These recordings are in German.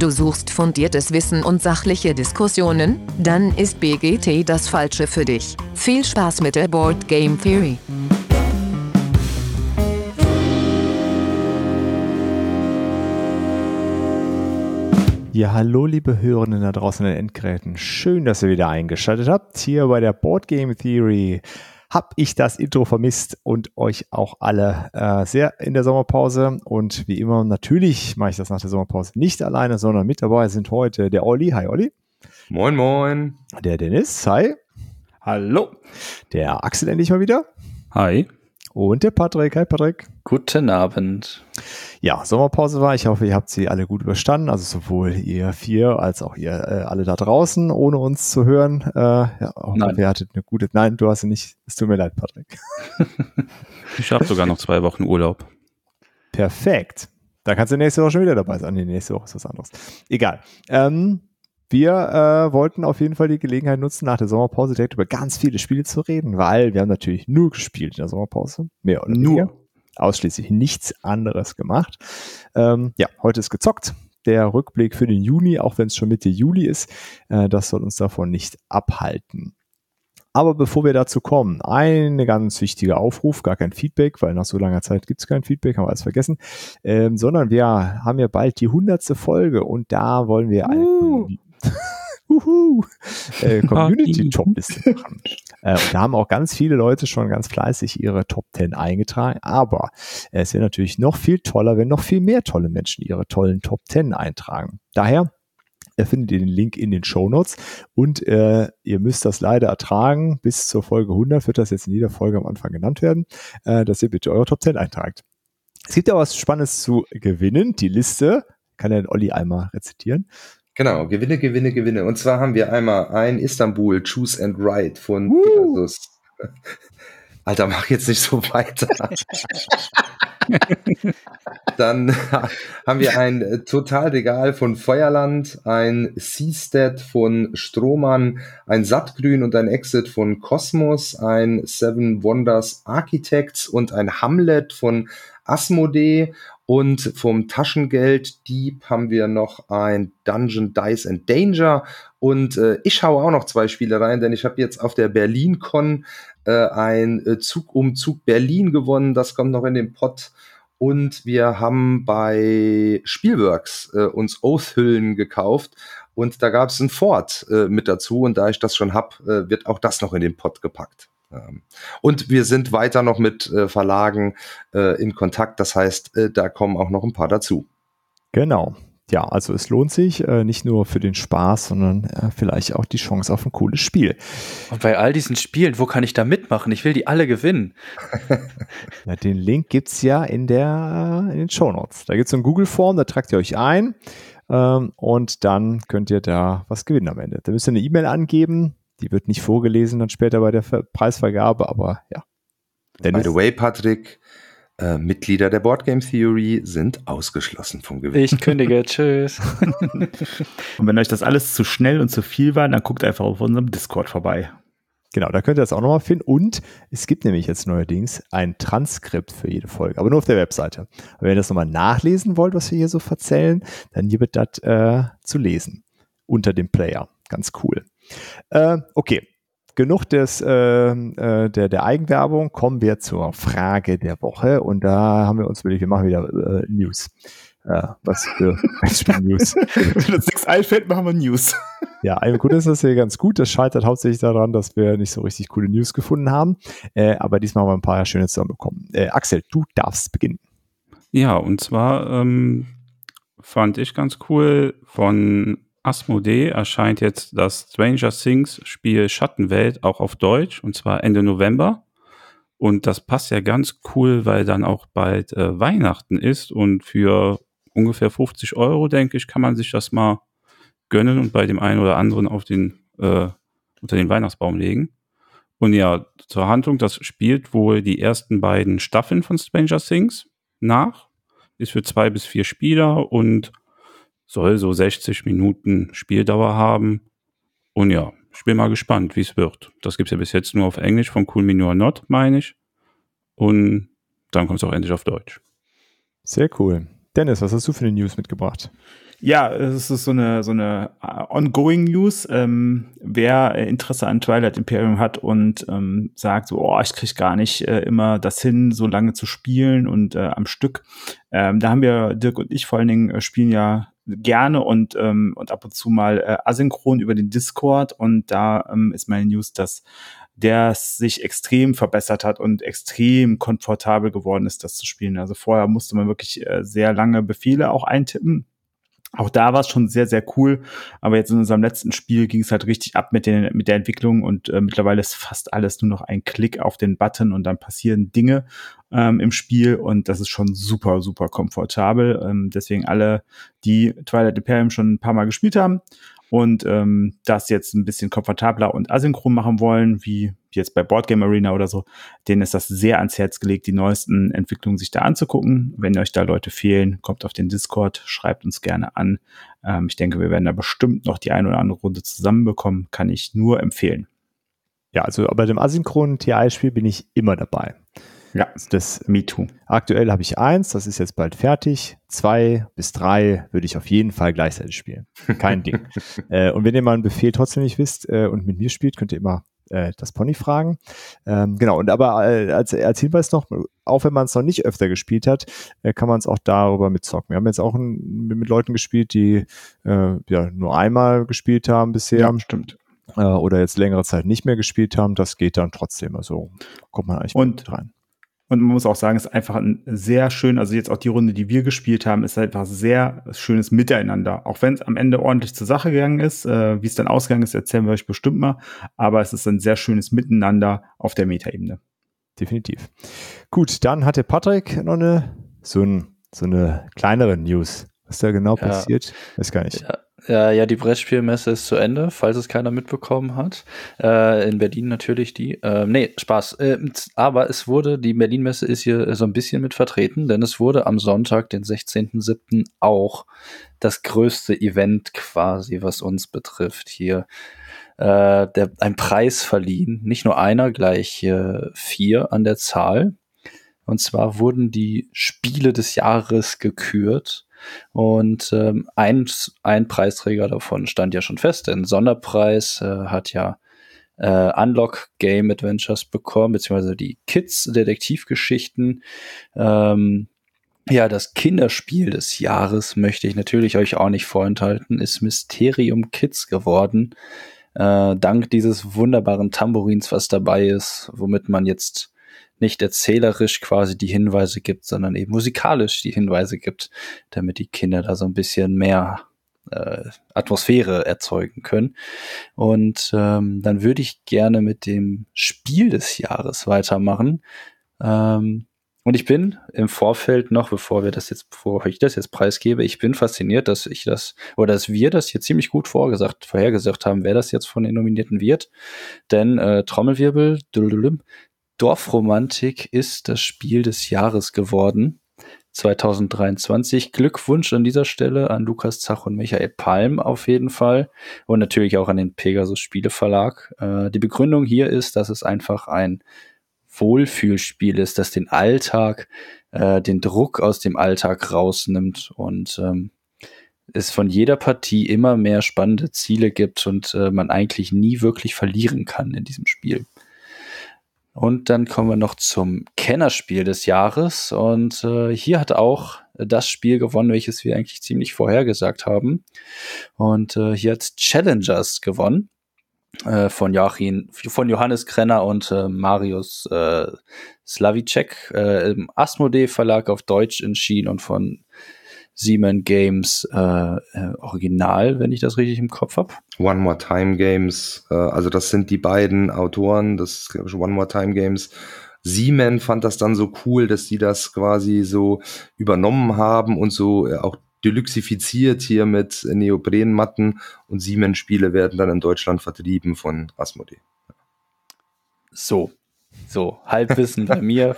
Du suchst fundiertes Wissen und sachliche Diskussionen? Dann ist BGT das Falsche für dich. Viel Spaß mit der Board Game Theory. Ja, hallo liebe Hörenden da draußen in den Endgeräten. Schön, dass ihr wieder eingeschaltet habt. Hier bei der Board Game Theory habe ich das Intro vermisst und euch auch alle äh, sehr in der Sommerpause. Und wie immer, natürlich mache ich das nach der Sommerpause nicht alleine, sondern mit dabei sind heute der Olli. Hi Olli. Moin, moin. Der Dennis. Hi. Hallo. Der Axel endlich mal wieder. Hi. Und der Patrick. Hi Patrick. Guten Abend. Ja, Sommerpause war. Ich hoffe, ihr habt sie alle gut überstanden. Also sowohl ihr vier als auch ihr äh, alle da draußen, ohne uns zu hören. Äh, ja, auch Nein. Ihr hattet eine gute. Nein, du hast sie nicht. Es tut mir leid, Patrick. ich habe sogar noch zwei Wochen Urlaub. Perfekt. Da kannst du nächste Woche schon wieder dabei sein. Nee, nächste Woche ist was anderes. Egal. Ähm, wir äh, wollten auf jeden Fall die Gelegenheit nutzen, nach der Sommerpause direkt über ganz viele Spiele zu reden, weil wir haben natürlich nur gespielt in der Sommerpause. Mehr oder nur. Ausschließlich nichts anderes gemacht. Ähm, ja, heute ist gezockt. Der Rückblick für den Juni, auch wenn es schon Mitte Juli ist, äh, das soll uns davon nicht abhalten. Aber bevor wir dazu kommen, eine ganz wichtige Aufruf, gar kein Feedback, weil nach so langer Zeit gibt es kein Feedback, haben wir alles vergessen, ähm, sondern wir haben ja bald die hundertste Folge und da wollen wir uh. eine Uhu, äh, Community-Top-Liste machen. Äh, und da haben auch ganz viele Leute schon ganz fleißig ihre Top 10 eingetragen. Aber äh, es wäre natürlich noch viel toller, wenn noch viel mehr tolle Menschen ihre tollen Top 10 eintragen. Daher findet ihr den Link in den Show Notes und äh, ihr müsst das leider ertragen. Bis zur Folge 100 wird das jetzt in jeder Folge am Anfang genannt werden, äh, dass ihr bitte eure Top 10 eintragt. Es gibt ja was Spannendes zu gewinnen. Die Liste kann der Olli einmal rezitieren. Genau, Gewinne, Gewinne, Gewinne. Und zwar haben wir einmal ein Istanbul Choose and Ride von uh. Pegasus. Alter, mach jetzt nicht so weiter. Dann haben wir ein äh, Total Regal von Feuerland, ein Seastead von Strohmann, ein Sattgrün und ein Exit von Cosmos, ein Seven Wonders Architects und ein Hamlet von Asmodee und vom Taschengelddieb haben wir noch ein Dungeon Dice and Danger. Und äh, ich schaue auch noch zwei Spiele rein, denn ich habe jetzt auf der BerlinCon äh, ein äh, Zug um Zug Berlin gewonnen. Das kommt noch in den Pott. Und wir haben bei Spielworks äh, uns Oath-Hüllen gekauft. Und da gab es ein Ford äh, mit dazu. Und da ich das schon hab, äh, wird auch das noch in den Pott gepackt. Ähm, und wir sind weiter noch mit äh, Verlagen äh, in Kontakt. Das heißt, äh, da kommen auch noch ein paar dazu. Genau. Ja, also es lohnt sich nicht nur für den Spaß, sondern vielleicht auch die Chance auf ein cooles Spiel. Und bei all diesen Spielen, wo kann ich da mitmachen? Ich will die alle gewinnen. ja, den Link gibt es ja in, der, in den Show Notes. Da gibt es so ein Google-Form, da tragt ihr euch ein ähm, und dann könnt ihr da was gewinnen am Ende. Da müsst ihr eine E-Mail angeben, die wird nicht vorgelesen dann später bei der Ver Preisvergabe, aber ja. Dennis? By the way, Patrick, äh, Mitglieder der Boardgame Theory sind ausgeschlossen vom Gewinn. Ich kündige, tschüss. und wenn euch das alles zu schnell und zu viel war, dann guckt einfach auf unserem Discord vorbei. Genau, da könnt ihr das auch nochmal finden. Und es gibt nämlich jetzt neuerdings ein Transkript für jede Folge, aber nur auf der Webseite. Und wenn ihr das nochmal nachlesen wollt, was wir hier so verzählen, dann hier wird das äh, zu lesen unter dem Player. Ganz cool. Äh, okay, genug des, äh, äh, der, der Eigenwerbung. Kommen wir zur Frage der Woche. Und da haben wir uns wirklich, wir machen wieder äh, News. Äh, was für News. Wenn uns nichts einfällt, machen wir News. Ja, ein gut ist das hier ganz gut. Das scheitert hauptsächlich daran, dass wir nicht so richtig coole News gefunden haben. Äh, aber diesmal haben wir ein paar schöne zusammenbekommen. Äh, Axel, du darfst beginnen. Ja, und zwar ähm, fand ich ganz cool von Asmodee erscheint jetzt das Stranger Things Spiel Schattenwelt auch auf Deutsch und zwar Ende November. Und das passt ja ganz cool, weil dann auch bald äh, Weihnachten ist und für ungefähr 50 Euro, denke ich, kann man sich das mal gönnen und bei dem einen oder anderen auf den, äh, unter den Weihnachtsbaum legen. Und ja, zur Handlung, das spielt wohl die ersten beiden Staffeln von Stranger Things nach. Ist für zwei bis vier Spieler und soll so 60 Minuten Spieldauer haben. Und ja, ich bin mal gespannt, wie es wird. Das gibt es ja bis jetzt nur auf Englisch von Cool Me or Not, meine ich. Und dann kommt es auch endlich auf Deutsch. Sehr cool. Dennis, was hast du für eine News mitgebracht? Ja, es ist so eine, so eine äh, ongoing News. Ähm, wer Interesse an Twilight Imperium hat und ähm, sagt so, oh, ich krieg gar nicht äh, immer das hin, so lange zu spielen und äh, am Stück. Ähm, da haben wir, Dirk und ich vor allen Dingen, äh, spielen ja gerne und, ähm, und ab und zu mal äh, asynchron über den Discord. Und da ähm, ist meine News, dass der sich extrem verbessert hat und extrem komfortabel geworden ist, das zu spielen. Also vorher musste man wirklich äh, sehr lange Befehle auch eintippen auch da war es schon sehr, sehr cool. Aber jetzt in unserem letzten Spiel ging es halt richtig ab mit, den, mit der Entwicklung und äh, mittlerweile ist fast alles nur noch ein Klick auf den Button und dann passieren Dinge ähm, im Spiel und das ist schon super, super komfortabel. Ähm, deswegen alle, die Twilight Imperium schon ein paar Mal gespielt haben und ähm, das jetzt ein bisschen komfortabler und asynchron machen wollen, wie jetzt bei Boardgame Arena oder so, denen ist das sehr ans Herz gelegt, die neuesten Entwicklungen sich da anzugucken. Wenn euch da Leute fehlen, kommt auf den Discord, schreibt uns gerne an. Ähm, ich denke, wir werden da bestimmt noch die eine oder andere Runde zusammenbekommen, kann ich nur empfehlen. Ja, also bei dem asynchronen TI-Spiel bin ich immer dabei. Ja, das Me Too. Aktuell habe ich eins, das ist jetzt bald fertig. Zwei bis drei würde ich auf jeden Fall gleichzeitig spielen. Kein Ding. äh, und wenn ihr mal einen Befehl trotzdem nicht wisst äh, und mit mir spielt, könnt ihr immer äh, das Pony fragen. Ähm, genau, und aber äh, als, als Hinweis noch, auch wenn man es noch nicht öfter gespielt hat, äh, kann man es auch darüber mitzocken. Wir haben jetzt auch ein, mit Leuten gespielt, die äh, ja nur einmal gespielt haben bisher. Ja, stimmt. Äh, oder jetzt längere Zeit nicht mehr gespielt haben. Das geht dann trotzdem. Also kommt man eigentlich und, mit rein. Und man muss auch sagen, es ist einfach ein sehr schön, also jetzt auch die Runde, die wir gespielt haben, ist einfach sehr schönes Miteinander. Auch wenn es am Ende ordentlich zur Sache gegangen ist, äh, wie es dann ausgegangen ist, erzählen wir euch bestimmt mal. Aber es ist ein sehr schönes Miteinander auf der Metaebene. Definitiv. Gut, dann hatte Patrick noch eine so, ein, so eine kleinere News. Was da genau ja. passiert, weiß gar nicht. Ja. Ja, ja, die Brettspielmesse ist zu Ende, falls es keiner mitbekommen hat. Äh, in Berlin natürlich die. Äh, nee, Spaß. Äh, aber es wurde, die Berlin-Messe ist hier so ein bisschen mit vertreten, denn es wurde am Sonntag, den 16.07. auch das größte Event quasi, was uns betrifft, hier äh, der, ein Preis verliehen. Nicht nur einer, gleich äh, vier an der Zahl. Und zwar wurden die Spiele des Jahres gekürt. Und ähm, ein, ein Preisträger davon stand ja schon fest. Den Sonderpreis äh, hat ja äh, Unlock Game Adventures bekommen, beziehungsweise die Kids Detektivgeschichten. Ähm, ja, das Kinderspiel des Jahres möchte ich natürlich euch auch nicht vorenthalten, ist Mysterium Kids geworden. Äh, dank dieses wunderbaren Tambourins, was dabei ist, womit man jetzt nicht erzählerisch quasi die Hinweise gibt, sondern eben musikalisch die Hinweise gibt, damit die Kinder da so ein bisschen mehr äh, Atmosphäre erzeugen können. Und ähm, dann würde ich gerne mit dem Spiel des Jahres weitermachen. Ähm, und ich bin im Vorfeld noch, bevor wir das jetzt, bevor ich das jetzt preisgebe, ich bin fasziniert, dass ich das, oder dass wir das hier ziemlich gut vorgesagt, vorhergesagt haben, wer das jetzt von den Nominierten wird. Denn äh, Trommelwirbel, Dorfromantik ist das Spiel des Jahres geworden. 2023. Glückwunsch an dieser Stelle an Lukas Zach und Michael Palm auf jeden Fall und natürlich auch an den Pegasus Spieleverlag. Äh, die Begründung hier ist, dass es einfach ein Wohlfühlspiel ist, das den Alltag, äh, den Druck aus dem Alltag rausnimmt und ähm, es von jeder Partie immer mehr spannende Ziele gibt und äh, man eigentlich nie wirklich verlieren kann in diesem Spiel. Und dann kommen wir noch zum Kennerspiel des Jahres. Und äh, hier hat auch das Spiel gewonnen, welches wir eigentlich ziemlich vorhergesagt haben. Und äh, hier hat Challengers gewonnen. Äh, von Joachim, von Johannes Krenner und äh, Marius äh, Slavicek äh, im Asmodee Verlag auf Deutsch entschieden und von Siemens Games äh, äh, Original, wenn ich das richtig im Kopf habe. One More Time Games, äh, also das sind die beiden Autoren, das ist glaube ich One More Time Games. Siemens fand das dann so cool, dass die das quasi so übernommen haben und so äh, auch deluxifiziert hier mit Neoprenmatten und Siemens Spiele werden dann in Deutschland vertrieben von Asmodee. So, so, Halbwissen bei mir.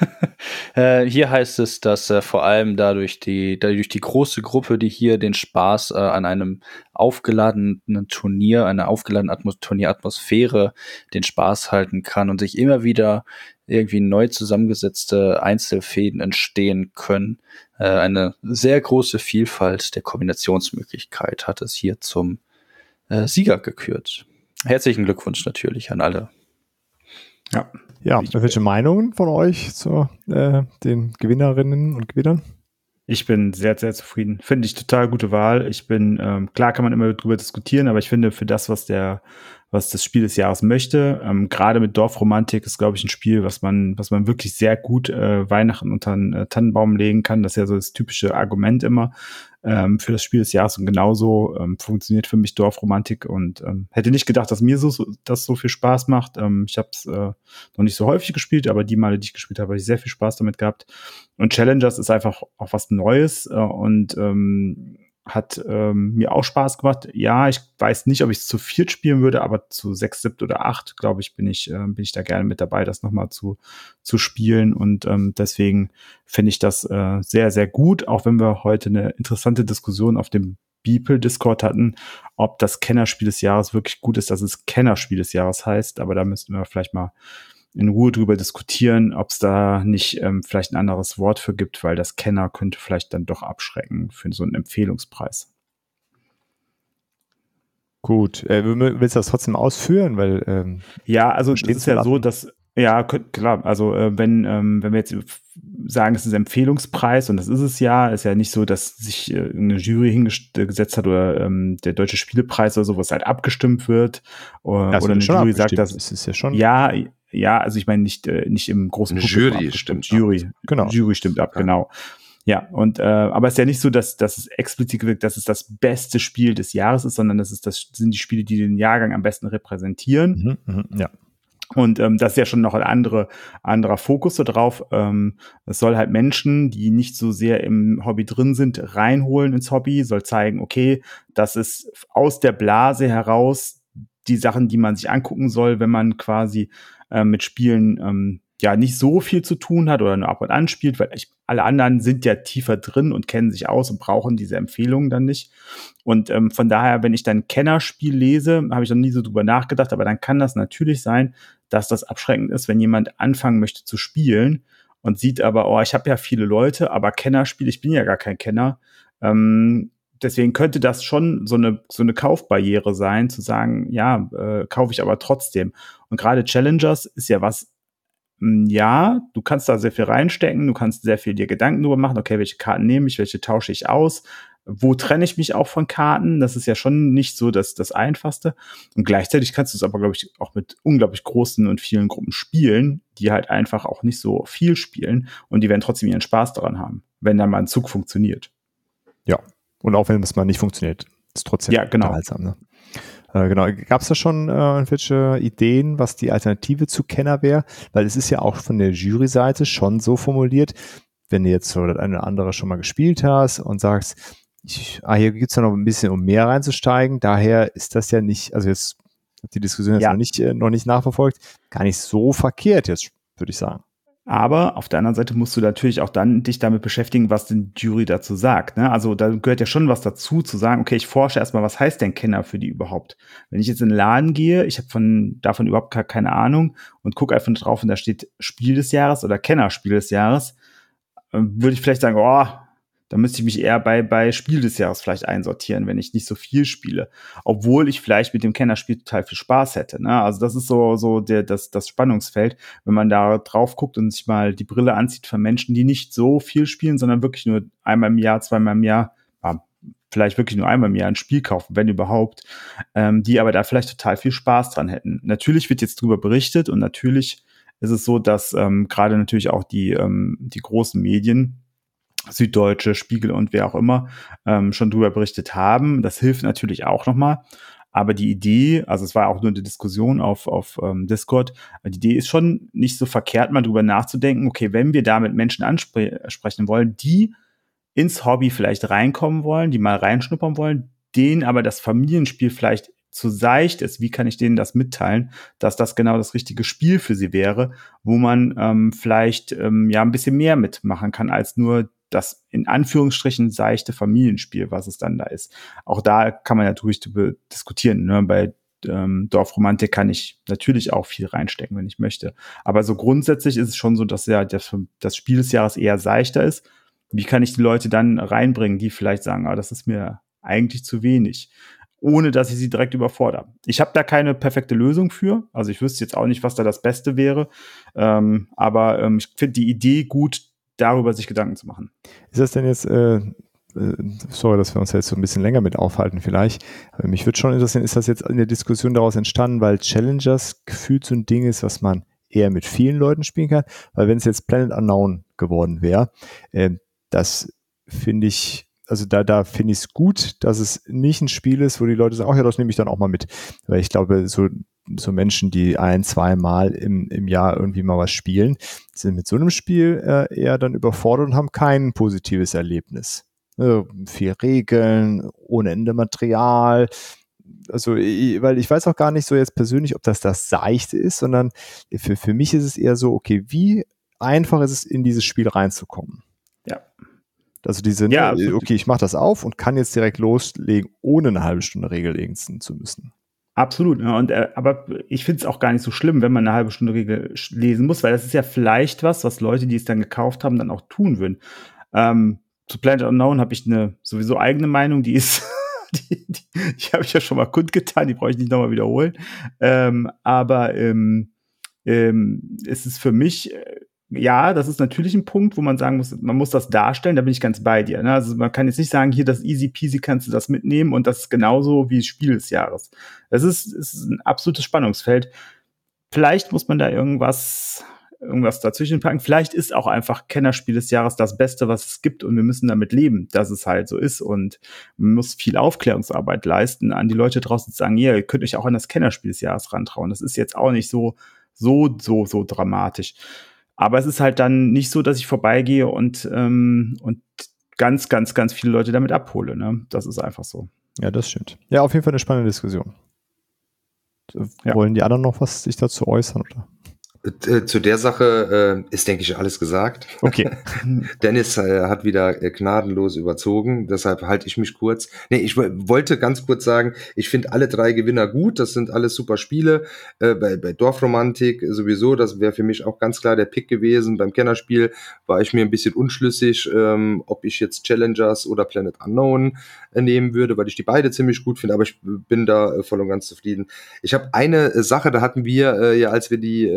äh, hier heißt es, dass äh, vor allem dadurch die, dadurch die große Gruppe, die hier den Spaß äh, an einem aufgeladenen Turnier, einer aufgeladenen Atmos Turnieratmosphäre den Spaß halten kann und sich immer wieder irgendwie neu zusammengesetzte Einzelfäden entstehen können, Äh, eine sehr große Vielfalt der Kombinationsmöglichkeit hat es hier zum äh, Sieger gekürt. Herzlichen Glückwunsch natürlich an alle. Ja. Ja, welche Meinungen von euch zu äh, den Gewinnerinnen und Gewinnern? Ich bin sehr, sehr zufrieden. Finde ich total gute Wahl. Ich bin, ähm, klar kann man immer drüber diskutieren, aber ich finde, für das, was der, was das Spiel des Jahres möchte, ähm, gerade mit Dorfromantik ist, glaube ich, ein Spiel, was man, was man wirklich sehr gut äh, Weihnachten unter einen äh, Tannenbaum legen kann. Das ist ja so das typische Argument immer ähm, für das Spiel des Jahres und genauso ähm, funktioniert für mich Dorfromantik und ähm, hätte nicht gedacht, dass mir so, so das so viel Spaß macht. Ähm, ich habe es äh, noch nicht so häufig gespielt, aber die Male, die ich gespielt habe, habe ich sehr viel Spaß damit gehabt. Und Challengers ist einfach auch was Neues äh, und ähm, hat ähm, mir auch Spaß gemacht. Ja, ich weiß nicht, ob ich es zu viert spielen würde, aber zu sechs, siebt oder acht, glaube ich, bin ich, äh, bin ich da gerne mit dabei, das nochmal zu, zu spielen. Und ähm, deswegen finde ich das äh, sehr, sehr gut, auch wenn wir heute eine interessante Diskussion auf dem Beeple Discord hatten, ob das Kennerspiel des Jahres wirklich gut ist, dass es Kennerspiel des Jahres heißt. Aber da müssten wir vielleicht mal in Ruhe drüber diskutieren, ob es da nicht ähm, vielleicht ein anderes Wort für gibt, weil das Kenner könnte vielleicht dann doch abschrecken für so einen Empfehlungspreis. Gut, äh, willst du das trotzdem ausführen? Weil ähm, ja, also es ist ja so, dass ja, klar. Also äh, wenn ähm, wenn wir jetzt sagen, es ist ein Empfehlungspreis und das ist es ja, ist ja nicht so, dass sich äh, eine Jury hingesetzt hat oder ähm, der deutsche Spielepreis oder sowas halt abgestimmt wird oder, oder eine Jury sagt, dass es ist ja schon ja ja, also ich meine nicht äh, nicht im großen eine Jury stimmt Jury ab. genau Jury stimmt ab ja. genau ja und äh, aber es ist ja nicht so, dass dass es explizit wirkt, dass es das beste Spiel des Jahres ist, sondern das ist das sind die Spiele, die den Jahrgang am besten repräsentieren. Mhm, mh, ja. Und ähm, das ist ja schon noch ein andere, anderer Fokus so drauf. Ähm, es soll halt Menschen, die nicht so sehr im Hobby drin sind, reinholen ins Hobby, soll zeigen, okay, das ist aus der Blase heraus die Sachen, die man sich angucken soll, wenn man quasi äh, mit Spielen ähm, ja nicht so viel zu tun hat oder nur ab und an spielt, weil ich, alle anderen sind ja tiefer drin und kennen sich aus und brauchen diese Empfehlungen dann nicht. Und ähm, von daher, wenn ich dann Kennerspiel lese, habe ich noch nie so drüber nachgedacht, aber dann kann das natürlich sein, dass das abschreckend ist, wenn jemand anfangen möchte zu spielen und sieht aber, oh, ich habe ja viele Leute, aber Kennerspiel, ich bin ja gar kein Kenner. Ähm, deswegen könnte das schon so eine, so eine Kaufbarriere sein, zu sagen, ja, äh, kaufe ich aber trotzdem. Und gerade Challengers ist ja was, hm, ja, du kannst da sehr viel reinstecken, du kannst sehr viel dir Gedanken darüber machen, okay, welche Karten nehme ich, welche tausche ich aus, wo trenne ich mich auch von Karten? Das ist ja schon nicht so das, das Einfachste. Und gleichzeitig kannst du es aber, glaube ich, auch mit unglaublich großen und vielen Gruppen spielen, die halt einfach auch nicht so viel spielen und die werden trotzdem ihren Spaß daran haben, wenn dann mal ein Zug funktioniert. Ja, und auch wenn es mal nicht funktioniert, ist trotzdem ja, genau. unterhaltsam. Ne? Äh, genau. Gab es da schon äh, irgendwelche Ideen, was die Alternative zu Kenner wäre? Weil es ist ja auch von der Jury-Seite schon so formuliert, wenn du jetzt so das eine oder andere schon mal gespielt hast und sagst, ich, ah, hier gibt's ja noch ein bisschen, um mehr reinzusteigen. Daher ist das ja nicht, also jetzt die Diskussion jetzt ja. noch, nicht, äh, noch nicht nachverfolgt, gar nicht so verkehrt jetzt, würde ich sagen. Aber auf der anderen Seite musst du natürlich auch dann dich damit beschäftigen, was die Jury dazu sagt. Ne? Also da gehört ja schon was dazu, zu sagen, okay, ich forsche erstmal, was heißt denn Kenner für die überhaupt? Wenn ich jetzt in den Laden gehe, ich habe von davon überhaupt gar keine Ahnung und gucke einfach drauf und da steht Spiel des Jahres oder Kennerspiel des Jahres, äh, würde ich vielleicht sagen, oh, da müsste ich mich eher bei, bei Spiel des Jahres vielleicht einsortieren, wenn ich nicht so viel spiele. Obwohl ich vielleicht mit dem Kennerspiel total viel Spaß hätte. Ne? Also das ist so, so der, das, das Spannungsfeld, wenn man da drauf guckt und sich mal die Brille anzieht von Menschen, die nicht so viel spielen, sondern wirklich nur einmal im Jahr, zweimal im Jahr, ja, vielleicht wirklich nur einmal im Jahr ein Spiel kaufen, wenn überhaupt, ähm, die aber da vielleicht total viel Spaß dran hätten. Natürlich wird jetzt drüber berichtet und natürlich ist es so, dass ähm, gerade natürlich auch die, ähm, die großen Medien, Süddeutsche, Spiegel und wer auch immer ähm, schon drüber berichtet haben. Das hilft natürlich auch nochmal. Aber die Idee, also es war auch nur eine Diskussion auf, auf ähm, Discord, die Idee ist schon nicht so verkehrt, mal drüber nachzudenken, okay, wenn wir da mit Menschen ansprechen wollen, die ins Hobby vielleicht reinkommen wollen, die mal reinschnuppern wollen, denen aber das Familienspiel vielleicht zu seicht ist, wie kann ich denen das mitteilen, dass das genau das richtige Spiel für sie wäre, wo man ähm, vielleicht ähm, ja ein bisschen mehr mitmachen kann als nur das in Anführungsstrichen seichte Familienspiel, was es dann da ist. Auch da kann man natürlich diskutieren. Ne? Bei ähm, Dorfromantik kann ich natürlich auch viel reinstecken, wenn ich möchte. Aber so grundsätzlich ist es schon so, dass ja das, das Spiel des Jahres eher seichter ist. wie kann ich die Leute dann reinbringen, die vielleicht sagen, ah, das ist mir eigentlich zu wenig, ohne dass ich sie direkt überfordere. Ich habe da keine perfekte Lösung für. Also ich wüsste jetzt auch nicht, was da das Beste wäre. Ähm, aber ähm, ich finde die Idee gut, darüber sich Gedanken zu machen. Ist das denn jetzt, äh, äh, sorry, dass wir uns jetzt so ein bisschen länger mit aufhalten vielleicht, aber mich würde schon interessieren, ist das jetzt in der Diskussion daraus entstanden, weil Challengers gefühlt so ein Ding ist, was man eher mit vielen Leuten spielen kann, weil wenn es jetzt Planet Unknown geworden wäre, äh, das finde ich also da, da finde ich es gut, dass es nicht ein Spiel ist, wo die Leute sagen, ach ja, das nehme ich dann auch mal mit. Weil ich glaube, so, so Menschen, die ein, zwei Mal im, im Jahr irgendwie mal was spielen, sind mit so einem Spiel äh, eher dann überfordert und haben kein positives Erlebnis. Also viel Regeln, ohne Ende Material. Also, ich, weil ich weiß auch gar nicht so jetzt persönlich, ob das das Seichte ist, sondern für, für mich ist es eher so, okay, wie einfach ist es, in dieses Spiel reinzukommen? Also diese, ja, ne, okay, ich mache das auf und kann jetzt direkt loslegen, ohne eine halbe Stunde Regel zu müssen. Absolut. Ja, und, äh, aber ich finde es auch gar nicht so schlimm, wenn man eine halbe Stunde Regel lesen muss, weil das ist ja vielleicht was, was Leute, die es dann gekauft haben, dann auch tun würden. Ähm, zu Planet Unknown habe ich eine sowieso eigene Meinung, die ist, die, die, die habe ich ja schon mal kundgetan, die brauche ich nicht nochmal wiederholen. Ähm, aber ähm, ähm, es ist für mich äh, ja, das ist natürlich ein Punkt, wo man sagen muss, man muss das darstellen, da bin ich ganz bei dir. Ne? Also man kann jetzt nicht sagen, hier das easy peasy kannst du das mitnehmen und das ist genauso wie Spiel des Jahres. Das ist, ist ein absolutes Spannungsfeld. Vielleicht muss man da irgendwas, irgendwas dazwischen packen. Vielleicht ist auch einfach Kennerspiel des Jahres das Beste, was es gibt und wir müssen damit leben, dass es halt so ist und man muss viel Aufklärungsarbeit leisten, an die Leute draußen zu sagen, ja, ihr könnt euch auch an das Kennerspiel des Jahres rantrauen. Das ist jetzt auch nicht so, so, so, so dramatisch. Aber es ist halt dann nicht so, dass ich vorbeigehe und, ähm, und ganz, ganz, ganz viele Leute damit abhole. Ne? Das ist einfach so. Ja, das stimmt. Ja, auf jeden Fall eine spannende Diskussion. Ja. Wollen die anderen noch was sich dazu äußern? Oder? Äh, zu der Sache äh, ist, denke ich, alles gesagt. Okay. Dennis äh, hat wieder äh, gnadenlos überzogen, deshalb halte ich mich kurz. Nee, ich wollte ganz kurz sagen, ich finde alle drei Gewinner gut, das sind alles super Spiele. Äh, bei, bei Dorfromantik sowieso, das wäre für mich auch ganz klar der Pick gewesen. Beim Kennerspiel war ich mir ein bisschen unschlüssig, ähm, ob ich jetzt Challengers oder Planet Unknown äh, nehmen würde, weil ich die beide ziemlich gut finde, aber ich bin da voll und ganz zufrieden. Ich habe eine Sache, da hatten wir ja, als wir die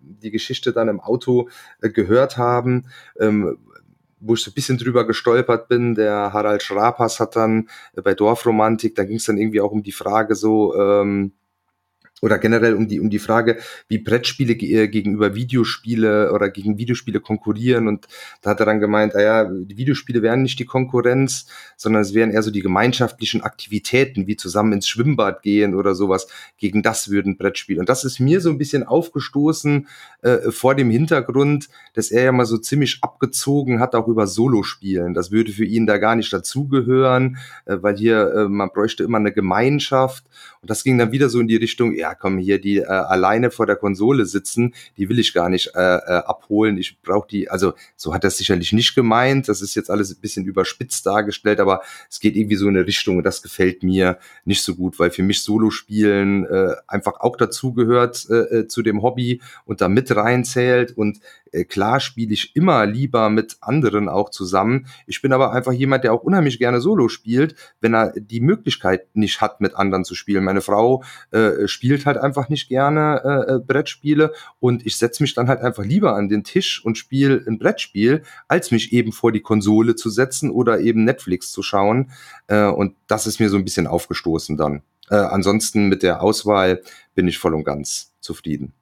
die Geschichte dann im Auto äh, gehört haben, ähm, wo ich so ein bisschen drüber gestolpert bin. Der Harald Schrapas hat dann äh, bei Dorfromantik, da ging es dann irgendwie auch um die Frage so, ähm, oder generell um die um die Frage, wie Brettspiele ge gegenüber Videospiele oder gegen Videospiele konkurrieren und da hat er dann gemeint, ah ja, die Videospiele wären nicht die Konkurrenz, sondern es wären eher so die gemeinschaftlichen Aktivitäten, wie zusammen ins Schwimmbad gehen oder sowas. Gegen das würden Brettspiele. Und das ist mir so ein bisschen aufgestoßen äh, vor dem Hintergrund, dass er ja mal so ziemlich abgezogen hat auch über Solospielen. Das würde für ihn da gar nicht dazugehören, äh, weil hier äh, man bräuchte immer eine Gemeinschaft und das ging dann wieder so in die Richtung, ja komm, hier die äh, alleine vor der Konsole sitzen, die will ich gar nicht äh, äh, abholen. Ich brauche die, also so hat er sicherlich nicht gemeint. Das ist jetzt alles ein bisschen überspitzt dargestellt, aber es geht irgendwie so in eine Richtung und das gefällt mir nicht so gut, weil für mich Solo-Spielen äh, einfach auch dazugehört äh, äh zu dem Hobby und da mit reinzählt und äh, klar spiele ich immer lieber mit anderen auch zusammen. Ich bin aber einfach jemand, der auch unheimlich gerne Solo spielt, wenn er die Möglichkeit nicht hat, mit anderen zu spielen. Meine Frau äh, spielt halt einfach nicht gerne äh, äh Brettspiele und ich setze mich dann halt einfach lieber an den Tisch und spiele ein Brettspiel, als mich eben vor die Konsole zu setzen oder eben Netflix zu schauen. Äh, und das ist mir so ein bisschen aufgestoßen dann. Äh, ansonsten mit der Auswahl bin ich voll und ganz zufrieden.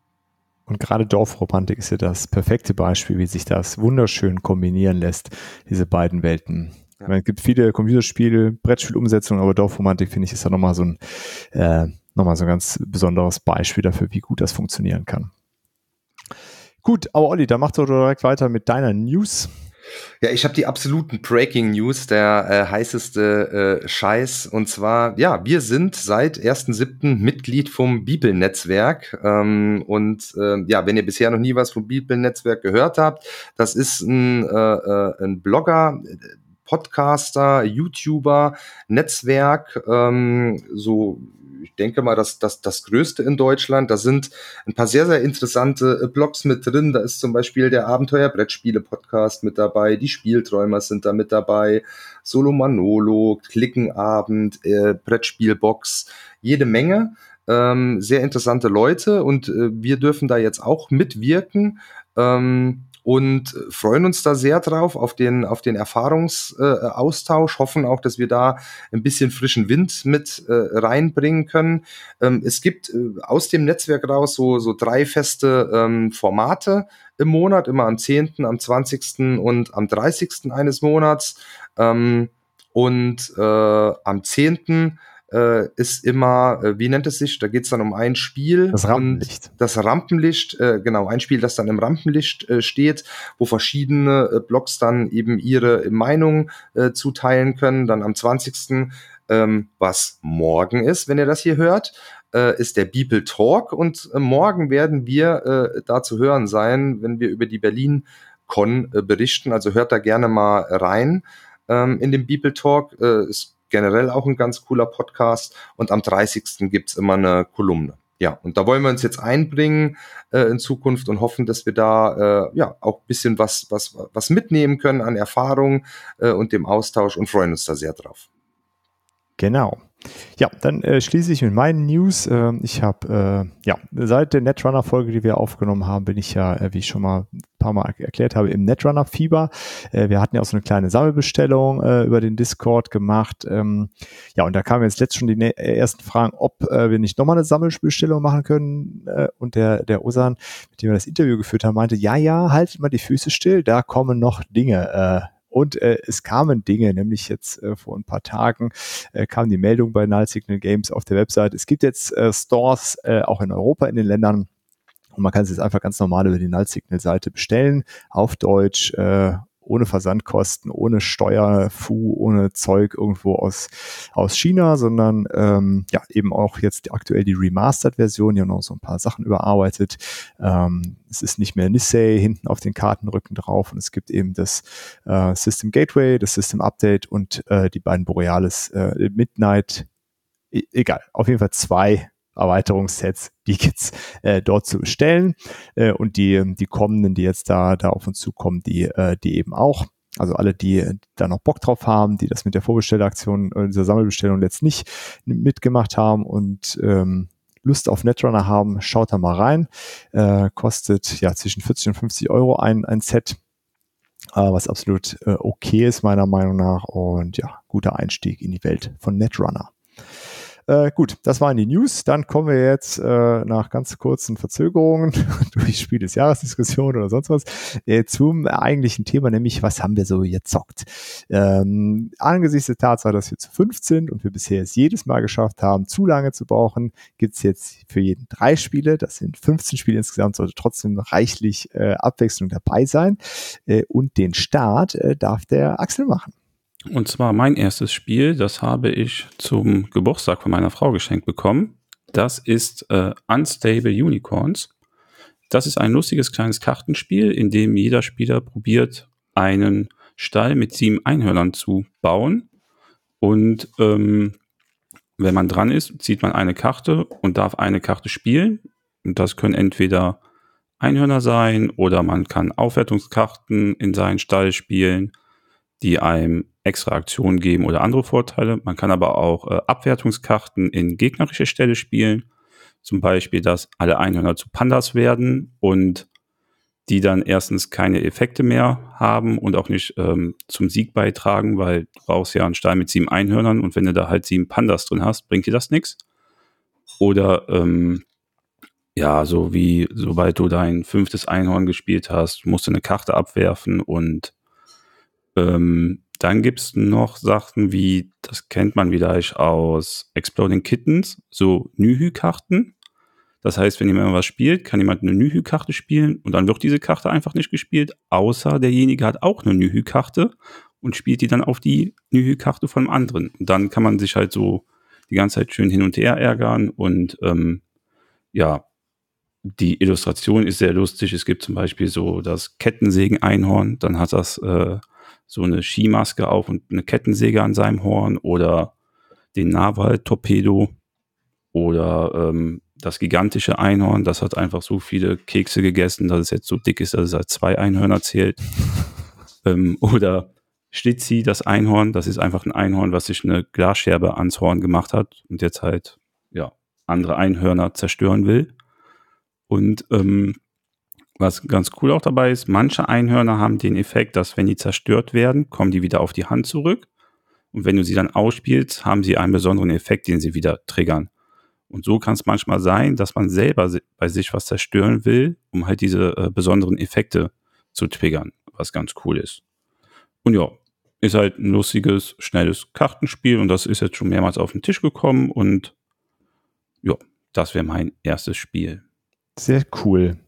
Und gerade Dorfromantik ist ja das perfekte Beispiel, wie sich das wunderschön kombinieren lässt, diese beiden Welten. Ja. Meine, es gibt viele Computerspiele, Brettspielumsetzungen, aber Dorfromantik finde ich ist ja nochmal so ein, äh, nochmal so ein ganz besonderes Beispiel dafür, wie gut das funktionieren kann. Gut, aber Olli, da machst du direkt weiter mit deiner News. Ja, ich habe die absoluten Breaking News, der äh, heißeste äh, Scheiß. Und zwar, ja, wir sind seit 1.7. Mitglied vom Bibelnetzwerk. Ähm, und äh, ja, wenn ihr bisher noch nie was vom Bibelnetzwerk gehört habt, das ist ein, äh, äh ein Blogger, Podcaster, YouTuber, Netzwerk, ähm, so ich denke mal, dass das, das größte in Deutschland. Da sind ein paar sehr, sehr interessante äh, Blogs mit drin. Da ist zum Beispiel der Abenteuer-Brettspiele-Podcast mit dabei, die Spielträumer sind da mit dabei, Solo Manolo, Klickenabend, äh, Brettspielbox, jede Menge. Ähm, sehr interessante Leute und äh, wir dürfen da jetzt auch mitwirken. Ähm, und freuen uns da sehr drauf auf den, auf den Erfahrungsaustausch, hoffen auch, dass wir da ein bisschen frischen Wind mit äh, reinbringen können. Ähm, es gibt äh, aus dem Netzwerk raus so, so drei feste ähm, Formate im Monat, immer am 10., am 20. und am 30. eines Monats. Ähm, und äh, am 10 äh, ist immer, äh, wie nennt es sich? Da geht es dann um ein Spiel. Das Rampenlicht. das Rampenlicht, äh, genau, ein Spiel, das dann im Rampenlicht äh, steht, wo verschiedene äh, Blogs dann eben ihre Meinung äh, zuteilen können. Dann am 20. Ähm, was morgen ist, wenn ihr das hier hört, ist der Beeple Talk und morgen werden wir äh, da zu hören sein, wenn wir über die Berlin Con äh, berichten. Also hört da gerne mal rein ähm, in den Beeple Talk. Äh, es generell auch ein ganz cooler Podcast. Und am 30. gibt's immer eine Kolumne. Ja, und da wollen wir uns jetzt einbringen äh, in Zukunft und hoffen, dass wir da äh, ja auch bisschen was, was, was mitnehmen können an Erfahrung äh, und dem Austausch und freuen uns da sehr drauf. Genau. Ja, dann äh, schließe ich mit meinen News. Äh, ich habe, äh, ja, seit der Netrunner-Folge, die wir aufgenommen haben, bin ich ja, äh, wie ich schon mal ein paar Mal erklärt habe, im Netrunner-Fieber. Äh, wir hatten ja auch so eine kleine Sammelbestellung äh, über den Discord gemacht. Ähm, ja, und da kamen jetzt letzt schon die ne-, ersten Fragen, ob äh, wir nicht nochmal eine Sammelbestellung machen können. Äh, und der, der Osan, mit dem wir das Interview geführt haben, meinte, ja, ja, haltet mal die Füße still, da kommen noch Dinge. Und äh, es kamen Dinge, nämlich jetzt äh, vor ein paar Tagen äh, kam die Meldung bei Null Signal Games auf der Website. Es gibt jetzt äh, Stores äh, auch in Europa in den Ländern. Und man kann es jetzt einfach ganz normal über die Null Signal Seite bestellen, auf Deutsch, äh, ohne Versandkosten, ohne Steuerfu, ohne Zeug irgendwo aus, aus China, sondern ähm, ja eben auch jetzt aktuell die Remastered-Version, die haben noch so ein paar Sachen überarbeitet. Ähm, es ist nicht mehr Nissay hinten auf den Kartenrücken drauf und es gibt eben das äh, System Gateway, das System Update und äh, die beiden Borealis äh, Midnight. E egal, auf jeden Fall zwei Erweiterungssets, die gibt's äh, dort zu bestellen äh, und die die kommenden, die jetzt da da auf uns zukommen, die äh, die eben auch. Also alle, die da noch Bock drauf haben, die das mit der Vorbestellaktion, äh, dieser Sammelbestellung jetzt nicht mitgemacht haben und ähm, Lust auf Netrunner haben, schaut da mal rein. Äh, kostet ja zwischen 40 und 50 Euro ein, ein Set, äh, was absolut äh, okay ist meiner Meinung nach und ja, guter Einstieg in die Welt von Netrunner. Äh, gut, das waren die News. Dann kommen wir jetzt äh, nach ganz kurzen Verzögerungen durch Spiel des Jahresdiskussion oder sonst was äh, zum eigentlichen Thema, nämlich was haben wir so gezockt. Ähm, angesichts der Tatsache, dass wir zu fünf sind und wir bisher es jedes Mal geschafft haben, zu lange zu brauchen, gibt's jetzt für jeden drei Spiele. Das sind 15 Spiele insgesamt, sollte trotzdem reichlich äh, Abwechslung dabei sein. Äh, und den Start äh, darf der Axel machen. Und zwar mein erstes Spiel, das habe ich zum Geburtstag von meiner Frau geschenkt bekommen. Das ist äh, Unstable Unicorns. Das ist ein lustiges kleines Kartenspiel, in dem jeder Spieler probiert, einen Stall mit sieben Einhörnern zu bauen. Und ähm, wenn man dran ist, zieht man eine Karte und darf eine Karte spielen. Und das können entweder Einhörner sein oder man kann Aufwertungskarten in seinen Stall spielen, die einem extra Aktionen geben oder andere Vorteile. Man kann aber auch äh, Abwertungskarten in gegnerische Stelle spielen. Zum Beispiel, dass alle Einhörner zu Pandas werden und die dann erstens keine Effekte mehr haben und auch nicht ähm, zum Sieg beitragen, weil du brauchst ja einen Stein mit sieben Einhörnern und wenn du da halt sieben Pandas drin hast, bringt dir das nichts. Oder ähm, ja, so wie sobald du dein fünftes Einhorn gespielt hast, musst du eine Karte abwerfen und ähm, dann gibt's noch Sachen wie, das kennt man vielleicht aus Exploding Kittens, so Nühü-Karten. Das heißt, wenn jemand was spielt, kann jemand eine Nühü-Karte spielen und dann wird diese Karte einfach nicht gespielt, außer derjenige hat auch eine Nühü-Karte und spielt die dann auf die Nühü-Karte von einem anderen. Und dann kann man sich halt so die ganze Zeit schön hin und her ärgern und ähm, ja, die Illustration ist sehr lustig. Es gibt zum Beispiel so das Kettensägen-Einhorn, dann hat das äh, so eine Skimaske auf und eine Kettensäge an seinem Horn oder den Naval-Torpedo oder ähm, das gigantische Einhorn, das hat einfach so viele Kekse gegessen, dass es jetzt so dick ist, dass es als zwei Einhörner zählt. ähm, oder Stitzi, das Einhorn, das ist einfach ein Einhorn, was sich eine Glasscherbe ans Horn gemacht hat und jetzt halt, ja, andere Einhörner zerstören will. Und ähm, was ganz cool auch dabei ist, manche Einhörner haben den Effekt, dass wenn die zerstört werden, kommen die wieder auf die Hand zurück. Und wenn du sie dann ausspielst, haben sie einen besonderen Effekt, den sie wieder triggern. Und so kann es manchmal sein, dass man selber bei sich was zerstören will, um halt diese äh, besonderen Effekte zu triggern, was ganz cool ist. Und ja, ist halt ein lustiges, schnelles Kartenspiel und das ist jetzt schon mehrmals auf den Tisch gekommen und ja, das wäre mein erstes Spiel. Sehr cool.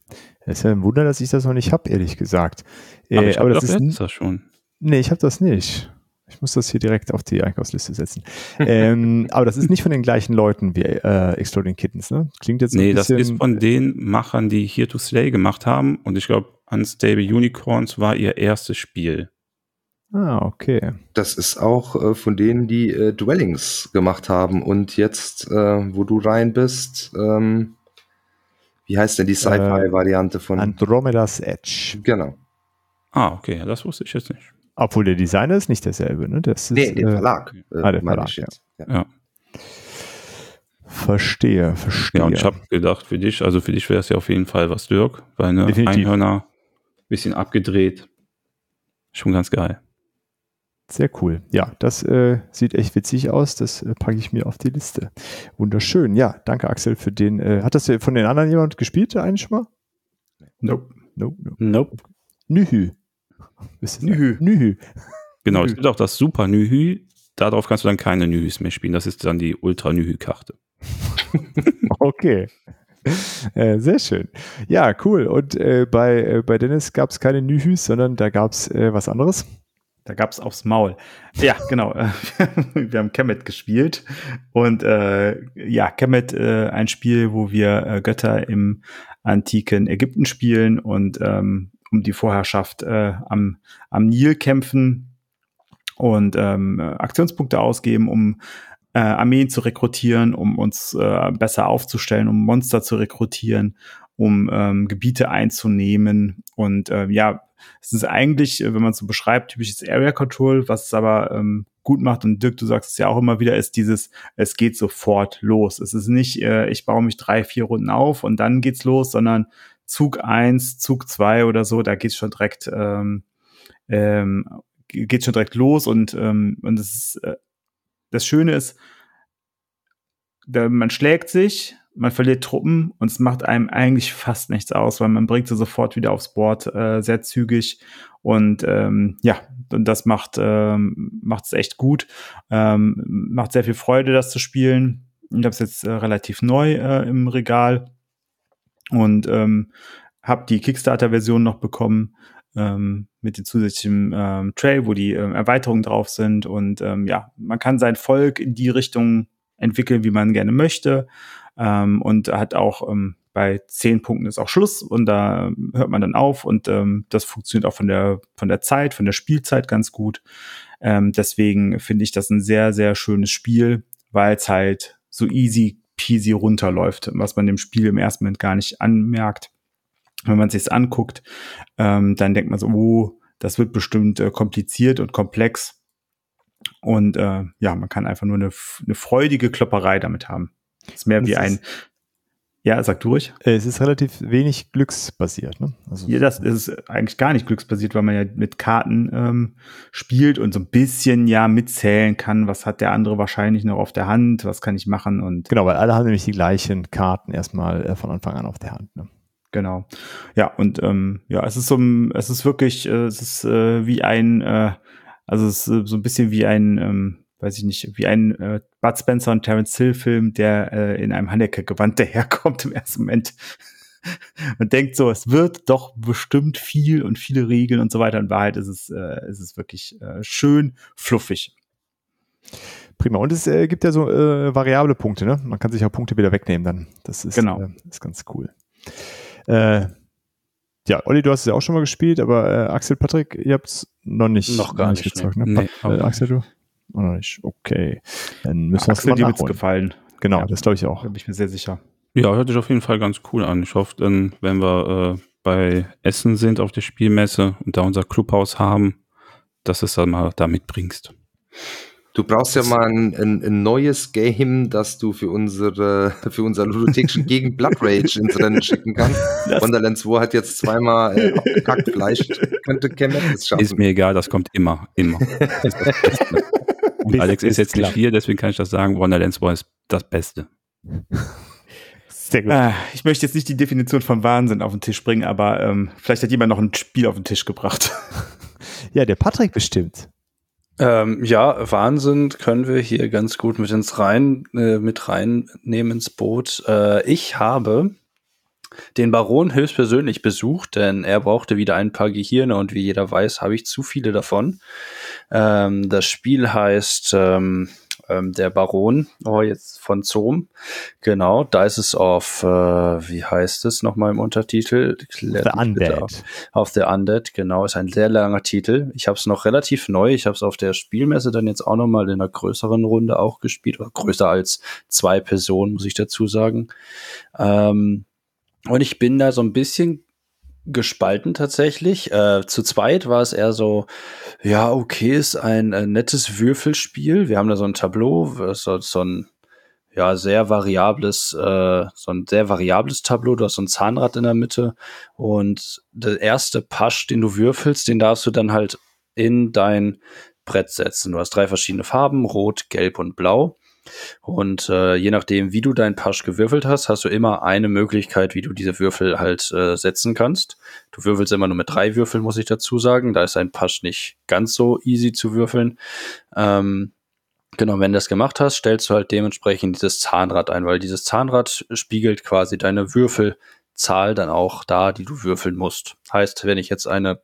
Es ist ja ein Wunder, dass ich das noch nicht habe, ehrlich gesagt. Aber, ich äh, aber hab das ist das schon. Nee, ich habe das nicht. Ich muss das hier direkt auf die Einkaufsliste setzen. ähm, aber das ist nicht von den gleichen Leuten wie äh, Exploding Kittens, ne? Klingt jetzt so Nee, ein das ist von den Machern, die Here to Slay gemacht haben und ich glaube, Unstable Unicorns war ihr erstes Spiel. Ah, okay. Das ist auch äh, von denen, die äh, Dwellings gemacht haben und jetzt, äh, wo du rein bist, ähm, wie heißt denn die Sci-Fi-Variante von? Andromeda's Edge. genau. Ah, okay, ja, das wusste ich jetzt nicht. Obwohl der Designer ist nicht derselbe, ne? Das ist, Nee, den äh, Verlag. Äh, ah, der Verlag, ich jetzt. Ja. Ja. Verstehe, verstehe. Ja, und ich habe gedacht, für dich, also für dich wäre es ja auf jeden Fall was, Dirk, weil ne Definitiv. Einhörner, bisschen abgedreht, schon ganz geil. Sehr cool. Ja, das äh, sieht echt witzig aus. Das äh, packe ich mir auf die Liste. Wunderschön. Ja, danke Axel für den. Äh, hat das ja von den anderen jemand gespielt, der eigentlich schon mal? Nope. No, no. Nope. Nühü. Nühü. Nühü. Genau, es gibt auch das Super Nühü, darauf kannst du dann keine Nühüs mehr spielen, das ist dann die Ultra Nühü-Karte. Okay. Äh, sehr schön. Ja, cool. Und äh, bei, äh, bei Dennis gab es keine Nühüs, sondern da gab es äh, was anderes. Da gab's aufs Maul. Ja, genau. wir haben Kemet gespielt. Und äh, ja, Kemet, äh, ein Spiel, wo wir äh, Götter im antiken Ägypten spielen und ähm, um die Vorherrschaft äh, am, am Nil kämpfen und ähm, Aktionspunkte ausgeben, um äh, Armeen zu rekrutieren, um uns äh, besser aufzustellen, um Monster zu rekrutieren, um ähm, Gebiete einzunehmen. Und äh, ja, es ist eigentlich, äh, wenn man es so beschreibt, typisches Area Control, was es aber ähm, gut macht. Und Dirk, du sagst es ja auch immer wieder, ist dieses, es geht sofort los. Es ist nicht, äh, ich baue mich drei, vier Runden auf und dann geht's los, sondern Zug eins, Zug zwei oder so, da geht's schon direkt, ähm, ähm, geht schon direkt los und ähm, und es ist, äh, das Schöne ist, man schlägt sich, man verliert Truppen und es macht einem eigentlich fast nichts aus, weil man bringt sie sofort wieder aufs Board äh, sehr zügig. Und ähm, ja, und das macht ähm, macht es echt gut, ähm, macht sehr viel Freude, das zu spielen. Ich habe es jetzt äh, relativ neu äh, im Regal. Und ähm, habe die Kickstarter-Version noch bekommen ähm, mit dem zusätzlichen ähm, Tray, wo die ähm, Erweiterungen drauf sind. Und ähm, ja, man kann sein Volk in die Richtung entwickeln, wie man gerne möchte ähm, und hat auch ähm, bei zehn Punkten ist auch Schluss und da ähm, hört man dann auf und ähm, das funktioniert auch von der von der Zeit, von der Spielzeit ganz gut. Ähm, deswegen finde ich das ein sehr sehr schönes Spiel, weil es halt so easy peasy runterläuft, was man dem Spiel im ersten Moment gar nicht anmerkt. Wenn man sich anguckt, ähm, dann denkt man so, oh, das wird bestimmt äh, kompliziert und komplex. Und äh, ja, man kann einfach nur eine, eine freudige Klopperei damit haben. Das ist mehr Das wie ein. Ja, sag du ruhig. Äh, Es ist relativ wenig glücksbasiert. Ne? Also, Ja, das ist eigentlich gar nicht glücksbasiert, weil man ja mit Karten ähm, spielt und so ein bisschen ja mitzählen kann, was hat der andere wahrscheinlich noch auf der Hand, was kann ich machen und Genau, weil alle haben nämlich die gleichen Karten erstmal äh, von Anfang an auf der Hand. Ne? Genau. Ja, und ähm, ja, es ist so ein, es ist wirklich, äh, es ist äh, wie ein, äh, also es ist so ein bisschen wie ein, ähm, weiß ich nicht, wie ein äh, Bud Spencer und Terence Hill Film, der äh, in einem Haneke-Gewand daherkommt im ersten Moment. und denkt so, es wird doch bestimmt viel und viele Regeln und so weiter. In Wahrheit ist es, äh, ist es wirklich äh, schön fluffig. Prima. Und es äh, gibt ja so äh, variable Punkte, ne? Man kann sich auch Punkte wieder wegnehmen dann. Das ist, Genau. äh, ist ganz cool. Äh, ja, Olli, du hast es ja auch schon mal gespielt, aber äh, Axel, Patrick, ihr habt es noch nicht, Noch gar nicht, gezockt, ne? Nee, äh, Axel, du? Noch nicht. Okay. Dann müssen wir es Axel, mal dir wird's gefallen. Genau, Ja. das glaube ich auch. Da bin ich mir sehr sicher. Ja, hört sich auf jeden Fall ganz cool an. Ich hoffe, dann, wenn wir äh, bei Essen sind auf der Spielmesse und da unser Clubhaus haben, dass du es dann mal da mitbringst. Du brauchst ja mal ein, ein, ein neues Game, das du für unsere für unser ludothekischen gegen Blood Rage ins Rennen schicken kannst. Wonderlands 2 hat jetzt zweimal äh, abgekackt, vielleicht könnte Kemet schaffen. Ist mir egal, das kommt immer, immer. Das das Bis Alex ist jetzt nicht klappt. hier, deswegen kann ich das sagen. Wonderlands War ist das Beste. Sehr gut. Ah, ich möchte jetzt nicht die Definition von Wahnsinn auf den Tisch bringen, aber ähm, vielleicht hat jemand noch ein Spiel auf den Tisch gebracht. Ja, der Patrick bestimmt. Ähm, ja, Wahnsinn können wir hier ganz gut mit ins rein, äh, mit reinnehmen ins Boot. Äh, ich habe den Baron höchstpersönlich besucht, denn er brauchte wieder ein paar Gehirne und wie jeder weiß, habe ich zu viele davon. Ähm, das Spiel heißt ähm, ähm, Der Baron, oh, jetzt von Zoom. Genau, da ist es auf, äh, wie heißt es nochmal im Untertitel? Klärt The bitte auf. Undead. Auf der Undead, genau, ist ein sehr langer Titel. Ich habe es noch relativ neu. Ich habe es auf der Spielmesse dann jetzt auch noch mal in einer größeren Runde auch gespielt, oder größer als zwei Personen, muss ich dazu sagen. Ähm, und ich bin da so ein bisschen gespalten tatsächlich. Äh, zu zweit war es eher so, ja, okay, ist ein äh, nettes Würfelspiel. Wir haben da so ein Tableau, so, so ein ja, sehr variables, äh, so ein sehr variables Tableau. Du hast so ein Zahnrad in der Mitte und der erste Pasch, den du würfelst, den darfst du dann halt in dein Brett setzen. Du hast drei verschiedene Farben, rot, gelb und blau. Und äh, je nachdem, wie du deinen Pasch gewürfelt hast, hast du immer eine Möglichkeit, wie du diese Würfel halt äh, setzen kannst. Du würfelst immer nur mit drei Würfeln, muss ich dazu sagen. Da ist ein Pasch nicht ganz so easy zu würfeln. Ähm, Genau, wenn du das gemacht hast, stellst du halt dementsprechend dieses Zahnrad ein, weil dieses Zahnrad spiegelt quasi deine Würfelzahl dann auch da, die du würfeln musst. Heißt, wenn ich jetzt eine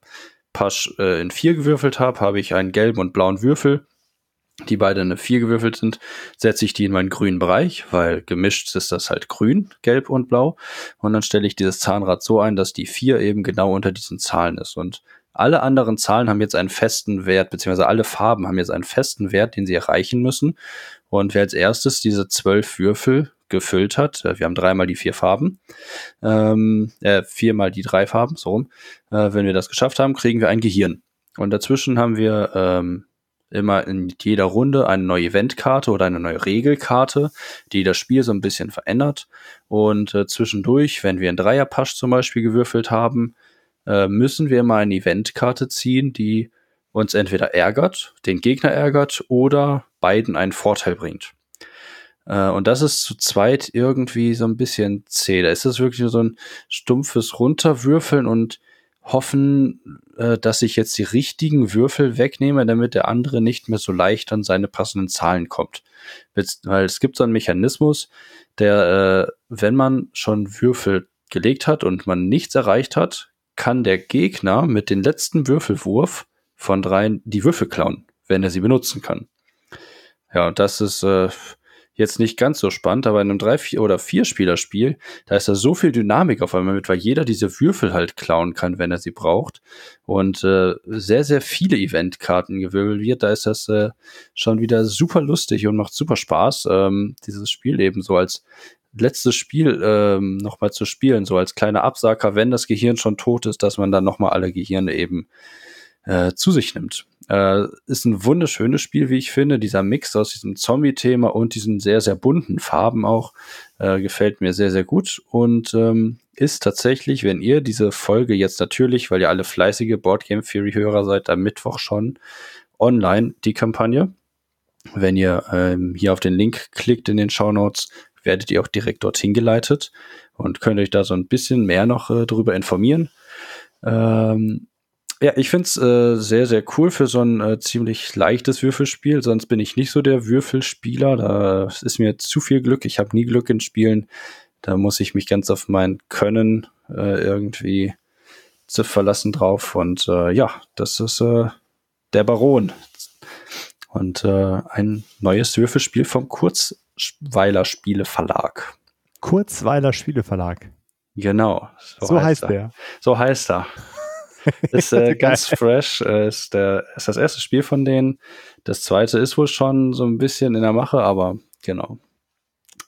Pasch äh, in vier gewürfelt habe, habe ich einen gelben und blauen Würfel, die beide eine vier gewürfelt sind, setze ich die in meinen grünen Bereich, weil gemischt ist das halt grün, gelb und blau. Und dann stelle ich dieses Zahnrad so ein, dass die vier eben genau unter diesen Zahlen ist. Und alle anderen Zahlen haben jetzt einen festen Wert, beziehungsweise alle Farben haben jetzt einen festen Wert, den sie erreichen müssen. Und wer als erstes diese zwölf Würfel gefüllt hat, äh, wir haben dreimal die vier Farben, ähm, äh, viermal die drei Farben, so rum. Äh, wenn wir das geschafft haben, kriegen wir ein Gehirn. Und dazwischen haben wir ähm, immer in jeder Runde eine neue Eventkarte oder eine neue Regelkarte, die das Spiel so ein bisschen verändert. Und äh, zwischendurch, wenn wir einen Dreierpasch zum Beispiel gewürfelt haben, äh, müssen wir mal eine Eventkarte ziehen, die uns entweder ärgert, den Gegner ärgert oder beiden einen Vorteil bringt. Äh, und das ist zu zweit irgendwie so ein bisschen zäh. Da ist das wirklich nur so ein stumpfes Runterwürfeln und hoffen, äh, dass ich jetzt die richtigen Würfel wegnehme, damit der andere nicht mehr so leicht an seine passenden Zahlen kommt. Weil es gibt so einen Mechanismus, der, äh, wenn man schon Würfel gelegt hat und man nichts erreicht hat, kann der Gegner mit dem letzten Würfelwurf von dreien die Würfel klauen, wenn er sie benutzen kann. Ja, das ist äh, jetzt nicht ganz so spannend, aber in einem drei vier oder vier Spielerspiel, da ist da so viel Dynamik auf einmal mit, weil jeder diese Würfel halt klauen kann, wenn er sie braucht und äh, sehr sehr viele Eventkarten gewirbelt wird. Da ist das äh, schon wieder super lustig und macht super Spaß, ähm, dieses Spiel eben so als letztes Spiel ähm, nochmal zu spielen, so als kleiner Absacker, wenn das Gehirn schon tot ist, dass man dann nochmal alle Gehirne eben äh, zu sich nimmt. Äh, ist ein wunderschönes Spiel, wie ich finde. Dieser Mix aus diesem Zombie-Thema und diesen sehr, sehr bunten Farben auch äh, gefällt mir sehr, sehr gut und ähm, ist tatsächlich, wenn ihr diese Folge jetzt natürlich, weil ihr alle fleißige Boardgame Theory-Hörer seid, am Mittwoch schon online die Kampagne. Wenn ihr ähm, hier auf den Link klickt in den Show Notes, werdet ihr auch direkt dorthin geleitet und könnt euch da so ein bisschen mehr noch äh, darüber informieren. Ähm, ja, ich find's äh, sehr, sehr cool für so ein äh, ziemlich leichtes Würfelspiel. Sonst bin ich nicht so der Würfelspieler. Da ist mir zu viel Glück. Ich habe nie Glück in Spielen. Da muss ich mich ganz auf mein Können äh, irgendwie zu verlassen drauf. Und äh, ja, das ist äh, der Baron. Und äh, ein neues Würfelspiel vom Kurzweiler Spiele Verlag. Kurzweiler Spieleverlag. Genau. So, heißt der. So heißt er. Ist äh, ganz fresh. Äh, ist, der, ist das erste Spiel von denen. Das zweite ist wohl schon so ein bisschen in der Mache, aber genau.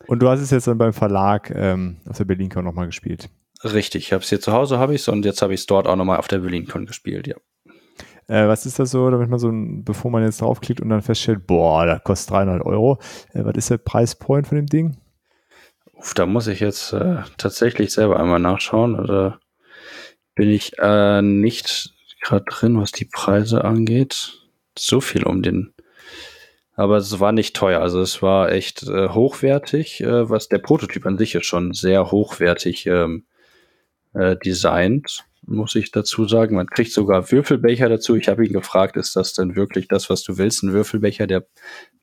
Und du hast es jetzt dann beim Verlag ähm, auf der BerlinCon nochmal gespielt. Richtig, ich habe es hier zu Hause, habe ich es und jetzt habe ich es dort auch nochmal auf der BerlinCon gespielt, ja. Äh, was ist das so, damit man so, ein, bevor man jetzt draufklickt und dann feststellt, boah, das kostet 300 Euro. Äh, was ist der Preispoint von dem Ding? Uff, da muss ich jetzt äh, tatsächlich selber einmal nachschauen. Oder bin ich äh, nicht gerade drin, was die Preise angeht. So viel um den. Aber es war nicht teuer. Also es war echt äh, hochwertig, äh, was der Prototyp an sich ist schon sehr hochwertig ähm, äh, designt, muss ich dazu sagen. Man kriegt sogar Würfelbecher dazu. Ich habe ihn gefragt, ist das denn wirklich das, was du willst? Ein Würfelbecher, der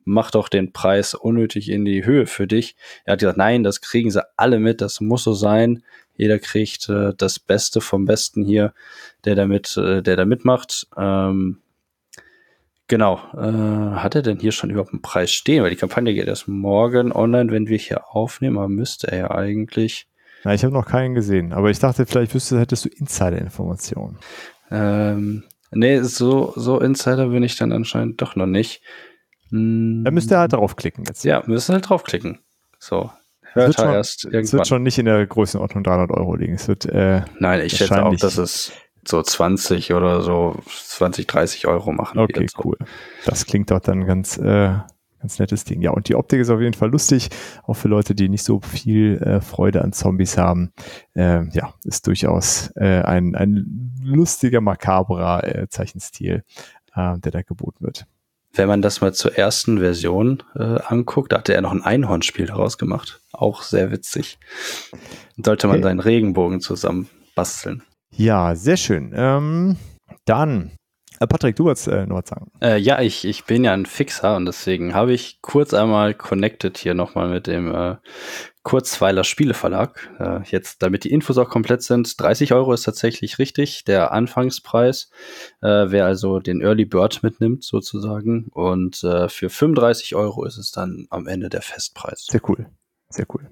macht doch den Preis unnötig in die Höhe für dich. Er hat gesagt, nein, das kriegen sie alle mit, das muss so sein. Jeder kriegt äh, das Beste vom Besten hier, der damit, äh, der da mitmacht. Ähm, genau. Äh, hat er denn hier schon überhaupt einen Preis stehen? Weil die Kampagne geht erst morgen online, wenn wir hier aufnehmen, aber müsste er ja eigentlich. Na, ich habe noch keinen gesehen, aber ich dachte, vielleicht wüsste, hättest du Insider-Informationen. Ähm, nee, so, so Insider bin ich dann anscheinend doch noch nicht. Hm, da müsst ihr halt draufklicken jetzt. Ja, müssen halt draufklicken. So. Hört schon, erst irgendwann. Es wird schon nicht in der Größenordnung 300 Euro liegen. Es wird, äh, Nein, ich schätze auch, dass es so 20 oder so 20, 30 Euro machen. Okay, so. cool. Das klingt doch dann ganz, äh, ganz nettes Ding. Ja, und die Optik ist auf jeden Fall lustig, auch für Leute, die nicht so viel äh, Freude an Zombies haben. Äh, ja, ist durchaus äh, ein, ein lustiger, makabrer äh, Zeichenstil, äh, der da geboten wird. Wenn man das mal zur ersten Version äh, anguckt, da hatte er noch ein Einhornspiel daraus gemacht. Auch sehr witzig. Sollte man okay. seinen Regenbogen zusammen basteln. Ja, sehr schön. Ähm, dann Patrick, du wolltest äh, noch was sagen. Äh, ja, ich, ich bin ja ein Fixer und deswegen habe ich kurz einmal connected hier nochmal mit dem äh, Kurzweiler Spieleverlag. Äh, jetzt, damit die Infos auch komplett sind, 30 Euro ist tatsächlich richtig, der Anfangspreis. Äh, wer also den Early Bird mitnimmt, sozusagen. Und äh, für 35 Euro ist es dann am Ende der Festpreis. Sehr cool. Sehr cool.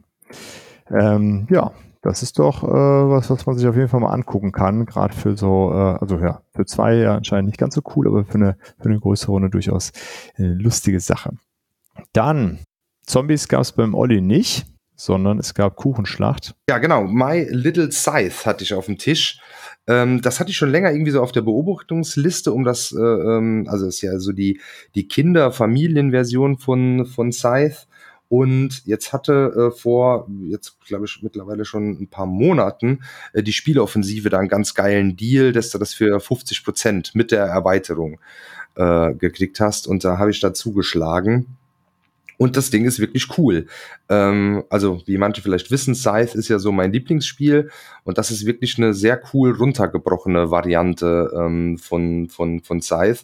Ähm, ja, das ist doch äh, was, was man sich auf jeden Fall mal angucken kann, gerade für so, äh, also ja, für zwei ja anscheinend nicht ganz so cool, aber für eine, für eine größere Runde durchaus eine lustige Sache. Dann, Zombies gab es beim Olli nicht, sondern es gab Kuchenschlacht. Ja, genau. My Little Scythe hatte ich auf dem Tisch. Ähm, das hatte ich schon länger irgendwie so auf der Beobachtungsliste, um das, äh, ähm, also ist ja so die, die Kinder-Familien-Version von, von Scythe. Und jetzt hatte äh, vor, jetzt glaube ich mittlerweile schon ein paar Monaten, äh, die Spieleoffensive da einen ganz geilen Deal, dass du das für 50 Prozent mit der Erweiterung äh, gekriegt hast. Und da habe ich da zugeschlagen. Und das Ding ist wirklich cool. Ähm, also, wie manche vielleicht wissen, Scythe ist ja so mein Lieblingsspiel. Und das ist wirklich eine sehr cool runtergebrochene Variante ähm, von, von, von Scythe,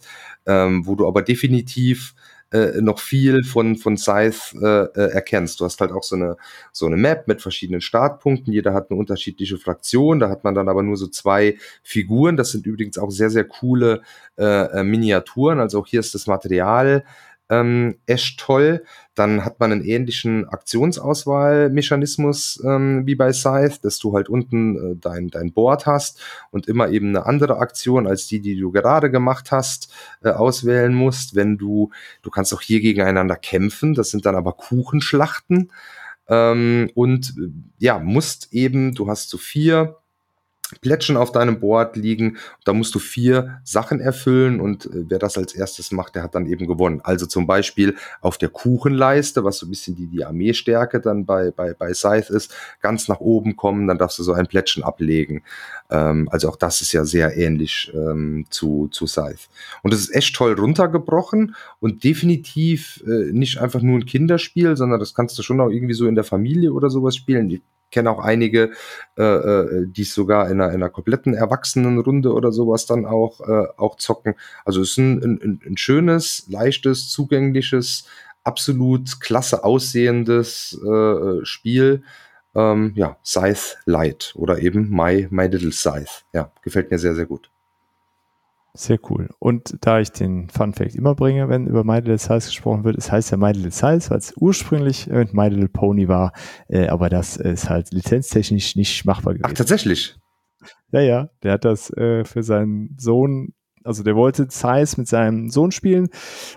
ähm, wo du aber definitiv äh, noch viel von, von Scythe äh, äh, erkennst. Du hast halt auch so eine, so eine Map mit verschiedenen Startpunkten. Jeder hat eine unterschiedliche Fraktion. Da hat man dann aber nur so zwei Figuren. Das sind übrigens auch sehr, sehr coole äh, äh Miniaturen. Also auch hier ist das Material ähm, echt toll. Dann hat man einen ähnlichen Aktionsauswahlmechanismus ähm, wie bei Scythe, dass du halt unten äh, dein, dein Board hast und immer eben eine andere Aktion als die, die du gerade gemacht hast, äh, auswählen musst. Wenn du, du kannst auch hier gegeneinander kämpfen, das sind dann aber Kuchenschlachten. Ähm, und äh, ja, musst eben, du hast so vier Plättchen auf deinem Board liegen. Da musst du vier Sachen erfüllen und äh, wer das als erstes macht, der hat dann eben gewonnen. Also zum Beispiel auf der Kuchenleiste, was so ein bisschen die, die Armeestärke dann bei, bei, bei Scythe ist, ganz nach oben kommen, dann darfst du so ein Plättchen ablegen. Ähm, also auch das ist ja sehr ähnlich ähm, zu, zu Scythe. Und es ist echt toll runtergebrochen und definitiv äh, nicht einfach nur ein Kinderspiel, sondern das kannst du schon auch irgendwie so in der Familie oder sowas spielen. Ich kenne auch einige, äh, äh, die es sogar in einer, in einer kompletten Erwachsenenrunde oder sowas dann auch, äh, auch zocken. Also es ist ein, ein, ein schönes, leichtes, zugängliches, absolut klasse aussehendes äh, Spiel. Ähm, ja, Scythe Light oder eben My, My Little Scythe. Ja, gefällt mir sehr, sehr gut. Sehr cool. Und da ich den Fun Fact immer bringe, wenn über My Little Size gesprochen wird, es heißt ja My Little Size, weil es ursprünglich äh, My Little Pony war, äh, aber das ist halt lizenztechnisch nicht machbar gewesen. Ach, tatsächlich. Ja, ja, der hat das äh, für seinen Sohn, also der wollte Size mit seinem Sohn spielen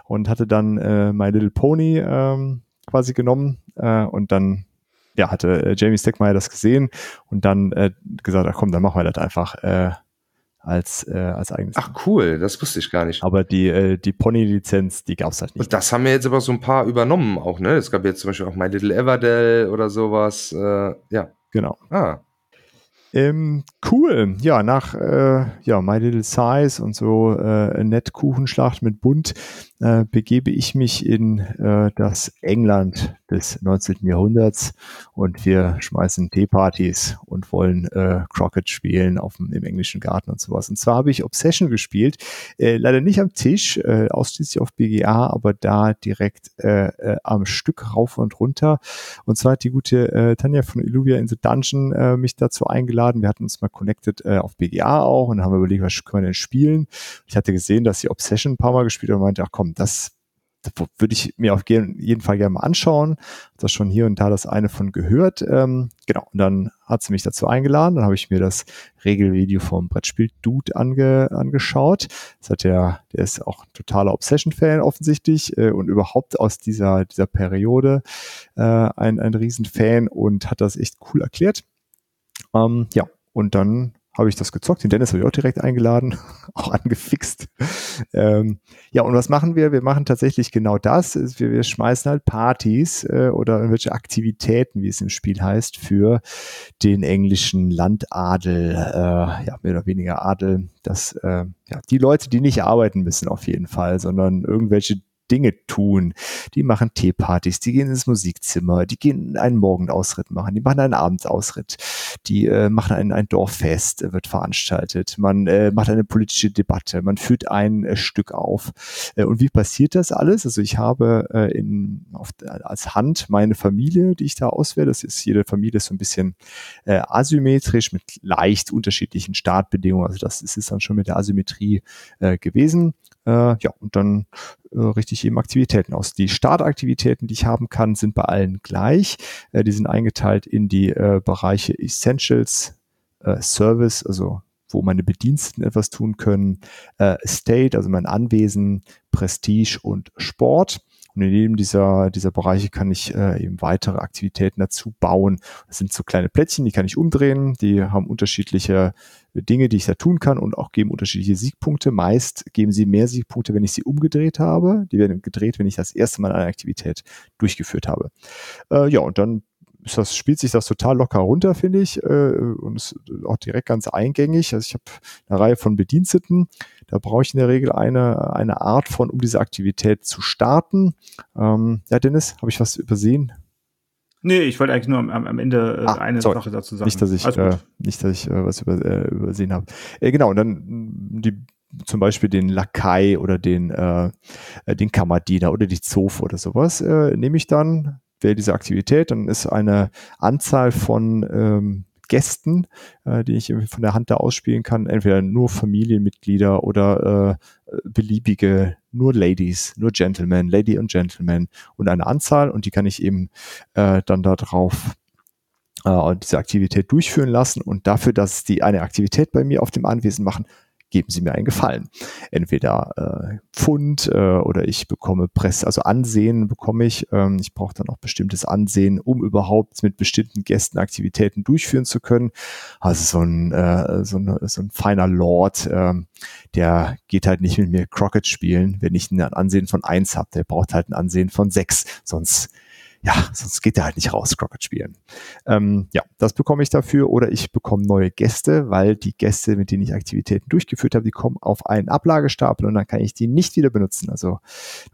und hatte dann äh, My Little Pony ähm, quasi genommen äh, und dann ja, hatte äh, Jamie Steckmeyer das gesehen und dann gesagt, ach komm, dann machen wir das einfach als, äh, als eigenes. Ach cool, das wusste ich gar nicht. Aber die, äh, die Pony-Lizenz, die gab's halt nicht. Und das haben wir jetzt aber so ein paar übernommen auch, ne? Es gab jetzt zum Beispiel auch My Little Everdell oder sowas. Äh, ja. Genau. Ah. Ähm, cool. Ja, nach äh, ja, My Little Size und so äh, Nettkuchenschlacht mit Bund äh, begebe ich mich in äh, das England des 19. Jahrhunderts und wir schmeißen Teepartys und wollen äh, Crockett spielen auf dem, im englischen Garten und sowas. Und zwar habe ich Obsession gespielt, äh, leider nicht am Tisch, äh, ausschließlich auf BGA, aber da direkt äh, äh, am Stück rauf und runter. Und zwar hat die gute äh, Tanja von Illuvia in the Dungeon äh, mich dazu eingeladen. Wir hatten uns mal connected äh, auf BGA auch und haben überlegt, was können wir denn spielen. Ich hatte gesehen, dass sie Obsession ein paar Mal gespielt hat und meinte, ach komm, das das würde ich mir auf jeden Fall gerne mal anschauen. Das schon hier und da das eine von gehört. Ähm, genau. Und dann hat sie mich dazu eingeladen. Dann habe ich mir das Regelvideo vom Brettspiel Dude ange, angeschaut. Das hat der, der ist auch ein totaler Obsession-Fan offensichtlich äh, und überhaupt aus dieser, dieser Periode äh, ein, ein Riesenfan und hat das echt cool erklärt. Ähm, ja, und dann habe ich das gezockt. Den Dennis habe ich auch direkt eingeladen, auch angefixt. Ähm, ja, und was machen wir? Wir machen tatsächlich genau das. Wir, wir schmeißen halt Partys äh, oder irgendwelche Aktivitäten, wie es im Spiel heißt, für den englischen Landadel, äh, ja, mehr oder weniger Adel. Das, äh, ja, die Leute, die nicht arbeiten müssen auf jeden Fall, sondern irgendwelche Dinge tun. Die machen Teepartys, die gehen ins Musikzimmer, die gehen einen Morgenausritt machen, die machen einen Abendsausritt, die äh, machen ein, ein Dorffest, äh, wird veranstaltet, man äh, macht eine politische Debatte, man führt ein äh, Stück auf. Äh, und wie passiert das alles? Also ich habe äh, in, auf, als Hand meine Familie, die ich da auswähle. Das ist jede Familie ist so ein bisschen äh, asymmetrisch mit leicht unterschiedlichen Startbedingungen. Also das ist es dann schon mit der Asymmetrie äh, gewesen. Äh, ja, und dann äh, richte ich eben Aktivitäten aus. Die Startaktivitäten, die ich haben kann, sind bei allen gleich. Äh, die sind eingeteilt in die äh, Bereiche Essentials, äh, Service, also wo meine Bediensteten etwas tun können, äh, State, also mein Anwesen, Prestige und Sport. Und in jedem dieser, dieser Bereiche kann ich äh, eben weitere Aktivitäten dazu bauen. Das sind so kleine Plättchen, die kann ich umdrehen. Die haben unterschiedliche Dinge, die ich da tun kann und auch geben unterschiedliche Siegpunkte. Meist geben sie mehr Siegpunkte, wenn ich sie umgedreht habe. Die werden gedreht, wenn ich das erste Mal eine Aktivität durchgeführt habe. Äh, ja, und dann ist das, spielt sich das total locker runter, finde ich, äh, und ist auch direkt ganz eingängig. Also ich habe eine Reihe von Bediensteten. Da brauche ich in der Regel eine, eine Art von, um diese Aktivität zu starten. Ähm, ja, Dennis, habe ich was übersehen? Nee, ich wollte eigentlich nur am, am Ende äh, ah, eine sorry. Sache dazu sagen. Nicht, dass ich, äh, nicht, dass ich äh, was über, äh, übersehen habe. Äh, genau, und dann mm, die zum Beispiel den Lakai oder den, äh, äh, den Kammerdiener oder die Zofe oder sowas, äh, nehme ich dann, wähle diese Aktivität, dann ist eine Anzahl von ähm, Gästen, äh, die ich von der Hand da ausspielen kann, entweder nur Familienmitglieder oder äh, beliebige, nur Ladies, nur Gentlemen, Lady und Gentlemen und eine Anzahl. Und die kann ich eben äh, dann da drauf äh, diese Aktivität durchführen lassen und dafür, dass die eine Aktivität bei mir auf dem Anwesen machen, geben Sie mir einen Gefallen. Entweder äh, Pfund äh, oder ich bekomme Presse, also Ansehen bekomme ich. Ähm, ich brauche dann auch bestimmtes Ansehen, um überhaupt mit bestimmten Gästen Aktivitäten durchführen zu können. Also so ein, äh, so, ein so ein feiner Lord, äh, der geht halt nicht mit mir Crockett spielen, wenn ich ein Ansehen von eins habe. Der braucht halt ein Ansehen von sechs, sonst ja, sonst geht er halt nicht raus, Crockett spielen. Ähm, ja, das bekomme ich dafür oder ich bekomme neue Gäste, weil die Gäste, mit denen ich Aktivitäten durchgeführt habe, die kommen auf einen Ablagestapel und dann kann ich die nicht wieder benutzen. Also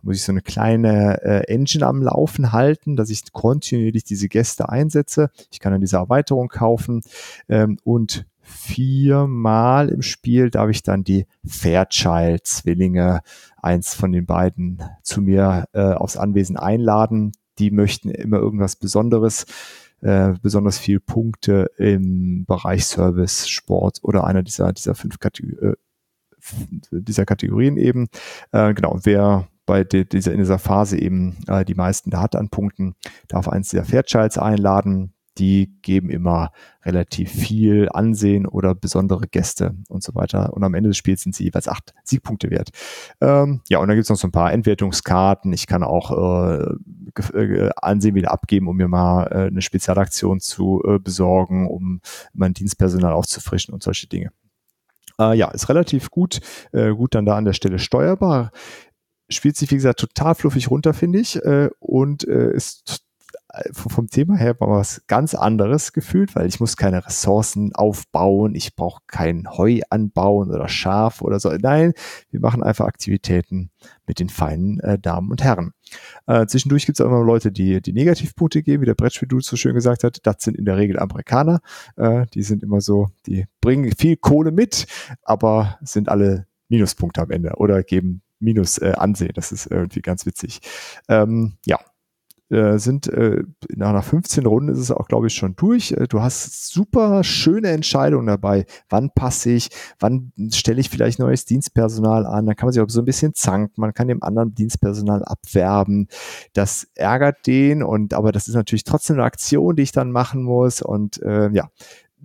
muss ich so eine kleine äh, Engine am Laufen halten, dass ich kontinuierlich diese Gäste einsetze. Ich kann dann diese Erweiterung kaufen ähm, und viermal im Spiel darf ich dann die Fairchild-Zwillinge, eins von den beiden, zu mir äh, aufs Anwesen einladen die möchten immer irgendwas Besonderes, äh, besonders viel Punkte im Bereich Service, Sport oder einer dieser, dieser fünf, Kategor äh, dieser Kategorien eben. Äh, genau, wer bei dieser, in dieser Phase eben äh, die meisten da hat an Punkten, darf eins dieser Fairchilds einladen die geben immer relativ viel Ansehen oder besondere Gäste und so weiter. Und am Ende des Spiels sind sie jeweils acht Siegpunkte wert. Ähm, ja, und dann gibt es noch so ein paar Entwertungskarten. Ich kann auch äh, äh, Ansehen wieder abgeben, um mir mal äh, eine Spezialaktion zu äh, besorgen, um mein Dienstpersonal aufzufrischen und solche Dinge. Äh, ja, ist relativ gut, äh, gut dann da an der Stelle steuerbar. Spielt sich, wie gesagt, total fluffig runter, finde ich, äh, und äh, ist vom Thema her war was ganz anderes gefühlt, weil ich muss keine Ressourcen aufbauen, ich brauche kein Heu anbauen oder Schaf oder so. Nein, wir machen einfach Aktivitäten mit den feinen äh, Damen und Herren. Äh, zwischendurch gibt es auch immer Leute, die die Negativpunkte geben, wie der Brettspiel so schön gesagt hat. Das sind in der Regel Amerikaner. Äh, die sind immer so, die bringen viel Kohle mit, aber sind alle Minuspunkte am Ende oder geben Minus äh, Ansehen. Das ist irgendwie ganz witzig. Ähm, ja, äh, sind äh, nach 15 Runden ist es auch, glaube ich, schon durch. Äh, du hast super schöne Entscheidungen dabei. Wann passe ich? Wann stelle ich vielleicht neues Dienstpersonal an? Dann kann man sich auch so ein bisschen zanken. Man kann dem anderen Dienstpersonal abwerben. Das ärgert den und aber das ist natürlich trotzdem eine Aktion, die ich dann machen muss. Und äh, ja,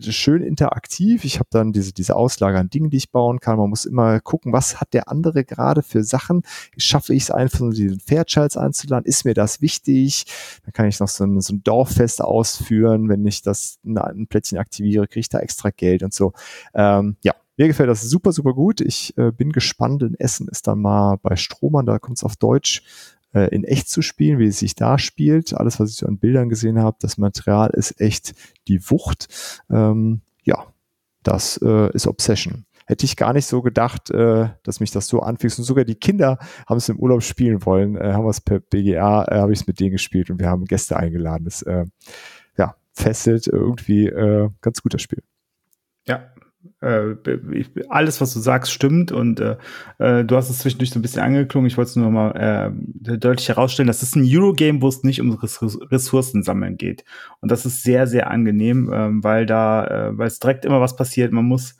schön interaktiv. Ich habe dann diese, diese Auslage an Dingen, die ich bauen kann. Man muss immer gucken, was hat der andere gerade für Sachen. Schaffe ich es einfach, so diesen Fairchilds einzuladen? Ist mir das wichtig? Dann kann ich noch so ein, so ein Dorffest ausführen. Wenn ich das ein Plätzchen aktiviere, kriege ich da extra Geld und so. Ähm, ja, mir gefällt das super, super gut. Ich äh, bin gespannt. In Essen ist dann mal bei Strohmann, da kommt es auf Deutsch äh, in echt zu spielen, wie es sich da spielt. Alles, was ich so an Bildern gesehen habe, das Material ist echt die Wucht. Ähm, ja, das äh, ist Obsession. Hätte ich gar nicht so gedacht, äh, dass mich das so anfixt. Und sogar die Kinder haben es im Urlaub spielen wollen, äh, haben wir es per BGA, äh, habe ich es mit denen gespielt und wir haben Gäste eingeladen. Das äh, ja, fesselt irgendwie äh, ganz gut das Spiel. Ja, alles, was du sagst, stimmt und äh, äh, du hast es zwischendurch so ein bisschen angeklungen. Ich wollte es nur mal äh, deutlich herausstellen. Das ist ein Eurogame, wo es nicht um Ressourcen sammeln geht. Und das ist sehr, sehr angenehm, äh, weil da, äh, weil es direkt immer was passiert. Man muss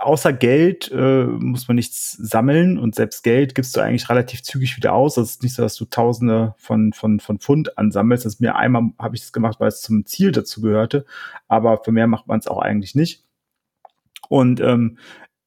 außer Geld äh, muss man nichts sammeln und selbst Geld gibst du eigentlich relativ zügig wieder aus. Das ist nicht so, dass du Tausende von von von Pfund ansammelst. Das ist mir einmal habe ich das gemacht, weil es zum Ziel dazu gehörte, aber für mehr macht man es auch eigentlich nicht. Und ähm,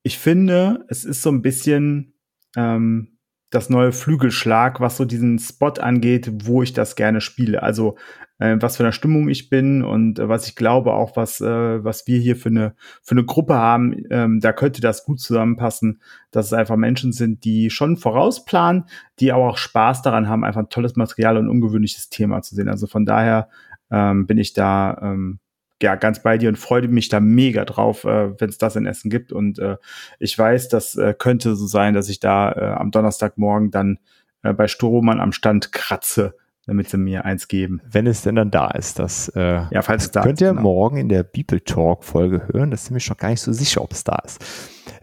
ich finde, es ist so ein bisschen ähm, das neue Flügelschlag, was so diesen Spot angeht, wo ich das gerne spiele. Also äh, was für eine Stimmung ich bin und äh, was ich glaube auch, was äh, was wir hier für eine für eine Gruppe haben, ähm, da könnte das gut zusammenpassen, dass es einfach Menschen sind, die schon vorausplanen, die aber auch Spaß daran haben, einfach ein tolles Material und ungewöhnliches Thema zu sehen. Also von daher ähm, bin ich da ähm, ja, ganz bei dir und freue mich da mega drauf, äh, wenn es das in Essen gibt. Und äh, ich weiß, das äh, könnte so sein, dass ich da äh, am Donnerstagmorgen dann äh, bei Strohmann am Stand kratze, damit sie mir eins geben. Wenn es denn dann da ist, das, äh, ja, falls es da könnt ist, ihr genau. morgen in der People Talk Folge hören. Das ist nämlich schon gar nicht so sicher, ob es da ist.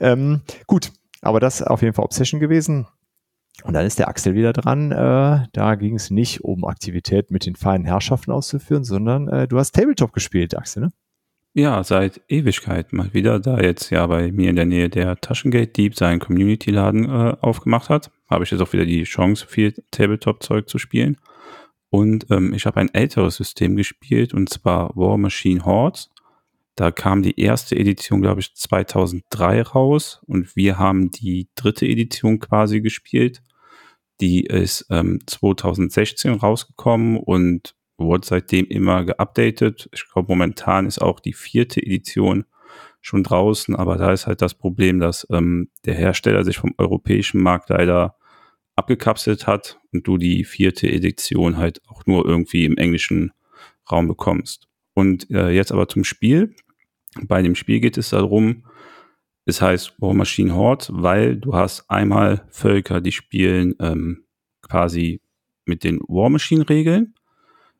Ähm, gut, aber das ist auf jeden Fall Obsession gewesen. Und dann ist der Axel wieder dran. Äh, da ging es nicht um Aktivität mit den feinen Herrschaften auszuführen, sondern äh, du hast Tabletop gespielt, Axel, ne? Ja, seit Ewigkeit mal wieder, da jetzt ja bei mir in der Nähe der Taschengate Dieb seinen Community-Laden äh, aufgemacht hat, habe ich jetzt auch wieder die Chance, viel Tabletop-Zeug zu spielen. Und ähm, ich habe ein älteres System gespielt, und zwar War Machine Hordes. Da kam die erste Edition, glaube ich, 2003 raus und wir haben die dritte Edition quasi gespielt. Die ist ähm, 2016 rausgekommen und wurde seitdem immer geupdatet. Ich glaube, momentan ist auch die vierte Edition schon draußen, aber da ist halt das Problem, dass ähm, der Hersteller sich vom europäischen Markt leider abgekapselt hat und du die vierte Edition halt auch nur irgendwie im englischen Raum bekommst. Und äh, jetzt aber zum Spiel. Bei dem Spiel geht es darum, es heißt War Machine Horde, weil du hast einmal Völker, die spielen ähm, quasi mit den War Machine Regeln.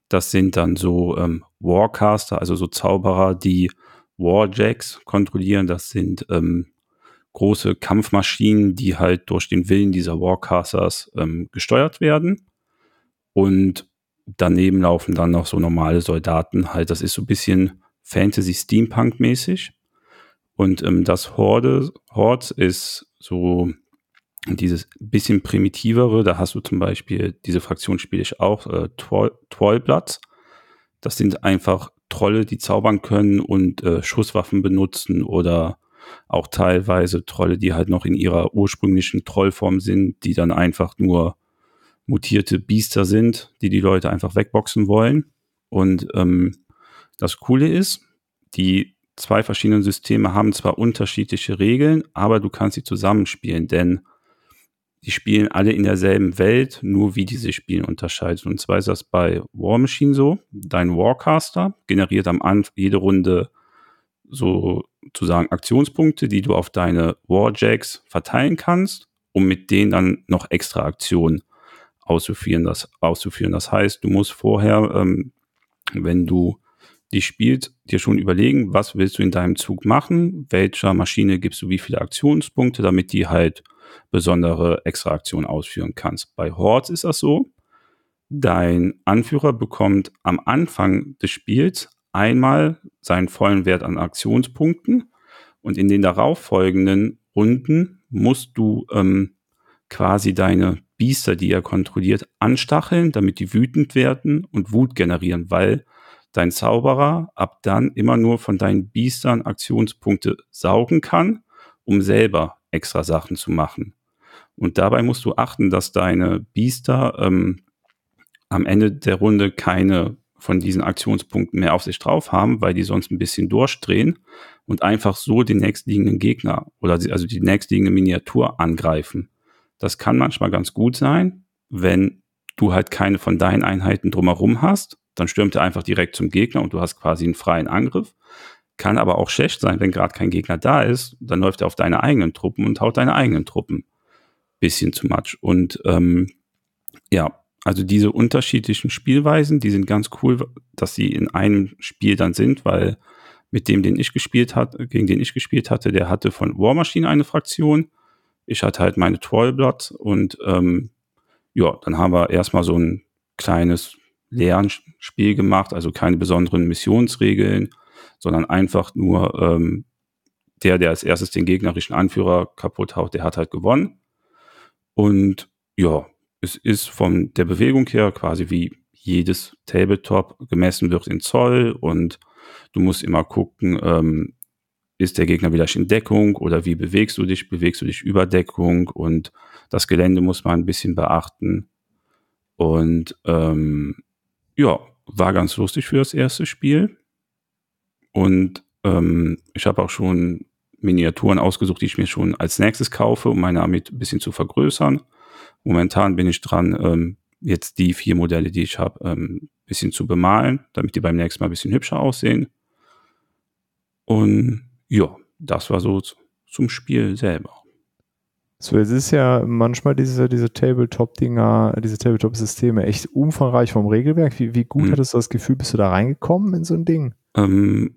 Das sind dann so ähm, Warcaster, also so Zauberer, die Warjacks kontrollieren. Das sind ähm, große Kampfmaschinen, die halt durch den Willen dieser Warcasters ähm, gesteuert werden. Und daneben laufen dann noch so normale Soldaten halt. Das ist so ein bisschen Fantasy Steampunk mäßig. Und ähm, das Horde, Horde ist so dieses bisschen primitivere, da hast du zum Beispiel, diese Fraktion spiele ich auch, äh, Troll, Trollblatt. Das sind einfach Trolle, die zaubern können und äh, Schusswaffen benutzen oder auch teilweise Trolle, die halt noch in ihrer ursprünglichen Trollform sind, die dann einfach nur mutierte Biester sind, die die Leute einfach wegboxen wollen. Und ähm, das Coole ist, die zwei verschiedenen Systeme haben zwar unterschiedliche Regeln, aber du kannst sie zusammenspielen, denn die spielen alle in derselben Welt, nur wie die sich spielen unterscheidet. Und zwar ist das bei War Machine so. Dein Warcaster generiert am Anfang jede Runde sozusagen Aktionspunkte, die du auf deine Warjacks verteilen kannst, um mit denen dann noch extra Aktionen auszuführen. Das, auszuführen. das heißt, du musst vorher, ähm, wenn du die spielst, dir schon überlegen, was willst du in deinem Zug machen, welcher Maschine gibst du wie viele Aktionspunkte, damit die halt besondere Extraaktionen ausführen kannst. Bei Hordes ist das so, dein Anführer bekommt am Anfang des Spiels einmal seinen vollen Wert an Aktionspunkten und in den darauffolgenden Runden musst du ähm, quasi deine Biester, die er kontrolliert, anstacheln, damit die wütend werden und Wut generieren, weil dein Zauberer ab dann immer nur von deinen Biestern Aktionspunkte saugen kann, um selber extra Sachen zu machen. Und dabei musst du achten, dass deine Biester ähm, am Ende der Runde keine von diesen Aktionspunkten mehr auf sich drauf haben, weil die sonst ein bisschen durchdrehen und einfach so den nächstliegenden Gegner oder also die nächstliegende Miniatur angreifen. Das kann manchmal ganz gut sein, wenn du halt keine von deinen Einheiten drumherum hast, dann stürmt er einfach direkt zum Gegner und du hast quasi einen freien Angriff. Kann aber auch schlecht sein, wenn gerade kein Gegner da ist, dann läuft er auf deine eigenen Truppen und haut deine eigenen Truppen. Bisschen zu much. Und ähm, ja, also diese unterschiedlichen Spielweisen, die sind ganz cool, dass sie in einem Spiel dann sind, weil mit dem, den ich gespielt hatte, gegen den ich gespielt hatte, der hatte von War Machine eine Fraktion. Ich hatte halt meine Trollblatt und ähm, ja, dann haben wir erstmal so ein kleines Lernspiel gemacht, also keine besonderen Missionsregeln, sondern einfach nur ähm, der, der als erstes den gegnerischen Anführer kaputt haut, der hat halt gewonnen. Und ja, es ist von der Bewegung her quasi wie jedes Tabletop gemessen wird in Zoll und du musst immer gucken, ähm, ist der Gegner wieder in Deckung oder wie bewegst du dich? Bewegst du dich über Deckung und das Gelände muss man ein bisschen beachten. Und ähm, ja, war ganz lustig für das erste Spiel. Und ähm, ich habe auch schon Miniaturen ausgesucht, die ich mir schon als nächstes kaufe, um meine Armee ein bisschen zu vergrößern. Momentan bin ich dran, ähm, jetzt die vier Modelle, die ich habe, ähm, bisschen zu bemalen, damit die beim nächsten Mal ein bisschen hübscher aussehen. Und ja, das war so zum Spiel selber. So, es ist ja manchmal diese, diese Tabletop-Dinger, diese Tabletop-Systeme echt umfangreich vom Regelwerk. Wie, wie gut mhm. hattest du das Gefühl, bist du da reingekommen in so ein Ding? Ähm,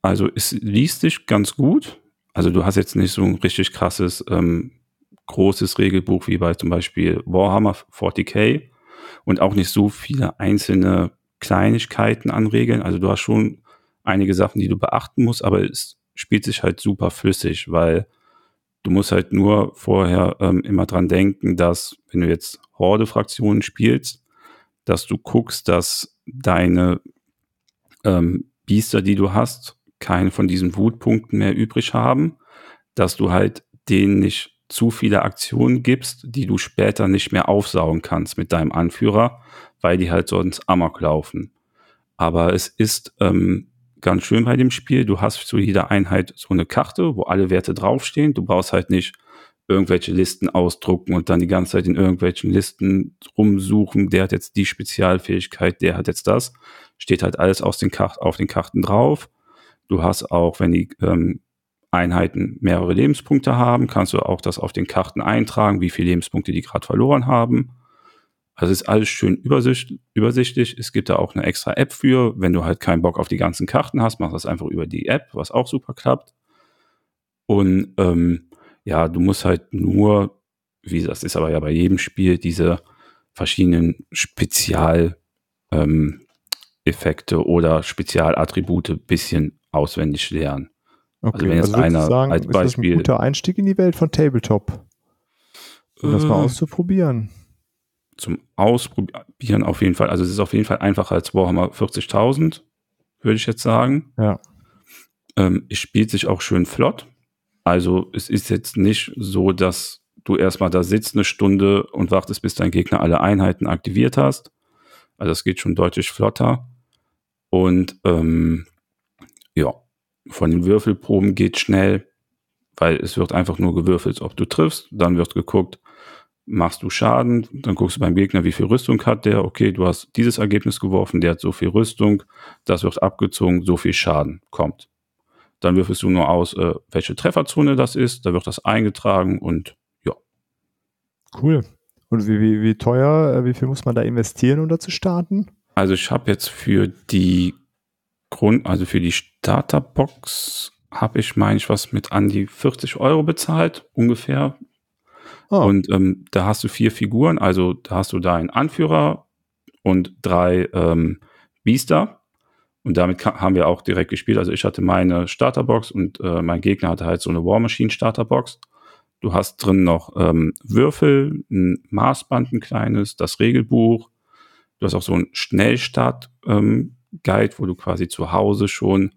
also es liest sich ganz gut. Also du hast jetzt nicht so ein richtig krasses ähm, großes Regelbuch wie bei zum Beispiel Warhammer 40k und auch nicht so viele einzelne Kleinigkeiten an Regeln. Also du hast schon einige Sachen, die du beachten musst, aber es spielt sich halt super flüssig, weil du musst halt nur vorher ähm, immer dran denken, dass wenn du jetzt Horde-Fraktionen spielst, dass du guckst, dass deine ähm, Biester, die du hast, keine von diesen Wutpunkten mehr übrig haben, dass du halt denen nicht zu viele Aktionen gibst, die du später nicht mehr aufsaugen kannst mit deinem Anführer, weil die halt sonst amok laufen. Aber es ist ähm, ganz schön bei dem Spiel. Du hast zu jeder Einheit so eine Karte, wo alle Werte draufstehen. Du brauchst halt nicht irgendwelche Listen ausdrucken und dann die ganze Zeit in irgendwelchen Listen rumsuchen. Der hat jetzt die Spezialfähigkeit, der hat jetzt das. Steht halt alles aus den Kart auf den Karten drauf. Du hast auch, wenn die ähm, Einheiten mehrere Lebenspunkte haben, kannst du auch das auf den Karten eintragen, wie viele Lebenspunkte die gerade verloren haben. Also ist alles schön übersicht, übersichtlich. Es gibt da auch eine extra App für. Wenn du halt keinen Bock auf die ganzen Karten hast, mach das einfach über die App, was auch super klappt. Und ähm, ja, du musst halt nur, wie das ist aber ja bei jedem Spiel, diese verschiedenen Spezialeffekte ähm, oder Spezialattribute bisschen auswendig lernen. Okay, wenn jetzt also einer sagen, als ist das ein Beispiel- guter Einstieg in die Welt von Tabletop, um das mal Äh, auszuprobieren. Zum Ausprobieren auf jeden Fall. Also es ist auf jeden Fall einfacher als Warhammer 40.000, würde ich jetzt sagen. Ja. Ähm, es spielt sich auch schön flott. Also es ist jetzt nicht so, dass du erstmal da sitzt eine Stunde und wartest, bis dein Gegner alle Einheiten aktiviert hast. Also es geht schon deutlich flotter. Und ähm, ja, von den Würfelproben geht schnell, weil es wird einfach nur gewürfelt, ob du triffst. Dann wird geguckt, machst du Schaden, dann guckst du beim Gegner, wie viel Rüstung hat der. Okay, du hast dieses Ergebnis geworfen, der hat so viel Rüstung, das wird abgezogen, so viel Schaden kommt. Dann würfelst du nur aus, äh, welche Trefferzone das ist, da wird das eingetragen und ja. Cool. Und wie, wie, wie teuer, äh, wie viel muss man da investieren, um da zu starten? Also ich habe jetzt für die Grund, also für die Starterbox habe ich, meine ich, was mit an die 40 Euro bezahlt, ungefähr. Ah, Und ähm, da hast du vier Figuren, also da hast du da einen Anführer und drei ähm, Biester. Und damit haben wir auch direkt gespielt. Also ich hatte meine Starterbox und äh, mein Gegner hatte halt so eine War Machine Starterbox. Du hast drin noch ähm, Würfel, ein Maßband, ein kleines, das Regelbuch. Du hast auch so einen Schnellstart-Guide, wo du quasi zu Hause schon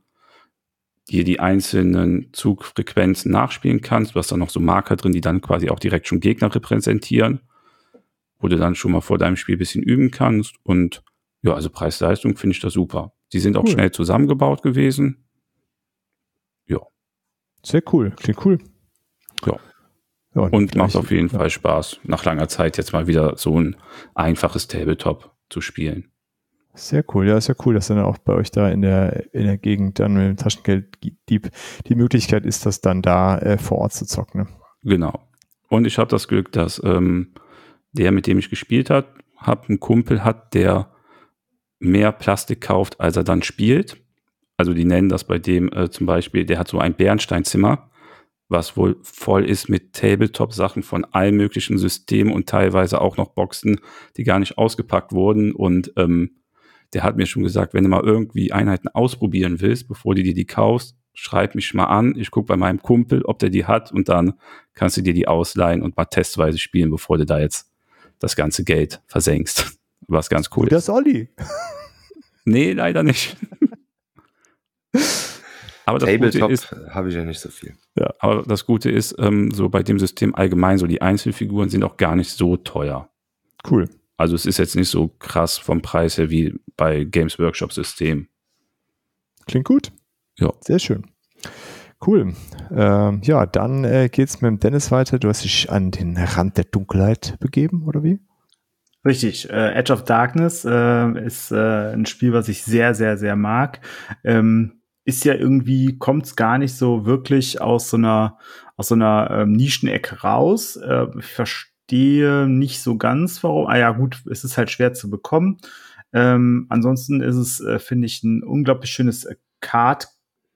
dir die einzelnen Zugfrequenzen nachspielen kannst. Du hast dann noch so Marker drin, die dann quasi auch direkt schon Gegner repräsentieren, wo du dann schon mal vor deinem Spiel ein bisschen üben kannst. Und ja, also Preis-Leistung finde ich da super. Die sind auch Cool. schnell zusammengebaut gewesen. sehr cool. Klingt cool. Ja. ja Und macht vielleicht- auf jeden ja. Fall Spaß, nach langer Zeit jetzt mal wieder so ein einfaches Tabletop zu spielen. Sehr cool. Ja, ist ja cool, dass dann auch bei euch da in der, in der Gegend dann mit dem Taschengelddieb die Möglichkeit ist, das dann da äh, vor Ort zu zocken. Ne? Genau. Und ich habe das Glück, dass ähm, der, mit dem ich gespielt hat, hab einen Kumpel hat, der mehr Plastik kauft, als er dann spielt. Also die nennen das bei dem äh, zum Beispiel, der hat so ein Bernsteinzimmer, was wohl voll ist mit Tabletop-Sachen von allen möglichen Systemen und teilweise auch noch Boxen, die gar nicht ausgepackt wurden. Und ähm, der hat mir schon gesagt, wenn du mal irgendwie Einheiten ausprobieren willst, bevor du dir die kaufst, schreib mich mal an. Ich gucke bei meinem Kumpel, ob der die hat und dann kannst du dir die ausleihen und mal testweise spielen, bevor du da jetzt das ganze Geld versenkst. Was ganz cool Das ist. ist Olli. Nee, leider nicht. Aber das Gute Tabletop ist, habe ich ja nicht so viel. aber das Gute ist, ähm, so bei dem System allgemein, so die Einzelfiguren sind auch gar nicht so teuer. Cool. Also es ist jetzt nicht so krass vom Preis her wie bei Games Workshop System. Klingt gut. Ja. Sehr schön. Cool. Ähm, ja, dann äh, geht's mit dem Dennis weiter. Du hast dich an den Rand der Dunkelheit begeben, oder wie? Richtig. Äh, Edge of Darkness äh, ist äh, ein Spiel, was ich sehr, sehr, sehr mag. Ähm, ist ja irgendwie, kommt es gar nicht so wirklich aus so einer, aus so einer ähm, Nischenecke raus. Äh, ich verstehe nicht so ganz, warum. Ah ja, gut, es ist halt schwer zu bekommen. Ähm, ansonsten ist es, äh, finde ich, ein unglaublich schönes äh, Card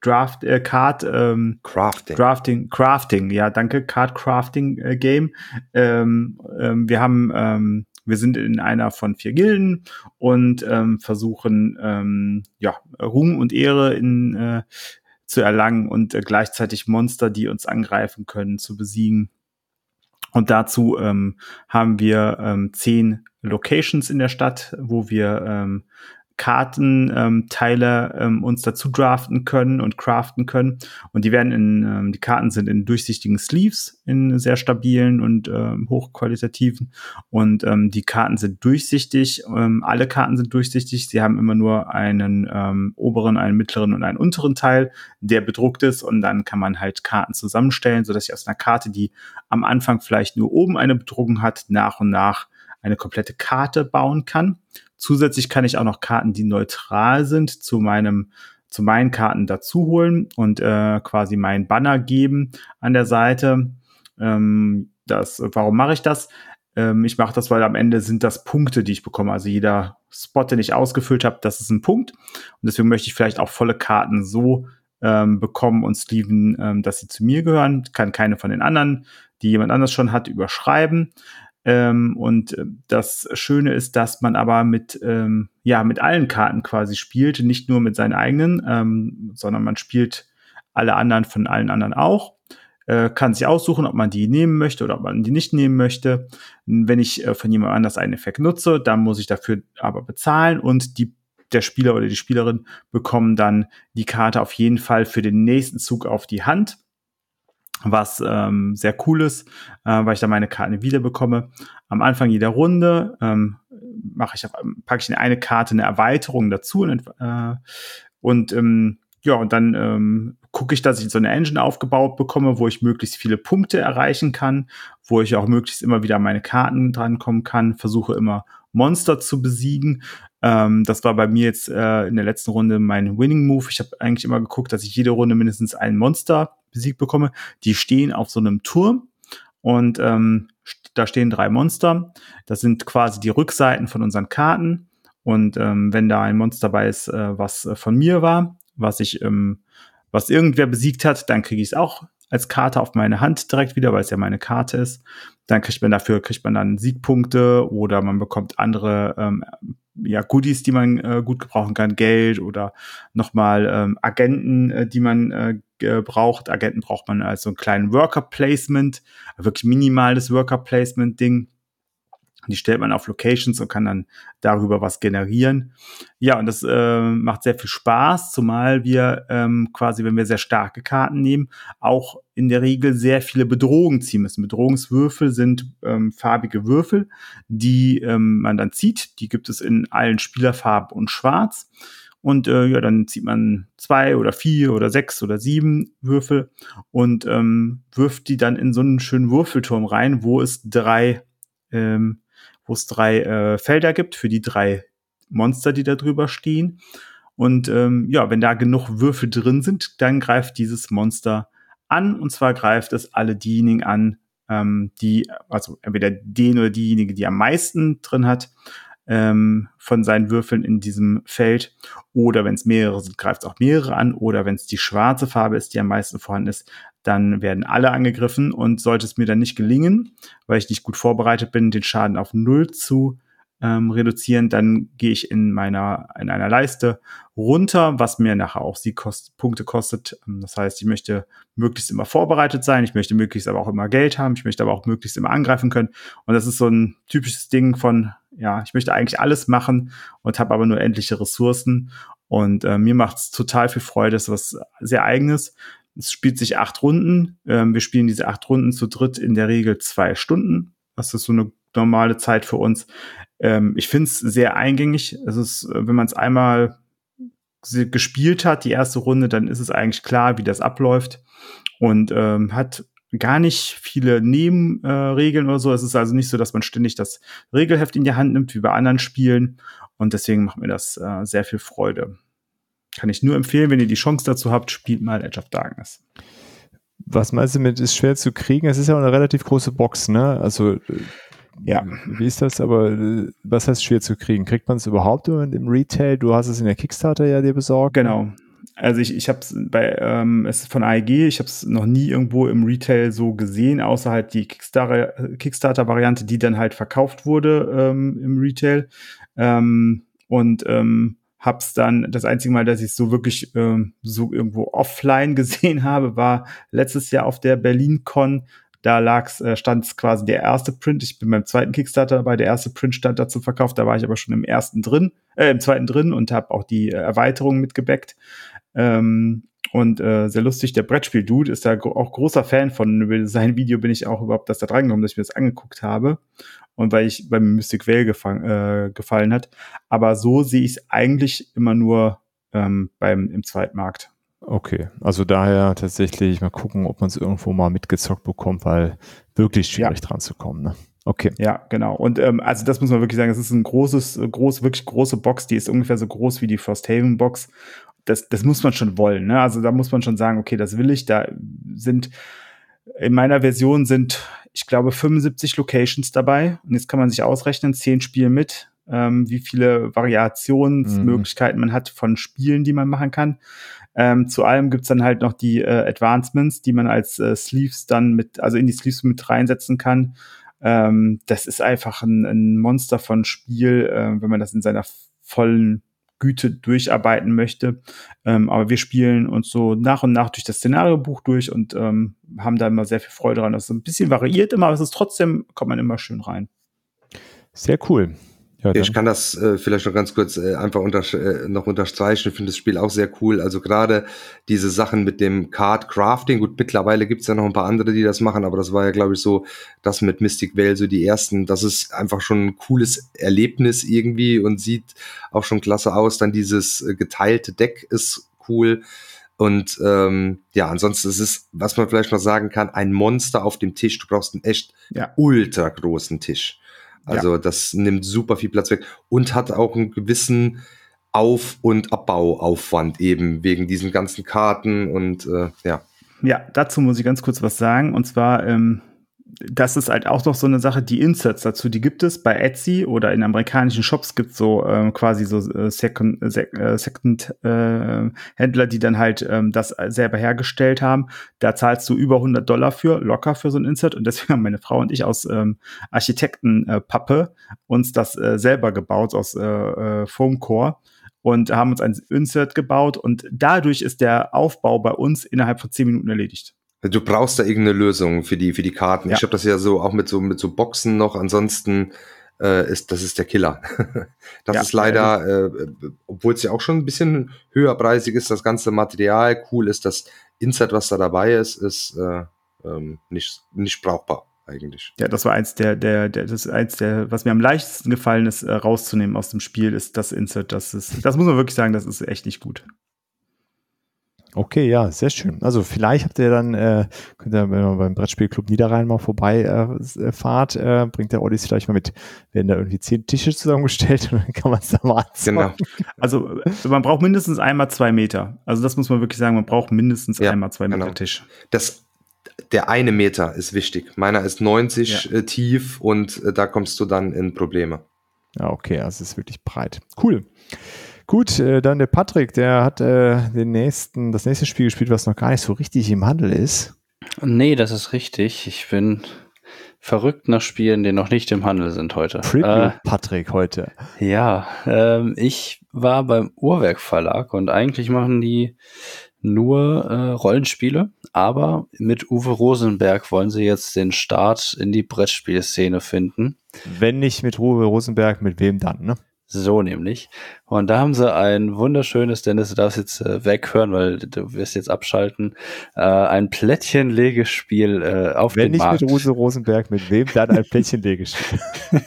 Draft, äh, Card ähm, Crafting. Crafting, Crafting, ja, danke, Card Crafting äh, Game. Ähm, ähm, wir haben, ähm, wir sind in einer von vier Gilden und ähm, versuchen, ähm, ja, Ruhm und Ehre in, äh, zu erlangen und äh, gleichzeitig Monster, die uns angreifen können, zu besiegen. Und dazu ähm, haben wir ähm, zehn Locations in der Stadt, wo wir ähm, Kartenteile ähm, uns dazu draften können und craften können. Und die werden in, ähm, die Karten sind in durchsichtigen Sleeves, in sehr stabilen und ähm, hochqualitativen. Und ähm, die Karten sind durchsichtig. Ähm, alle Karten sind durchsichtig. Sie haben immer nur einen ähm, oberen, einen mittleren und einen unteren Teil, der bedruckt ist. Und dann kann man halt Karten zusammenstellen, sodass ich aus einer Karte, die am Anfang vielleicht nur oben eine Bedruckung hat, nach und nach eine komplette Karte bauen kann. Zusätzlich kann ich auch noch Karten, die neutral sind, zu meinem zu meinen Karten dazu holen und äh, quasi meinen Banner geben an der Seite. Ähm, das, warum mache ich das? Ähm, ich mache das, weil am Ende sind das Punkte, die ich bekomme. Also jeder Spot, den ich ausgefüllt habe, das ist ein Punkt. Und deswegen möchte ich vielleicht auch volle Karten so ähm, bekommen und Steven, ähm, dass sie zu mir gehören. Kann keine von den anderen, die jemand anders schon hat, überschreiben. Ähm, und äh, das Schöne ist, dass man aber mit, ähm, ja, mit allen Karten quasi spielt, nicht nur mit seinen eigenen, ähm, sondern man spielt alle anderen von allen anderen auch. Äh, kann sich aussuchen, ob man die nehmen möchte oder ob man die nicht nehmen möchte. Wenn ich äh, von jemand anders einen Effekt nutze, dann muss ich dafür aber bezahlen und die der Spieler oder die Spielerin bekommen dann die Karte auf jeden Fall für den nächsten Zug auf die Hand was ähm, sehr cool ist, äh, weil ich da meine Karten wieder bekomme. Am Anfang jeder Runde ähm, ich, packe ich in eine Karte eine Erweiterung dazu und, äh, und ähm, ja, und dann ähm, gucke ich, dass ich so eine Engine aufgebaut bekomme, wo ich möglichst viele Punkte erreichen kann, wo ich auch möglichst immer wieder meine Karten drankommen kann, versuche immer Monster zu besiegen. Ähm, das war bei mir jetzt äh, in der letzten Runde mein Winning Move. Ich habe eigentlich immer geguckt, dass ich jede Runde mindestens ein Monster besiegt bekomme. Die stehen auf so einem Turm und ähm, da stehen drei Monster. Das sind quasi die Rückseiten von unseren Karten. Und ähm, wenn da ein Monster dabei ist, äh, was äh, von mir war, was ich, ähm, was irgendwer besiegt hat, dann kriege ich es auch als Karte auf meine Hand direkt wieder, weil es ja meine Karte ist. Dann kriegt man dafür, kriegt man dann Siegpunkte oder man bekommt andere ähm, ja, Goodies, die man äh, gut gebrauchen kann, Geld oder nochmal ähm, Agenten, äh, die man äh, braucht. Agenten braucht man als so einen kleinen Worker Placement, wirklich minimales Worker Placement Ding. Die stellt man auf Locations und kann dann darüber was generieren. Ja, und das äh, macht sehr viel Spaß, zumal wir ähm, quasi, wenn wir sehr starke Karten nehmen, auch in der Regel sehr viele Bedrohungen ziehen müssen. Bedrohungswürfel sind ähm, farbige Würfel, die ähm, man dann zieht. Die gibt es in allen Spielerfarben und schwarz. Und äh, ja, dann zieht man zwei oder vier oder sechs oder sieben Würfel und ähm, wirft die dann in so einen schönen Würfelturm rein, wo es drei ähm, wo es drei äh, Felder gibt für die drei Monster, die da drüber stehen. Und ähm, ja, wenn da genug Würfel drin sind, dann greift dieses Monster an. Und zwar greift es alle diejenigen an, ähm, die, also entweder den oder diejenige, die am meisten drin hat, ähm, von seinen Würfeln in diesem Feld. Oder wenn es mehrere sind, greift es auch mehrere an. Oder wenn es die schwarze Farbe ist, die am meisten vorhanden ist, dann werden alle angegriffen und sollte es mir dann nicht gelingen, weil ich nicht gut vorbereitet bin, den Schaden auf null zu ähm, reduzieren, dann gehe ich in meiner in einer Leiste runter, was mir nachher auch sie kost, Punkte kostet. Ähm, das heißt, ich möchte möglichst immer vorbereitet sein, ich möchte möglichst aber auch immer Geld haben, ich möchte aber auch möglichst immer angreifen können. Und das ist so ein typisches Ding von, ja, ich möchte eigentlich alles machen und habe aber nur endliche Ressourcen. Und äh, mir macht es total viel Freude, das ist was sehr eigenes. Es spielt sich acht Runden. Ähm, wir spielen diese acht Runden zu dritt in der Regel zwei Stunden. Das ist so eine normale Zeit für uns. Ähm, ich finde es sehr eingängig. Es ist, äh, wenn man es einmal gespielt hat, die erste Runde, dann ist es eigentlich klar, wie das abläuft und ähm, hat gar nicht viele Nebenregeln äh, oder so. Es ist also nicht so, dass man ständig das Regelheft in die Hand nimmt, wie bei anderen Spielen. Und deswegen macht mir das äh, sehr viel Freude. Kann ich nur empfehlen, wenn ihr die Chance dazu habt, spielt mal Edge of Darkness. Was meinst du mit, ist schwer zu kriegen? Es ist ja auch eine relativ große Box, ne? Also, ja, wie ist das? Aber äh, was heißt schwer zu kriegen? Kriegt man es überhaupt im Retail? Du hast es in der Kickstarter ja dir besorgt. Genau. Also ich, ich habe es bei ähm, es ist von AEG, ich habe es noch nie irgendwo im Retail so gesehen, außer halt die Kickstarter Kickstarter Variante, die dann halt verkauft wurde ähm, im Retail. Ähm, und ähm, hab's dann, das einzige Mal, dass ich so wirklich ähm, so irgendwo offline gesehen habe, war letztes Jahr auf der BerlinCon. Da lag's, äh, stand quasi der erste Print. Ich bin beim zweiten Kickstarter dabei. Der erste Print stand dazu verkauft. Da war ich aber schon im ersten drin, äh, im zweiten drin und habe auch die äh, Erweiterung mitgebackt. Ähm, und äh, sehr lustig, der Brettspiel-Dude ist da auch großer Fan von. Über sein Video bin ich auch überhaupt das da drangekommen, dass ich mir das angeguckt habe und weil ich beim Mystic Vale gefallen, äh, gefallen hat. Aber so sehe ich es eigentlich immer nur ähm, beim im Zweitmarkt. Okay, also daher tatsächlich mal gucken, ob man es irgendwo mal mitgezockt bekommt, weil wirklich schwierig ja. dran zu kommen. Ne? Okay. Ja, genau. Und ähm, also das muss man wirklich sagen, es ist ein großes, groß, wirklich große Box, die ist ungefähr so groß wie die First Haven Box. Das, das muss man schon wollen. Ne? Also da muss man schon sagen, okay, das will ich. Da sind in meiner Version sind ich glaube, 75 Locations dabei. Und jetzt kann man sich ausrechnen, zehn Spiele mit, ähm, wie viele Variationsmöglichkeiten mhm. man hat von Spielen, die man machen kann. Ähm, zu allem gibt's dann halt noch die äh, Advancements, die man als äh, Sleeves dann mit, also in die Sleeves mit reinsetzen kann. Ähm, das ist einfach ein, ein Monster von Spiel, äh, wenn man das in seiner vollen Güte durcharbeiten möchte. Ähm, aber wir spielen uns so nach und nach durch das Szenariobuch durch und ähm, haben da immer sehr viel Freude dran. Das ist ein bisschen variiert immer, aber es ist trotzdem, kommt man immer schön rein. Sehr cool. Ja, ich kann das äh, vielleicht noch ganz kurz äh, einfach unter, äh, noch unterstreichen. Ich finde das Spiel auch sehr cool. Also gerade diese Sachen mit dem Card Crafting. Gut, mittlerweile gibt's ja noch ein paar andere, die das machen, aber das war ja, glaube ich, so das mit Mystic Vale, so die ersten. Das ist einfach schon ein cooles Erlebnis irgendwie und sieht auch schon klasse aus. Dann dieses äh, geteilte Deck ist cool. Und ähm, ja, ansonsten ist es, was man vielleicht noch sagen kann, ein Monster auf dem Tisch. Du brauchst einen echt ja. ultra großen Tisch. Also ja. das nimmt super viel Platz weg und hat auch einen gewissen Auf- und Abbauaufwand eben wegen diesen ganzen Karten und äh, ja. Ja, dazu muss ich ganz kurz was sagen. Und zwar, ähm, das ist halt auch noch so eine Sache, die Inserts dazu, die gibt es bei Etsy oder in amerikanischen Shops gibt es so ähm, quasi so äh, Second, äh, Second äh, Händler, die dann halt ähm, das selber hergestellt haben. Da zahlst du über 100 Dollar für, locker für so ein Insert und deswegen haben meine Frau und ich aus ähm, Architektenpappe äh, uns das äh, selber gebaut aus äh, äh, Foamcore und haben uns ein Insert gebaut und dadurch ist der Aufbau bei uns innerhalb von 10 Minuten erledigt. Du brauchst da irgendeine Lösung für die, für die Karten. Ja. Ich habe das ja so auch mit so, mit so Boxen noch. Ansonsten äh, ist, das ist der Killer. das ja, ist leider, äh, obwohl es ja auch schon ein bisschen höherpreisig ist, das ganze Material cool ist, das Insert, was da dabei ist, ist äh, ähm, nicht, nicht brauchbar eigentlich. Ja, das war eins der, der, der, das ist eins der, was mir am leichtesten gefallen ist, äh, rauszunehmen aus dem Spiel, ist das Insert. Das ist, das muss man wirklich sagen, das ist echt nicht gut. Okay, ja, sehr schön. Also vielleicht habt ihr dann, äh, könnt ihr, wenn ihr beim Brettspielclub Niederrhein mal vorbei äh, fahrt, äh, bringt der Odyssey vielleicht mal mit, werden da irgendwie zehn Tische zusammengestellt und dann kann man es da mal anzocken. Genau. Also man braucht mindestens einmal zwei Meter. Also das muss man wirklich sagen, man braucht mindestens ja, einmal zwei genau. Meter Tisch. Das, der eine Meter ist wichtig. Meiner ist 90 ja. äh, tief und äh, da kommst du dann in Probleme. Ja, okay, also es ist wirklich breit. Cool. Gut, äh, dann der Patrick, der hat äh, den nächsten, das nächste Spiel gespielt, was noch gar nicht so richtig im Handel ist. Nee, das ist richtig. Ich bin verrückt nach Spielen, die noch nicht im Handel sind heute. Preview äh, Patrick heute. Ja, ähm, ich war beim Uhrwerk Verlag und eigentlich machen die nur äh, Rollenspiele, aber mit Uwe Rosenberg wollen sie jetzt den Start in die Brettspielszene finden. Wenn nicht mit Uwe Rosenberg, mit wem dann, ne? So nämlich. Und da haben sie ein wunderschönes, Dennis, du darfst jetzt äh, weghören, weil du wirst jetzt abschalten, äh, ein Plättchenlegespiel äh, auf Wenn dem Markt. Wenn nicht mit Rose Rosenberg, mit wem dann ein Plättchenlegespiel?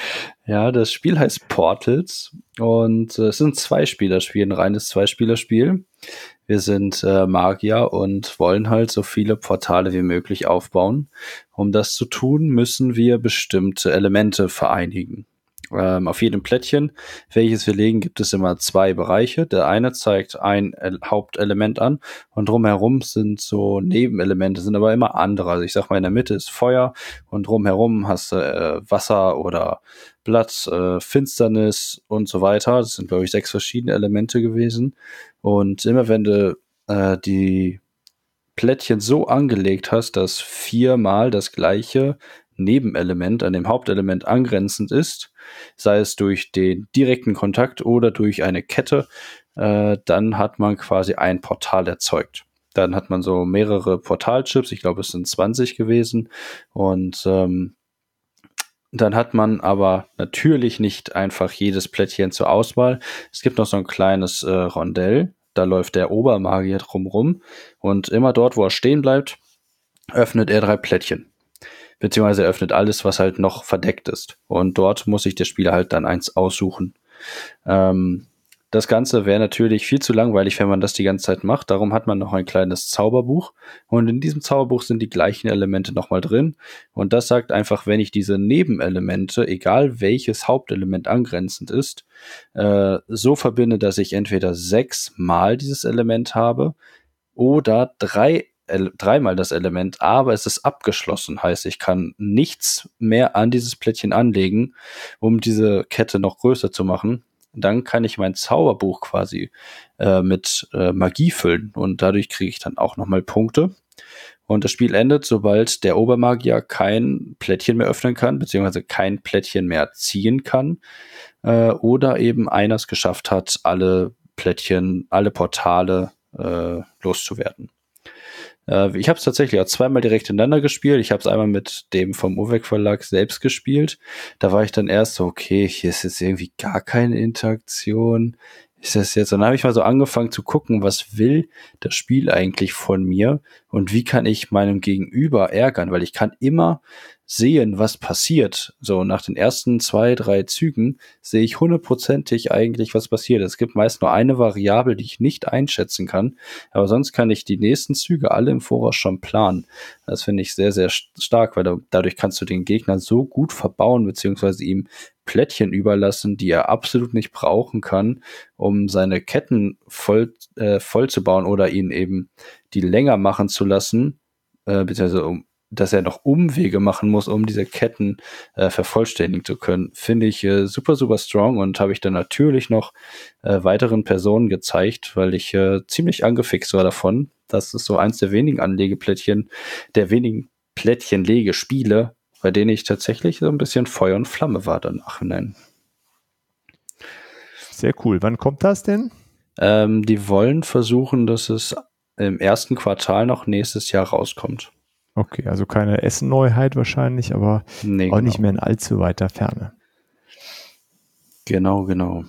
ja, das Spiel heißt Portals und äh, es sind zwei Spielerspiel, ein reines Zweispielerspiel. Wir sind äh, Magier und wollen halt so viele Portale wie möglich aufbauen. Um das zu tun, müssen wir bestimmte Elemente vereinigen. Ähm, auf jedem Plättchen, welches wir legen, gibt es immer zwei Bereiche. Der eine zeigt ein Hauptelement an und drumherum sind so Nebenelemente, sind aber immer andere. Also ich sag mal, in der Mitte ist Feuer und drumherum hast du äh, Wasser oder Blatt, äh, Finsternis und so weiter. Das sind, glaube ich, sechs verschiedene Elemente gewesen. Und immer wenn du äh, die Plättchen so angelegt hast, dass viermal das gleiche Nebenelement an dem Hauptelement angrenzend ist, sei es durch den direkten Kontakt oder durch eine Kette, äh, dann hat man quasi ein Portal erzeugt. Dann hat man so mehrere Portalchips, ich glaube es sind 20 gewesen und ähm, dann hat man aber natürlich nicht einfach jedes Plättchen zur Auswahl. Es gibt noch so ein kleines äh, Rondell, da läuft der Obermagier drumrum und immer dort, wo er stehen bleibt, öffnet er drei Plättchen beziehungsweise öffnet alles, was halt noch verdeckt ist. Und dort muss sich der Spieler halt dann eins aussuchen. Ähm, das Ganze wäre natürlich viel zu langweilig, wenn man das die ganze Zeit macht. Darum hat man noch ein kleines Zauberbuch. Und in diesem Zauberbuch sind die gleichen Elemente nochmal drin. Und das sagt einfach, wenn ich diese Nebenelemente, egal welches Hauptelement angrenzend ist, äh, so verbinde, dass ich entweder sechsmal dieses Element habe oder drei dreimal das Element, aber es ist abgeschlossen. Heißt, ich kann nichts mehr an dieses Plättchen anlegen, um diese Kette noch größer zu machen. Dann kann ich mein Zauberbuch quasi äh, mit äh, Magie füllen und dadurch kriege ich dann auch nochmal Punkte. Und das Spiel endet, sobald der Obermagier kein Plättchen mehr öffnen kann, beziehungsweise kein Plättchen mehr ziehen kann. Äh, oder eben einer es geschafft hat, alle Plättchen, alle Portale äh, loszuwerden. Äh, ich habe es tatsächlich auch zweimal direkt hintereinander gespielt. Ich habe es einmal mit dem vom Uweck Verlag selbst gespielt. Da war ich dann erst so, okay, hier ist jetzt irgendwie gar keine Interaktion ist das jetzt? Und dann habe ich mal so angefangen zu gucken, was will das Spiel eigentlich von mir und wie kann ich meinem Gegenüber ärgern, weil ich kann immer sehen, was passiert. So nach den ersten zwei, drei Zügen sehe ich hundertprozentig eigentlich, was passiert. Es gibt meist nur eine Variable, die ich nicht einschätzen kann, aber sonst kann ich die nächsten Züge alle im Voraus schon planen. Das finde ich sehr, sehr stark, weil dadurch kannst du den Gegner so gut verbauen, beziehungsweise ihm Plättchen überlassen, die er absolut nicht brauchen kann, um seine Ketten voll, äh, voll zu bauen oder ihn eben die länger machen zu lassen, äh, beziehungsweise um, dass er noch Umwege machen muss, um diese Ketten äh, vervollständigen zu können, finde ich äh, super, super strong und habe ich dann natürlich noch äh, weiteren Personen gezeigt, weil ich äh, ziemlich angefixt war davon. Das ist so eins der wenigen Anlegeplättchen, der wenigen Plättchen-Legespiele, bei denen ich tatsächlich so ein bisschen Feuer und Flamme war danach hinein. Sehr cool. Wann kommt das denn? Ähm, die wollen versuchen, dass es im ersten Quartal noch nächstes Jahr rauskommt. Okay, also keine Essen-Neuheit wahrscheinlich, aber nee, auch genau. nicht mehr in allzu weiter Ferne. Genau, genau.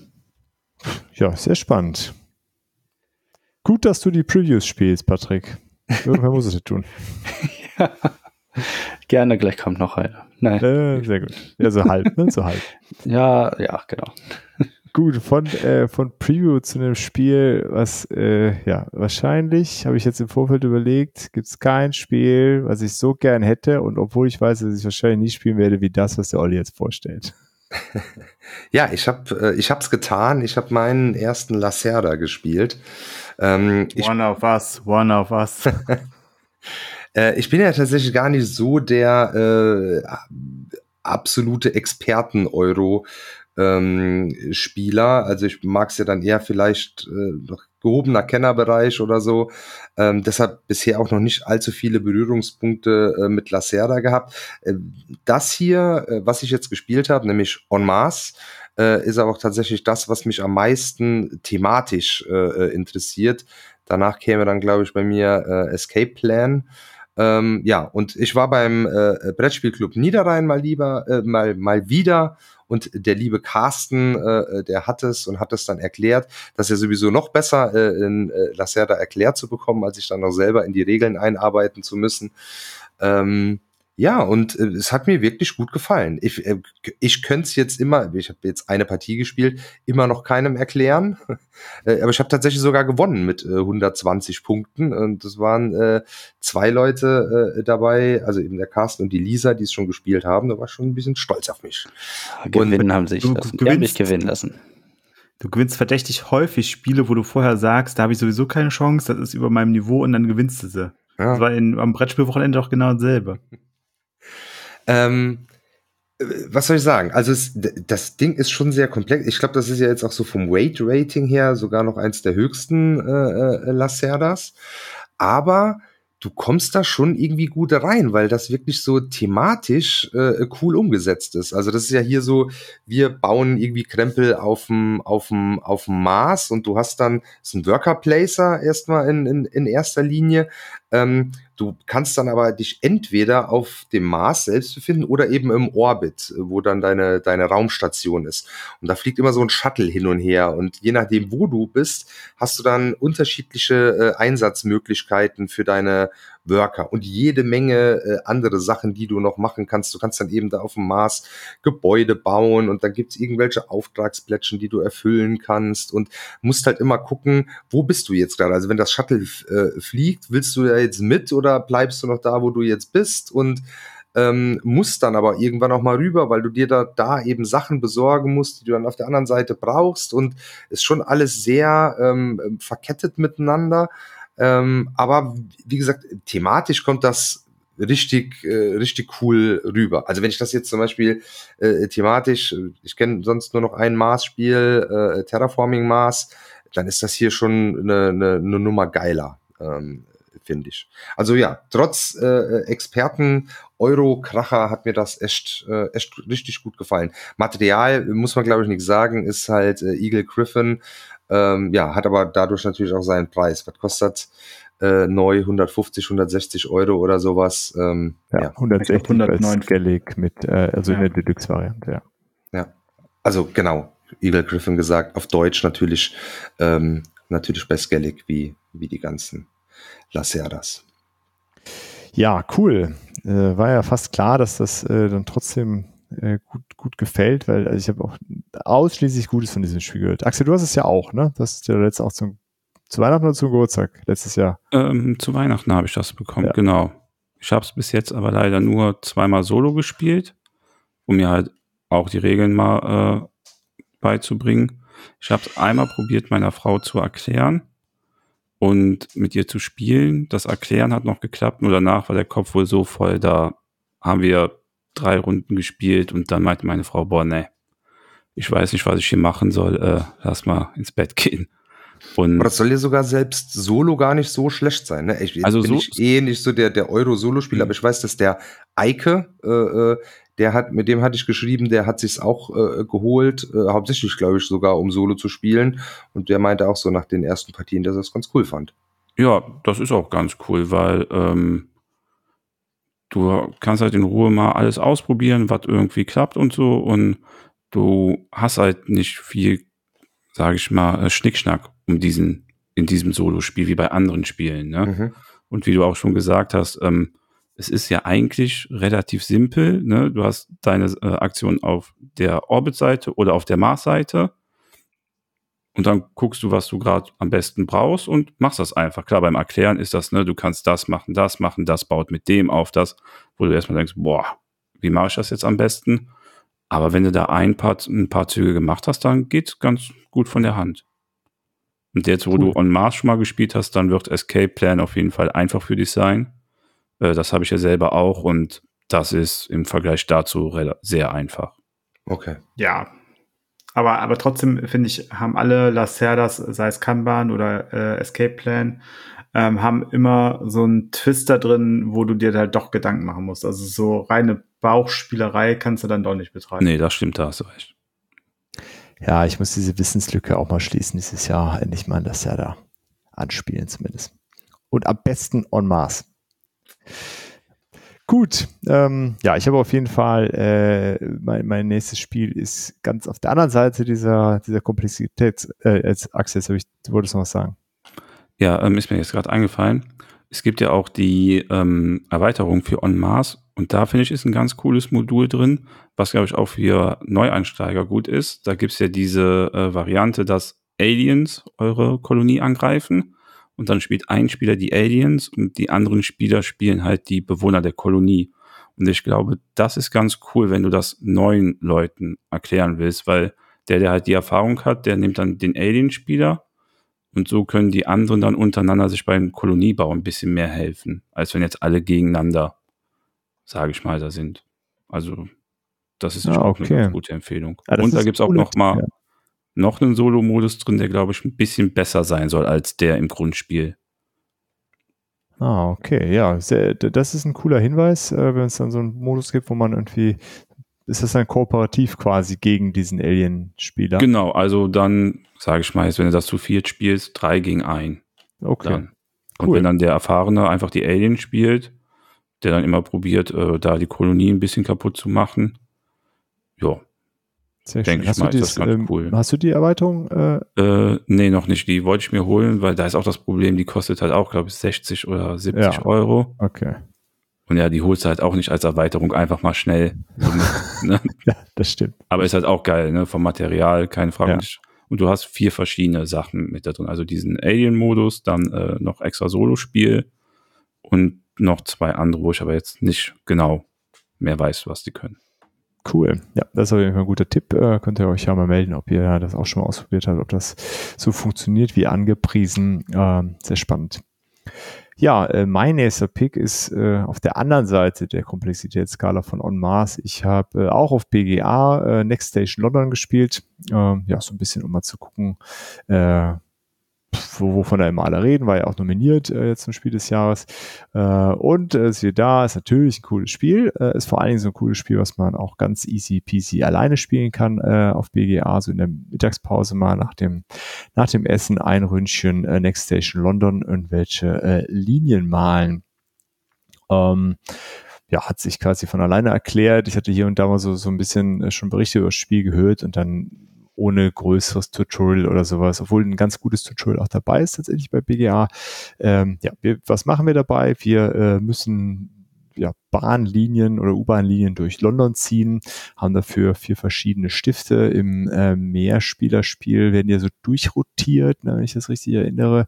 Ja, sehr spannend. Gut, dass du die Previews spielst, Patrick. Irgendwer muss es ja tun. ja. Gerne, gleich kommt noch einer. Nein. Äh, sehr gut. Ja, so halb, ne? So halb. ja, ja, genau. Gut, von, äh, von Preview zu einem Spiel, was, äh, ja, wahrscheinlich, habe ich jetzt im Vorfeld überlegt, gibt es kein Spiel, was ich so gern hätte und obwohl ich weiß, dass ich wahrscheinlich nie spielen werde, wie das, was der Olli jetzt vorstellt. ja, ich habe äh, ich hab's getan. Ich habe meinen ersten Lacerda gespielt. Ähm, One of Us, One of Us. Äh, ich bin ja tatsächlich gar nicht so der äh, absolute Experten-Euro. Ähm, Spieler, also ich mag es ja dann eher vielleicht äh, gehobener Kennerbereich oder so. Ähm, deshalb bisher auch noch nicht allzu viele Berührungspunkte äh, mit Lacerda gehabt. Äh, das hier, äh, was ich jetzt gespielt habe, nämlich En Masse, äh, ist aber auch tatsächlich das, was mich am meisten thematisch äh, äh interessiert. Danach käme dann, glaube ich, bei mir Escape Plan. Ähm, ja, und ich war beim äh, Brettspielclub Niederrhein mal lieber, äh, mal, mal wieder und der liebe Carsten, äh, der hat es und hat es dann erklärt, dass er sowieso noch besser äh, in äh, Lacerda erklärt zu bekommen, als sich dann noch selber in die Regeln einarbeiten zu müssen. Ähm, ja, und äh, es hat mir wirklich gut gefallen. Ich, äh, ich könnte es jetzt immer, ich habe jetzt eine Partie gespielt, immer noch keinem erklären. äh, aber ich habe tatsächlich sogar gewonnen mit äh, 120 Punkten. Und das waren äh, zwei Leute äh, dabei, also eben der Carsten und die Lisa, die es schon gespielt haben. Da war schon ein bisschen stolz auf mich. Gewinnen und, haben sich du, lassen. Haben mich gewinnen lassen. Du gewinnst verdächtig häufig Spiele, wo du vorher sagst, da habe ich sowieso keine Chance, das ist über meinem Niveau und dann gewinnst du sie. Ja. Das war in, am Brettspielwochenende auch genau dasselbe. Ähm, was soll ich sagen? Also es, das Ding ist schon sehr komplex. Ich glaube, das ist ja jetzt auch so vom Weight-Rating her sogar noch eins der höchsten äh, äh, Lacerdas. Aber du kommst da schon irgendwie gut rein, weil das wirklich so thematisch äh, cool umgesetzt ist. Also das ist ja hier so, wir bauen irgendwie Krempel auf dem Mars und du hast dann ist ein Worker Placer erstmal in, in in erster Linie, ähm, du kannst dann aber dich entweder auf dem Mars selbst befinden oder eben im Orbit, wo dann deine, deine Raumstation ist. Und da fliegt immer so ein Shuttle hin und her. Und je nachdem, wo du bist, hast du dann unterschiedliche äh, Einsatzmöglichkeiten für deine Worker und jede Menge äh, andere Sachen, die du noch machen kannst. Du kannst dann eben da auf dem Mars Gebäude bauen und dann gibt's irgendwelche Auftragsplättchen, die du erfüllen kannst und musst halt immer gucken, wo bist du jetzt gerade? Also wenn das Shuttle äh, fliegt, willst du da jetzt mit oder bleibst du noch da, wo du jetzt bist und ähm, musst dann aber irgendwann auch mal rüber, weil du dir da, da eben Sachen besorgen musst, die du dann auf der anderen Seite brauchst und ist schon alles sehr ähm, verkettet miteinander. Ähm, aber wie gesagt, thematisch kommt das richtig, äh, richtig cool rüber. Also wenn ich das jetzt zum Beispiel äh, thematisch, ich kenne sonst nur noch ein Mars-Spiel, äh, Terraforming Mars, dann ist das hier schon eine, eine, eine Nummer geiler. Ähm, finde ich. Also ja, trotz äh, Experten Euro-Kracher hat mir das echt, äh, echt richtig gut gefallen. Material, muss man glaube ich nicht sagen, ist halt äh, Eagle Griffin. Ähm, ja, hat aber dadurch natürlich auch seinen Preis. Was kostet äh, neu 150, 160 Euro oder sowas? Ähm, Ja, ja. 160 109. Skellig mit, äh, also in Ja. der Deluxe-Variante, ja. Ja, also genau, Eagle Griffin gesagt, auf Deutsch natürlich, ähm, natürlich bei Skellig wie, wie die ganzen Lacerdas. Ja, cool. Äh, war ja fast klar, dass das äh, dann trotzdem äh, gut, gut gefällt, weil also ich habe auch ausschließlich Gutes von diesem Spiel gehört. Axel, du hast es ja auch, ne? Das ist ja letztes auch zum, zu Weihnachten oder zum Geburtstag letztes Jahr. Ähm, zu Weihnachten habe ich das bekommen, Ja. genau. Ich habe es bis jetzt aber leider nur zweimal solo gespielt, um mir halt auch die Regeln mal äh, beizubringen. Ich habe es einmal probiert, meiner Frau zu erklären und mit ihr zu spielen. Das Erklären hat noch geklappt, nur danach war der Kopf wohl so voll, da haben wir drei Runden gespielt und dann meinte meine Frau, boah, nee, ich weiß nicht, was ich hier machen soll, äh, lass mal ins Bett gehen. Und Aber das soll ja sogar selbst Solo gar nicht so schlecht sein. Ne? Ich, Also bin so- ich eh nicht so der, der Euro-Solo-Spieler, aber ich weiß, dass der Eike, äh, äh, der hat, mit dem hatte ich geschrieben, der hat sich's auch äh, geholt, äh, hauptsächlich, glaube ich, sogar, um Solo zu spielen. Und der meinte auch so nach den ersten Partien, dass er es ganz cool fand. Ja, das ist auch ganz cool, weil ähm, du kannst halt in Ruhe mal alles ausprobieren, was irgendwie klappt und so. Und du hast halt nicht viel, sage ich mal, äh, Schnickschnack um diesen in diesem Solospiel wie bei anderen Spielen. Ne? Mhm. Und wie du auch schon gesagt hast, ähm, es ist ja eigentlich relativ simpel. Ne? Du hast deine äh, Aktion auf der Orbit-Seite oder auf der Mars-Seite. Und dann guckst du, was du gerade am besten brauchst und machst das einfach. Klar, beim Erklären ist das, ne, du kannst das machen, das machen, das baut mit dem auf das, wo du erstmal denkst, boah, wie mache ich das jetzt am besten? Aber wenn du da ein paar, ein paar Züge gemacht hast, dann geht's ganz gut von der Hand. Und jetzt, wo Cool. du On Mars schon mal gespielt hast, dann wird Escape Plan auf jeden Fall einfach für dich sein. Äh, das habe ich ja selber auch und das ist im Vergleich dazu sehr einfach. Okay. Ja. Aber, aber trotzdem, finde ich, haben alle Lacerdas, sei es Kanban oder äh, Escape Plan, ähm, haben immer so einen Twist da drin, wo du dir halt doch Gedanken machen musst. Also so reine Bauchspielerei kannst du dann doch nicht betreiben. Nee, das stimmt, da hast du recht. Ja, ich muss diese Wissenslücke auch mal schließen dieses Jahr. Endlich mal das da anspielen zumindest. Und am besten on Mars. Gut, ähm, ja, ich habe auf jeden Fall, äh, mein, mein nächstes Spiel ist ganz auf der anderen Seite dieser, dieser Komplexität. Äh, ich, du wolltest noch was sagen. Ja, ähm, ist mir jetzt gerade eingefallen. Es gibt ja auch die ähm, Erweiterung für On Mars und da finde ich ist ein ganz cooles Modul drin, was glaube ich auch für Neueinsteiger gut ist. Da gibt's ja diese äh, Variante, dass Aliens eure Kolonie angreifen und dann spielt ein Spieler die Aliens und die anderen Spieler spielen halt die Bewohner der Kolonie. Und ich glaube, das ist ganz cool, wenn du das neuen Leuten erklären willst, weil der, der halt die Erfahrung hat, der nimmt dann den Alien-Spieler und so können die anderen dann untereinander sich beim Koloniebau ein bisschen mehr helfen, als wenn jetzt alle gegeneinander, sage ich mal, da sind. Also, das ist Ah, auch okay. eine gute Empfehlung. Das und da ist gibt's auch cool, noch mal ja. Noch einen Solo-Modus drin, der, glaube ich, ein bisschen besser sein soll als der im Grundspiel. Ah, okay, ja, sehr, das ist ein cooler Hinweis, äh, wenn es dann so einen Modus gibt, wo man irgendwie, ist das dann kooperativ quasi gegen diesen Alien-Spieler? Genau, also dann, sage ich mal, jetzt, wenn du das zu viert spielst, drei gegen ein. Okay, Dann. Und Cool. wenn dann der Erfahrene einfach die Alien spielt, der dann immer probiert, äh, da die Kolonie ein bisschen kaputt zu machen, ja, sehr denk schön. ich Hast du, mal, ist das ganz ähm, cool. hast du die Erweiterung? Äh, Äh, nee, noch nicht. Die wollte ich mir holen, weil da ist auch das Problem, die kostet halt auch, glaube ich, 60 oder 70 Ja. Euro. okay, Und ja, die holst du halt auch nicht als Erweiterung einfach mal schnell. Ne? ja, das stimmt. Aber ist halt auch geil, ne? Vom Material, keine Frage. Ja. Und du hast vier verschiedene Sachen mit da drin. Also diesen Alien-Modus, dann äh, noch extra Solo-Spiel und noch zwei andere, wo ich aber jetzt nicht genau mehr weiß, was die können. Cool. Ja, das ist auf jeden Fall ein guter Tipp. Äh, könnt ihr euch ja mal melden, ob ihr das auch schon mal ausprobiert habt, ob das so funktioniert wie angepriesen. Ähm, sehr spannend. Ja, äh, mein nächster Pick ist äh, auf der anderen Seite der Komplexitätsskala von On Mars. Ich habe äh, auch auf PGA äh, Next Station London gespielt. Ähm, ja, so ein bisschen, um mal zu gucken, äh, wovon da immer alle reden, war ja auch nominiert äh, jetzt zum Spiel des Jahres. Äh, und äh, siehe da, ist natürlich ein cooles Spiel. Äh, ist vor allen Dingen so ein cooles Spiel, was man auch ganz easy peasy alleine spielen kann äh, auf BGA, so in der Mittagspause mal nach dem, nach dem Essen ein Ründchen äh, Next Station London irgendwelche äh, Linien malen. Ähm, ja, hat sich quasi von alleine erklärt. Ich hatte hier und da mal so, so ein bisschen äh, schon Berichte über das Spiel gehört und dann ohne größeres Tutorial oder sowas, obwohl ein ganz gutes Tutorial auch dabei ist tatsächlich bei BGA. Ähm, ja, wir, was machen wir dabei? Wir äh, müssen ja, Bahnlinien oder U-Bahnlinien durch London ziehen, haben dafür vier verschiedene Stifte. Im äh, Mehrspielerspiel werden ja so durchrotiert, ne, wenn ich das richtig erinnere.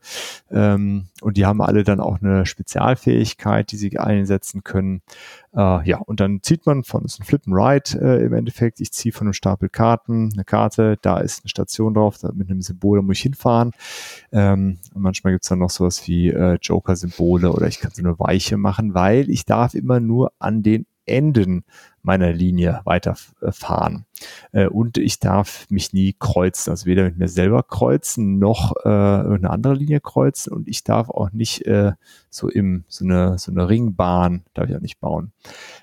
Ähm, und die haben alle dann auch eine Spezialfähigkeit, die sie einsetzen können. Äh, ja, und dann zieht man von, ist ein Flip and Ride äh, im Endeffekt. Ich ziehe von einem Stapel Karten eine Karte, da ist eine Station drauf, mit einem Symbol, da muss ich hinfahren. Ähm, und manchmal gibt's dann noch sowas wie äh, Joker-Symbole oder ich kann so eine Weiche machen, weil ich darf immer nur an den Enden meiner Linie weiterfahren. Äh, und ich darf mich nie kreuzen, also weder mit mir selber kreuzen, noch äh, eine andere Linie kreuzen und ich darf auch nicht äh, so im so eine so eine Ringbahn darf ich auch nicht bauen.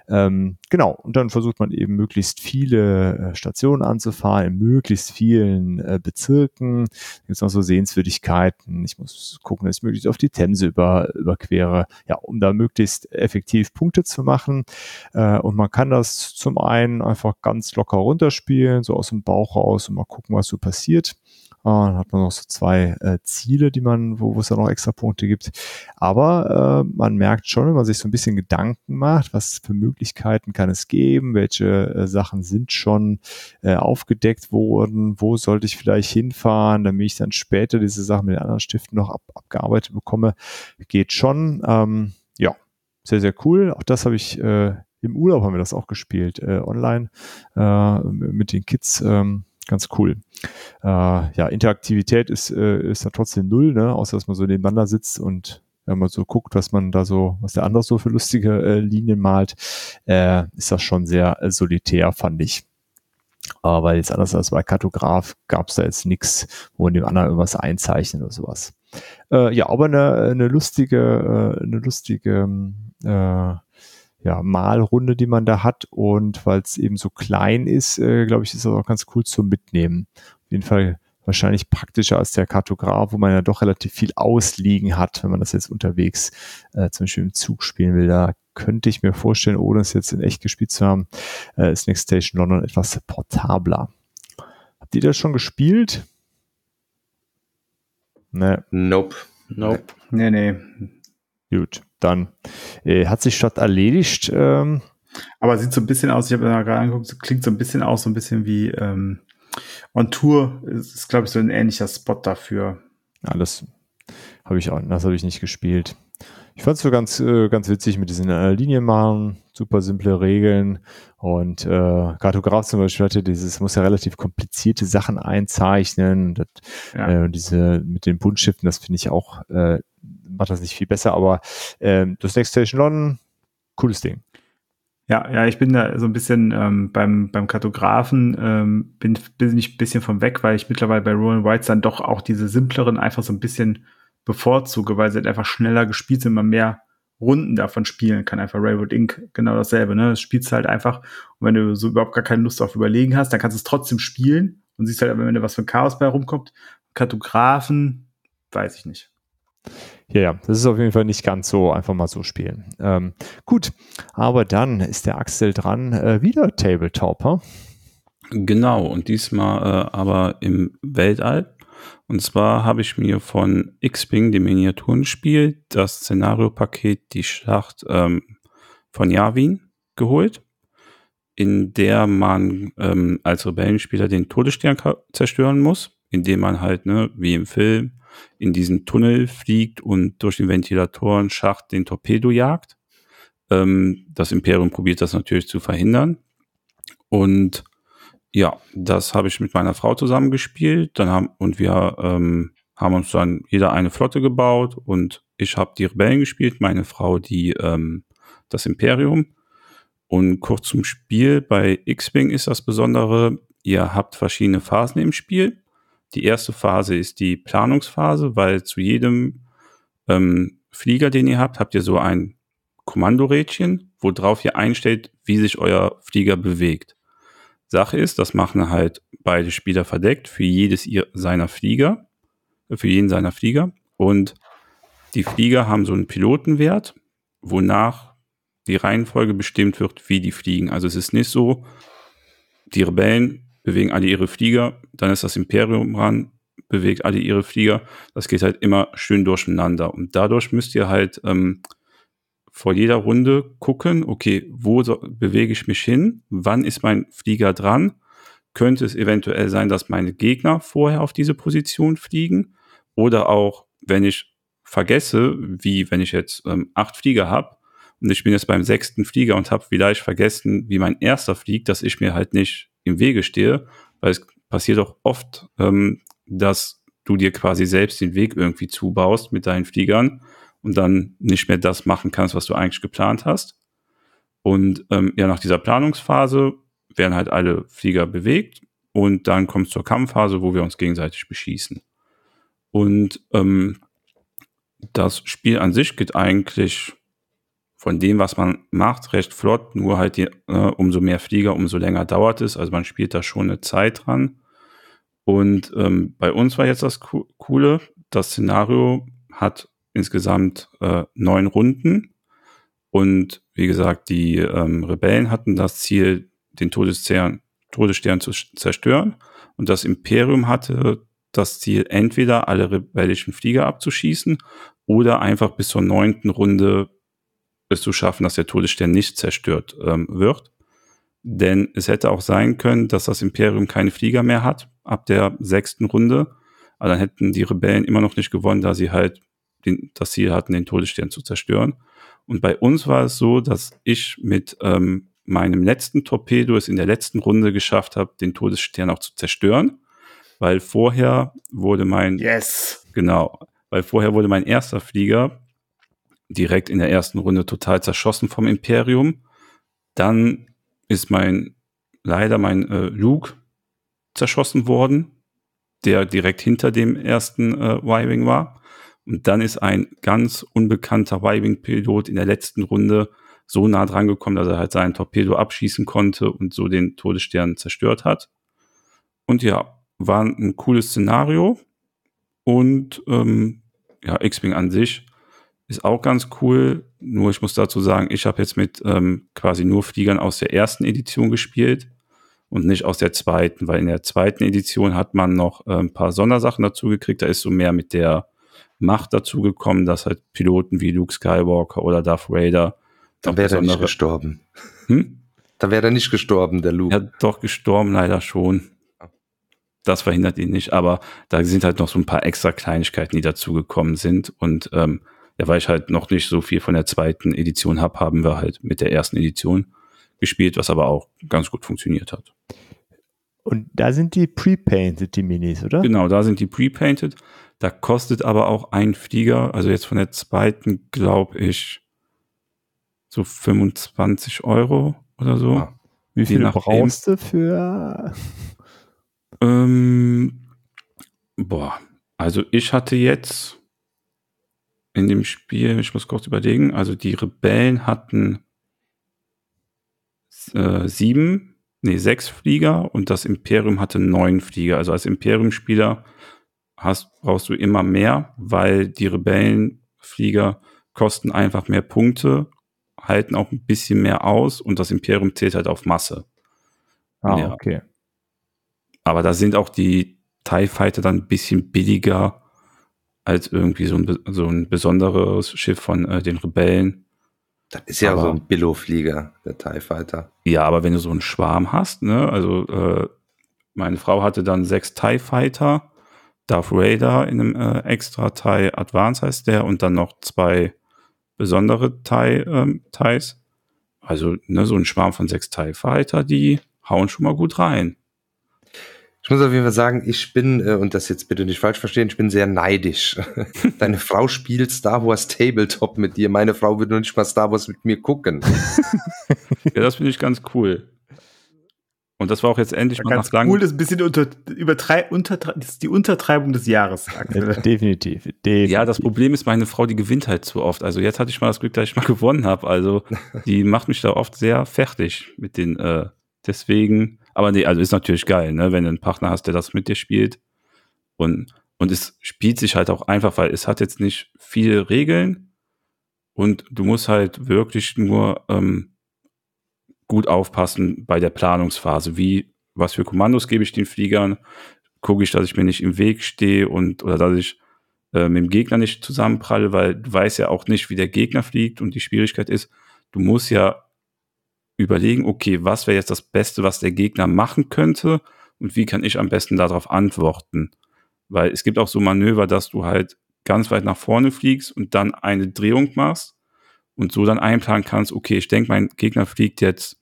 Ähm, genau und dann versucht man eben möglichst viele äh, Stationen anzufahren in möglichst vielen äh, Bezirken. Gibt es noch so Sehenswürdigkeiten. Ich muss gucken, dass ich möglichst auf die Themse über, überquere, ja, um da möglichst effektiv Punkte zu machen. Äh, und man kann das zum einen einfach ganz locker runterspielen, so aus dem Bauch raus und mal gucken, was so passiert. Uh, dann hat man noch so zwei äh, Ziele, die man, wo, wo es dann noch extra Punkte gibt. Aber äh, man merkt schon, wenn man sich so ein bisschen Gedanken macht, was für Möglichkeiten kann es geben, welche äh, Sachen sind schon äh, aufgedeckt worden, wo sollte ich vielleicht hinfahren, damit ich dann später diese Sachen mit den anderen Stiften noch ab, abgearbeitet bekomme, geht schon. Ähm, ja, sehr, sehr cool. Auch das habe ich äh, im Urlaub haben wir das auch gespielt, äh, online äh, mit den Kids. Ähm, ganz cool. Äh, ja, Interaktivität ist, äh, ist da trotzdem null, ne? außer dass man so nebeneinander sitzt und wenn man so guckt, was man da so, was der andere so für lustige äh, Linien malt, äh, ist das schon sehr äh, solitär, fand ich. Aber jetzt anders als bei Kartograf gab es da jetzt nichts, wo man dem anderen irgendwas einzeichnet oder sowas. Äh, ja, aber eine, eine lustige, äh, eine lustige äh, ja, Malrunde, die man da hat. Und weil es eben so klein ist, äh, glaube ich, ist das auch ganz cool zum Mitnehmen. Auf jeden Fall wahrscheinlich praktischer als der Kartograf, wo man ja doch relativ viel ausliegen hat, wenn man das jetzt unterwegs äh, zum Beispiel im Zug spielen will. Da könnte ich mir vorstellen, ohne es jetzt in echt gespielt zu haben, äh, ist Next Station London etwas portabler. Habt ihr das schon gespielt? Ne. Nope. Nope. Nee, nee. Gut dann äh, hat sich statt erledigt. Ähm, aber sieht so ein bisschen aus, ich habe mir gerade angeguckt, klingt so ein bisschen aus, so ein bisschen wie ähm, On Tour ist, ist glaube ich, so ein ähnlicher Spot dafür. Ja, das habe ich auch, das habe ich nicht gespielt. Ich fand es so ganz, äh, ganz witzig mit diesen äh, Linienmalen, super simple Regeln und äh, Kartograf zum Beispiel hatte dieses, muss ja relativ komplizierte Sachen einzeichnen. Das, ja. äh, diese mit den Buntschiffen, das finde ich auch äh, macht das nicht viel besser, aber ähm, das Next Station London, cooles Ding. Ja, ja, ich bin da so ein bisschen ähm, beim, beim Kartografen, ähm, bin, bin ich ein bisschen von weg, weil ich mittlerweile bei Roland Whites dann doch auch diese simpleren einfach so ein bisschen bevorzuge, weil sie halt einfach schneller gespielt sind, man mehr Runden davon spielen kann. Einfach Railroad Inc. genau dasselbe, ne? Das spielst halt einfach. Und wenn du so überhaupt gar keine Lust auf Überlegen hast, dann kannst du es trotzdem spielen und siehst halt, wenn da was für ein Chaos bei rumkommt. Kartografen, weiß ich nicht. Ja, ja, das ist auf jeden Fall nicht ganz so einfach mal so spielen. Ähm, gut, aber dann ist der Axel dran, äh, wieder Tabletop. Genau, und diesmal äh, aber im Weltall. Und zwar habe ich mir von X-Wing, dem Miniaturenspiel, das Szenariopaket Die Schlacht ähm, von Yavin geholt, in der man ähm, als Rebellenspieler den Todesstern zerstören muss, indem man halt, ne, wie im Film, in diesen Tunnel fliegt und durch den Ventilatoren-Schacht den Torpedo jagt. Ähm, das Imperium probiert das natürlich zu verhindern. Und ja, das habe ich mit meiner Frau zusammen gespielt. Dann haben, und wir ähm, haben uns dann jeder eine Flotte gebaut und ich habe die Rebellen gespielt, meine Frau die ähm, das Imperium. Und kurz zum Spiel, bei X-Wing ist das Besondere, ihr habt verschiedene Phasen im Spiel. Die erste Phase ist die Planungsphase, weil zu jedem ähm, Flieger, den ihr habt, habt ihr so ein Kommandorädchen, wo drauf ihr einstellt, wie sich euer Flieger bewegt. Sache ist, das machen halt beide Spieler verdeckt für jedes ihr, seiner Flieger, für jeden seiner Flieger. Und die Flieger haben so einen Pilotenwert, wonach die Reihenfolge bestimmt wird, wie die fliegen. Also es ist nicht so, die Rebellen bewegen alle ihre Flieger, dann ist das Imperium ran, bewegt alle ihre Flieger. Das geht halt immer schön durcheinander. Und dadurch müsst ihr halt ähm, vor jeder Runde gucken, okay, wo so, bewege ich mich hin? Wann ist mein Flieger dran? Könnte es eventuell sein, dass meine Gegner vorher auf diese Position fliegen? Oder auch, wenn ich vergesse, wie wenn ich jetzt ähm, acht Flieger habe und ich bin jetzt beim sechsten Flieger und habe vielleicht vergessen, wie mein erster fliegt, dass ich mir halt nicht im Wege stehe, weil es passiert auch oft, ähm, dass du dir quasi selbst den Weg irgendwie zubaust mit deinen Fliegern und dann nicht mehr das machen kannst, was du eigentlich geplant hast. Und ähm, ja, nach dieser Planungsphase werden halt alle Flieger bewegt und dann kommt es zur Kampfphase, wo wir uns gegenseitig beschießen. Und ähm, das Spiel an sich geht eigentlich von dem, was man macht, recht flott, nur halt die, äh, umso mehr Flieger, umso länger dauert es. Also man spielt da schon eine Zeit dran. Und ähm, bei uns war jetzt das Co Coole, das Szenario hat insgesamt äh, neun Runden. Und wie gesagt, die ähm, Rebellen hatten das Ziel, den Todesstern, Todesstern zu zerstören. Und das Imperium hatte das Ziel, entweder alle rebellischen Flieger abzuschießen oder einfach bis zur neunten Runde es zu schaffen, dass der Todesstern nicht zerstört ähm, wird. Denn es hätte auch sein können, dass das Imperium keine Flieger mehr hat ab der sechsten Runde. Aber dann hätten die Rebellen immer noch nicht gewonnen, da sie halt den, das Ziel hatten, den Todesstern zu zerstören. Und bei uns war es so, dass ich mit ähm, meinem letzten Torpedo es in der letzten Runde geschafft habe, den Todesstern auch zu zerstören, weil vorher wurde mein Yes. genau, weil vorher wurde mein erster Flieger direkt in der ersten Runde total zerschossen vom Imperium. Dann ist mein leider mein äh, Luke zerschossen worden, der direkt hinter dem ersten äh, Y-Wing war. Und dann ist ein ganz unbekannter Y-Wing-Pilot in der letzten Runde so nah dran gekommen, dass er halt seinen Torpedo abschießen konnte und so den Todesstern zerstört hat. Und ja, war ein cooles Szenario. Und ähm, ja, X-Wing an sich ist auch ganz cool. Nur ich muss dazu sagen, ich habe jetzt mit ähm, quasi nur Fliegern aus der ersten Edition gespielt und nicht aus der zweiten, weil in der zweiten Edition hat man noch äh, ein paar Sondersachen dazu gekriegt. Da ist so mehr mit der Macht dazu gekommen, dass halt Piloten wie Luke Skywalker oder Darth Vader. Da wäre er nicht gestorben. Hm? Da wäre er nicht gestorben, der Luke. Ja, doch gestorben leider schon. Das verhindert ihn nicht, aber da sind halt noch so ein paar extra Kleinigkeiten, die dazugekommen sind. Und ähm, ja, weil ich halt noch nicht so viel von der zweiten Edition habe, haben wir halt mit der ersten Edition gespielt, was aber auch ganz gut funktioniert hat. Und da sind die pre-painted, die Minis, oder? Genau, da sind die pre-painted. Da kostet aber auch ein Flieger, also jetzt von der zweiten, glaube ich, so 25 Euro oder so. Ja. Wie viel brauchst du für? Ähm, boah, also ich hatte jetzt in dem Spiel, ich muss kurz überlegen, also die Rebellen hatten äh, sieben, nee, sechs Flieger und das Imperium hatte neun Flieger. Also als Imperium-Spieler hast, brauchst du immer mehr, weil die Rebellenflieger kosten einfach mehr Punkte, halten auch ein bisschen mehr aus und das Imperium zählt halt auf Masse. Ah, ja. okay. Aber da sind auch die TIE Fighter dann ein bisschen billiger als irgendwie so ein, so ein besonderes Schiff von äh, den Rebellen. Das ist ja aber, so ein Billo-Flieger, der TIE Fighter. Ja, aber wenn du so einen Schwarm hast, ne, also äh, meine Frau hatte dann sechs TIE Fighter Darth Vader in einem äh, extra TIE Advance heißt der und dann noch zwei besondere TIE, ähm, TIEs. Also ne, so ein Schwarm von sechs TIE Fighter, die hauen schon mal gut rein. Ich muss auf jeden Fall sagen, ich bin, äh, und das jetzt bitte nicht falsch verstehen, ich bin sehr neidisch. Deine Frau spielt Star Wars Tabletop mit dir. Meine Frau wird nur nicht mal Star Wars mit mir gucken. ja, das finde ich ganz cool. Und das war auch jetzt endlich mal Ganz nach cool, das ist ein bisschen unter, übertrei, unter, das ist die Untertreibung des Jahres. Definitiv. definitiv. Ja, das Problem ist, meine Frau, die gewinnt halt zu oft. Also jetzt hatte ich mal das Glück, dass ich mal gewonnen habe. Also die macht mich da oft sehr fertig mit den, äh, deswegen, aber nee, also ist natürlich geil, ne, wenn du einen Partner hast, der das mit dir spielt. Und, und es spielt sich halt auch einfach, weil es hat jetzt nicht viele Regeln und du musst halt wirklich nur ähm, gut aufpassen bei der Planungsphase. Wie, was für Kommandos gebe ich den Fliegern? Gucke ich, dass ich mir nicht im Weg stehe und oder dass ich äh, mit dem Gegner nicht zusammenpralle, weil du weißt ja auch nicht, wie der Gegner fliegt und die Schwierigkeit ist, du musst ja überlegen, okay, was wäre jetzt das Beste, was der Gegner machen könnte und wie kann ich am besten darauf antworten? Weil es gibt auch so Manöver, dass du halt ganz weit nach vorne fliegst und dann eine Drehung machst und so dann einplanen kannst, okay, ich denke, mein Gegner fliegt jetzt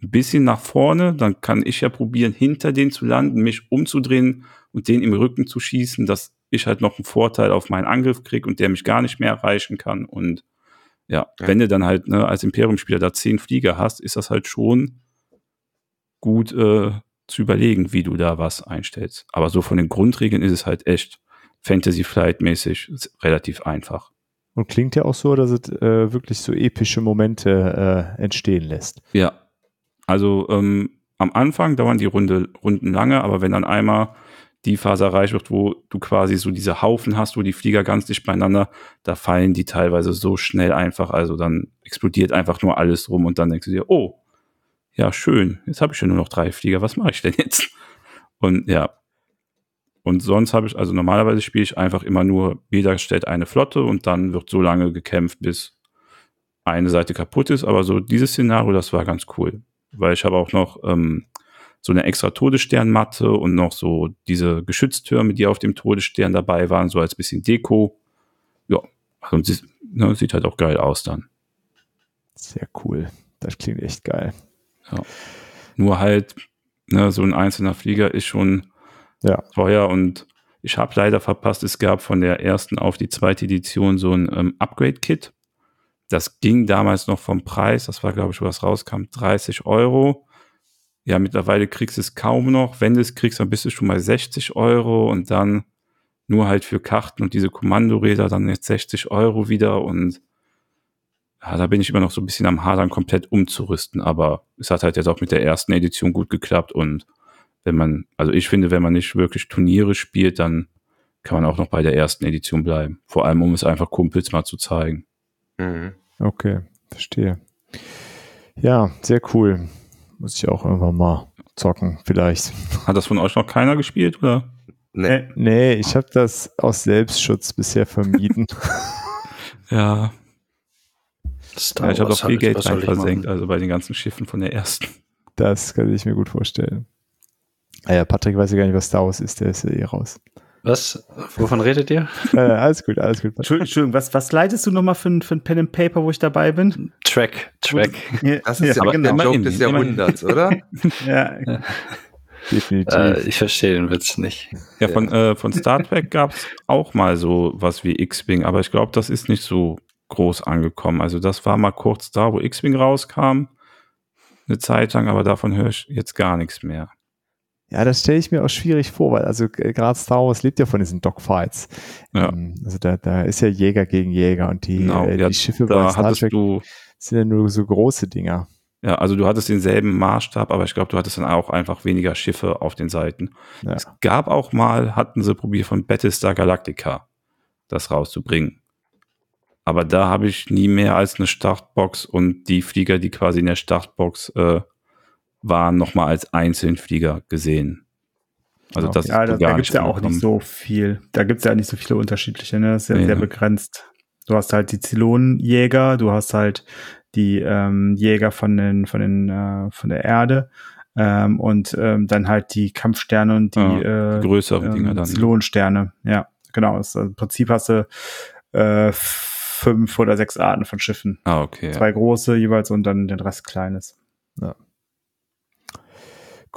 ein bisschen nach vorne, dann kann ich ja probieren, hinter den zu landen, mich umzudrehen und den im Rücken zu schießen, dass ich halt noch einen Vorteil auf meinen Angriff kriege und der mich gar nicht mehr erreichen kann. Und ja, Ja. wenn du dann halt ne, als Imperium-Spieler da zehn Flieger hast, ist das halt schon gut äh, zu überlegen, wie du da was einstellst. Aber so von den Grundregeln ist es halt echt Fantasy Flight-mäßig relativ einfach. Und klingt ja auch so, dass es äh, wirklich so epische Momente äh, entstehen lässt. Ja. Also ähm, am Anfang dauern die Runde, Runden lange, aber wenn dann einmal die Phase erreicht wird, wo du quasi so diese Haufen hast, wo die Flieger ganz dicht beieinander, da fallen die teilweise so schnell einfach, also dann explodiert einfach nur alles rum und dann denkst du dir, oh, ja, schön, jetzt habe ich ja nur noch drei Flieger, was mache ich denn jetzt? Und ja. Und sonst habe ich, also normalerweise spiele ich einfach immer nur, jeder stellt eine Flotte und dann wird so lange gekämpft, bis eine Seite kaputt ist. Aber so dieses Szenario, das war ganz cool. Weil ich habe auch noch ähm, so eine extra Todessternmatte und noch so diese Geschütztürme, die auf dem Todesstern dabei waren, so als bisschen Deko. Ja, also und sie, ne, sieht halt auch geil aus dann. Sehr cool. Das klingt echt geil. Nur halt, ne, so ein einzelner Flieger ist schon Ja. teuer und ich habe leider verpasst, es gab von der ersten auf die zweite Edition so ein ähm, Upgrade-Kit. Das ging damals noch vom Preis, das war, glaube ich, wo das rauskam, 30 Euro. Ja, mittlerweile kriegst du es kaum noch. Wenn du es kriegst, dann bist du schon mal 60 Euro und dann nur halt für Karten und diese Kommandoräder dann jetzt 60 Euro wieder und ja, da bin ich immer noch so ein bisschen am Hadern, komplett umzurüsten, aber es hat halt jetzt auch mit der ersten Edition gut geklappt und wenn man, also ich finde, wenn man nicht wirklich Turniere spielt, dann kann man auch noch bei der ersten Edition bleiben. Vor allem, um es einfach Kumpels mal zu zeigen. Mhm. Okay, verstehe. Ja, sehr cool. Muss ich auch irgendwann mal zocken, vielleicht. Hat das von euch noch keiner gespielt, oder? Nee. Äh, Nee, ich habe das aus Selbstschutz bisher vermieden. Ja, Star ja ich habe auch viel halt, Geld rein ich versenkt, also bei den ganzen Schiffen von der ersten. Das kann ich mir gut vorstellen. Ah ja, Patrick weiß ja gar nicht, was Star Wars ist, der ist ja eh raus. Was? Wovon redet ihr? Äh, alles gut, alles gut. Entschuldigung, Entschuldigung, was, was leitest du nochmal für, ein- für ein Pen and Paper, wo ich dabei bin? Track, Track. Ja, Das ist ja, aber der immerhin, Joke des. Jahrhunderts, oder? ja. Definitiv. Äh, ich verstehe den Witz nicht. Ja, von, äh, von Star Trek gab es auch mal so was wie X-Wing, aber ich glaube, das ist nicht so groß angekommen. Also das war mal kurz da, wo X-Wing rauskam, eine Zeit lang, aber davon höre ich jetzt gar nichts mehr. Ja, das stelle ich mir auch schwierig vor, weil also gerade Star Wars lebt ja von diesen Dogfights. Ja. Ähm, Also da, da ist ja Jäger gegen Jäger und die, Genau, äh, ja, die Schiffe bei Star Trek du, sind ja nur so große Dinger. ja, also du hattest denselben Maßstab, aber ich glaube, du hattest dann auch einfach weniger Schiffe auf den Seiten. Ja. Es gab auch mal, hatten sie probiert von Battlestar Galactica das rauszubringen. Aber da habe ich nie mehr als eine Startbox und die Flieger, die quasi in der Startbox äh, waren, nochmal als Einzelflieger gesehen. Also das ja, ist da, da gibt's ja auch nicht so viel. Da gibt's ja nicht so viele unterschiedliche, ne? Das ist ja Nee, sehr begrenzt. Du hast halt die Zylonenjäger, du hast halt die ähm, Jäger von den, von den, äh, von der Erde ähm, und ähm, dann halt die Kampfsterne und die, Ja, äh, die größeren ähm, Dinger dann. Zylonensterne. Ja, genau. Das, also Im Prinzip hast du äh, fünf oder sechs Arten von Schiffen. Ah, okay. Zwei große jeweils und dann den Rest kleines.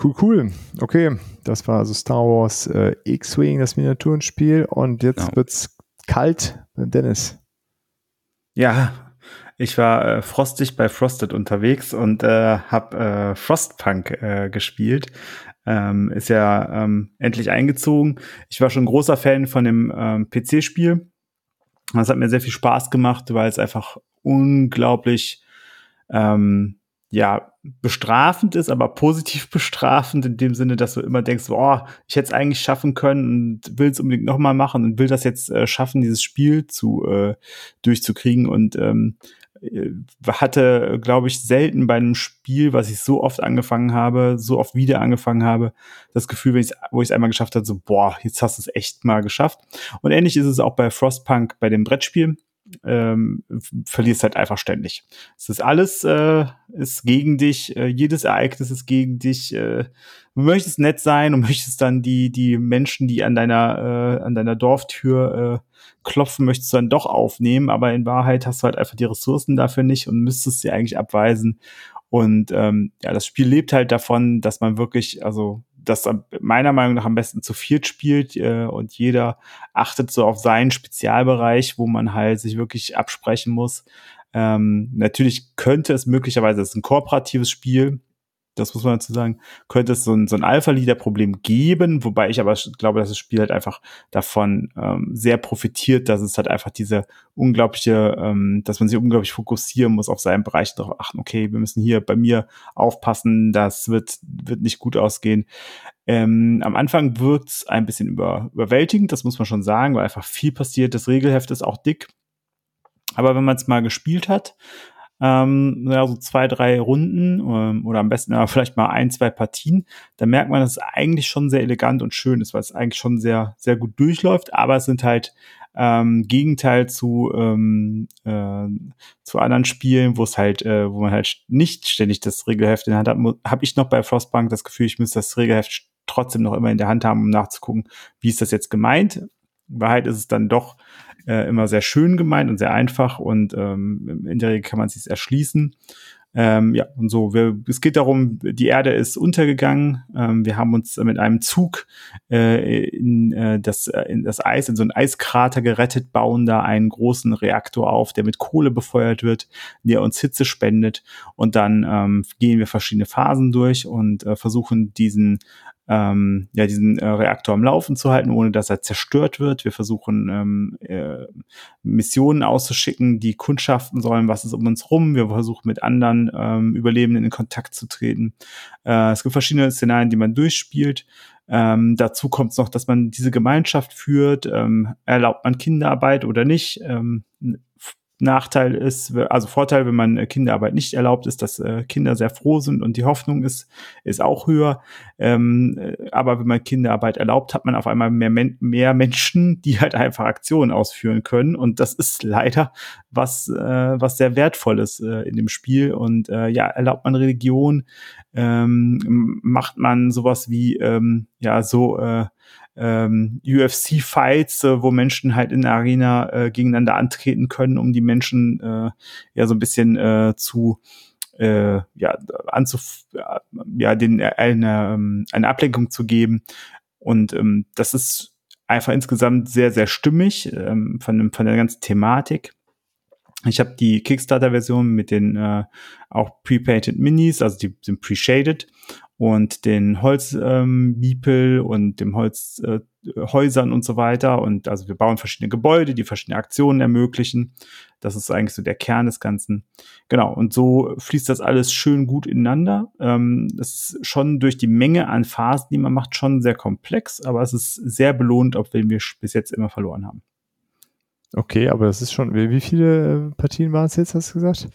Cool, cool. Okay, das war also Star Wars äh, X-Wing, das Miniaturenspiel. Und jetzt Ja. wird's kalt beim Dennis. Ja, Ich war äh, frostig bei Frosted unterwegs und äh, habe äh, Frostpunk äh, gespielt. Ähm, ist ja ähm, endlich eingezogen. Ich war schon großer Fan von dem ähm, PC-Spiel. Das hat mir sehr viel Spaß gemacht, weil es einfach unglaublich ähm, ja, bestrafend ist, aber positiv bestrafend in dem Sinne, dass du immer denkst, oh, ich hätte es eigentlich schaffen können und will es unbedingt nochmal machen und will das jetzt äh, schaffen, dieses Spiel zu äh, durchzukriegen und ähm, äh, hatte, glaube ich, selten bei einem Spiel, was ich so oft angefangen habe, so oft wieder angefangen habe, das Gefühl, wenn ich's, wo ich es einmal geschafft habe, so, boah, jetzt hast du es echt mal geschafft. Und ähnlich ist es auch bei Frostpunk bei dem Brettspiel ähm, verlierst halt einfach ständig. Es ist alles äh, ist gegen dich, äh, jedes Ereignis ist gegen dich. Äh, du möchtest nett sein und möchtest dann die die Menschen, die an deiner äh, an deiner Dorftür äh, klopfen, möchtest du dann doch aufnehmen, aber in Wahrheit hast du halt einfach die Ressourcen dafür nicht und müsstest sie eigentlich abweisen. Und ähm, ja, das Spiel lebt halt davon, dass man wirklich, also das meiner Meinung nach am besten zu viert spielt äh, und jeder achtet so auf seinen Spezialbereich, wo man halt sich wirklich absprechen muss. Ähm, natürlich könnte es möglicherweise, es ist ein kooperatives Spiel, das muss man dazu sagen, könnte es so ein, so ein Alpha-Leader-Problem geben, wobei ich aber glaube, dass das Spiel halt einfach davon ähm, sehr profitiert, dass es halt einfach diese unglaubliche, ähm, dass man sich unglaublich fokussieren muss auf seinen Bereich, darauf achten, okay, wir müssen hier bei mir aufpassen, das wird, wird nicht gut ausgehen. Ähm, am Anfang wirkt es ein bisschen über, überwältigend, das muss man schon sagen, weil einfach viel passiert. Das Regelheft ist auch dick. Aber wenn man es mal gespielt hat, ähm, ja, so zwei, drei Runden ähm, oder am besten ja, vielleicht mal ein, zwei Partien, da merkt man, dass es eigentlich schon sehr elegant und schön ist, weil es eigentlich schon sehr, sehr gut durchläuft, aber es sind halt ähm, Gegenteil zu ähm, äh, zu anderen Spielen, wo es halt, äh, wo man halt nicht ständig das Regelheft in der Hand hat, habe ich noch bei Frostbank das Gefühl, ich müsste das Regelheft trotzdem noch immer in der Hand haben, um nachzugucken, wie ist das jetzt gemeint. In Wahrheit ist es dann doch äh, immer sehr schön gemeint und sehr einfach und ähm, in der Regel kann man es sich erschließen. Ähm, ja, und so. Wir, es geht darum, die Erde ist untergegangen. Ähm, wir haben uns mit einem Zug äh, in, äh, das, äh, in das Eis, in so einen Eiskrater gerettet, bauen da einen großen Reaktor auf, der mit Kohle befeuert wird, der uns Hitze spendet. Und dann ähm, gehen wir verschiedene Phasen durch und äh, versuchen diesen ähm, ja, diesen äh, Reaktor am Laufen zu halten, ohne dass er zerstört wird. Wir versuchen ähm, äh, Missionen auszuschicken, die kundschaften sollen, was ist um uns rum. Wir versuchen mit anderen ähm, Überlebenden in Kontakt zu treten. Äh, es gibt verschiedene Szenarien, die man durchspielt. Ähm, dazu kommt es noch, dass man diese Gemeinschaft führt. Ähm, erlaubt man Kinderarbeit oder nicht? Ähm, Nachteil ist, also Vorteil, wenn man äh, Kinderarbeit nicht erlaubt, ist, dass äh, Kinder sehr froh sind und die Hoffnung ist, ist auch höher. Ähm, äh, aber wenn man Kinderarbeit erlaubt, hat man auf einmal mehr, mehr Menschen, die halt einfach Aktionen ausführen können. Und das ist leider was, was sehr wertvolles in dem Spiel. Und ja, erlaubt man Religion, ähm, macht man sowas wie ähm, ja so ähm, UFC-Fights, äh, wo Menschen halt in der Arena äh, gegeneinander antreten können, um die Menschen äh, ja so ein bisschen äh, zu äh, ja anzuf ja den eine, ähm, eine Ablenkung zu geben. Und ähm, das ist einfach insgesamt sehr sehr stimmig ähm, von von der ganzen Thematik. Ich habe die Kickstarter-Version mit den äh, auch pre-painted Minis, also die sind pre-shaded und den Holzmiepel ähm, und dem Holz äh, und so weiter. Und also wir bauen verschiedene Gebäude, die verschiedene Aktionen ermöglichen. Das ist eigentlich so der Kern des Ganzen. Genau. Und so fließt das alles schön gut ineinander. Ähm, das ist schon durch die Menge an Phasen, die man macht, schon sehr komplex, aber es ist sehr belohnt, ob wir bis jetzt immer verloren haben. Okay, aber das ist schon, wie viele äh, Partien waren es jetzt, hast du gesagt?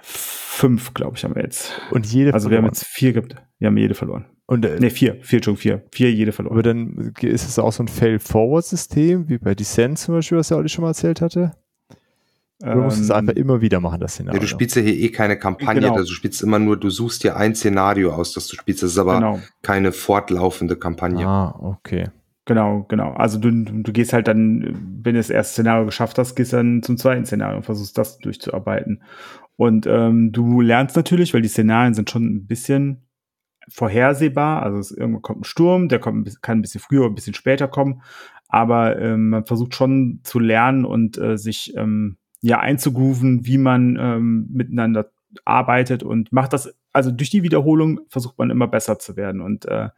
Fünf, glaube ich, haben wir jetzt. Und jede Also wir haben jetzt vier gehabt. Wir haben jede verloren. Und, äh, nee, vier, vier schon vier. Vier jede verloren. Aber dann ist es auch so ein Fail-Forward-System, wie bei Descent zum Beispiel, was er Olli schon mal erzählt hatte? Du musst es ähm, einfach immer wieder machen, das Szenario. Ja, du spielst ja hier eh keine Kampagne, genau. also du spielst immer nur, du suchst dir ein Szenario aus, das du spielst. Das ist aber genau. keine fortlaufende Kampagne. Ah, okay. Genau, genau. Also du, du gehst halt dann, wenn du das erste Szenario geschafft hast, gehst dann zum zweiten Szenario und versuchst das durchzuarbeiten. Und ähm, du lernst natürlich, weil die Szenarien sind schon ein bisschen vorhersehbar. Also es, irgendwann kommt ein Sturm, der kommt, kann ein bisschen früher, ein bisschen später kommen. Aber ähm, man versucht schon zu lernen und äh, sich ähm, ja einzugrooven, wie man ähm, miteinander arbeitet und macht das, also durch die Wiederholung versucht man immer besser zu werden. Und äh,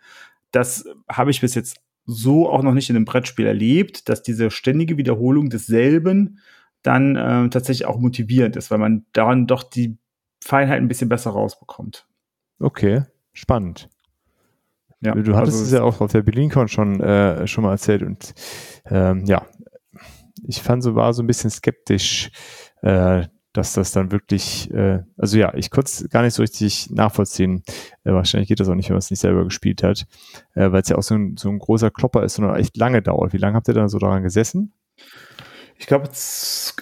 das habe ich bis jetzt so auch noch nicht in einem Brettspiel erlebt, dass diese ständige Wiederholung desselben dann äh, tatsächlich auch motivierend ist, weil man daran doch die Feinheit ein bisschen besser rausbekommt. Okay, spannend. Ja, du hattest also es ja auch auf der BerlinCon schon, äh, schon mal erzählt und ähm, ja, ich fand so, war so ein bisschen skeptisch, äh, dass das dann wirklich, äh, also ja, ich konnte es gar nicht so richtig nachvollziehen. Äh, wahrscheinlich geht das auch nicht, wenn man es nicht selber gespielt hat, äh, weil es ja auch so ein, so ein großer Klopper ist und echt lange dauert. Wie lange habt ihr dann so daran gesessen? Ich glaube,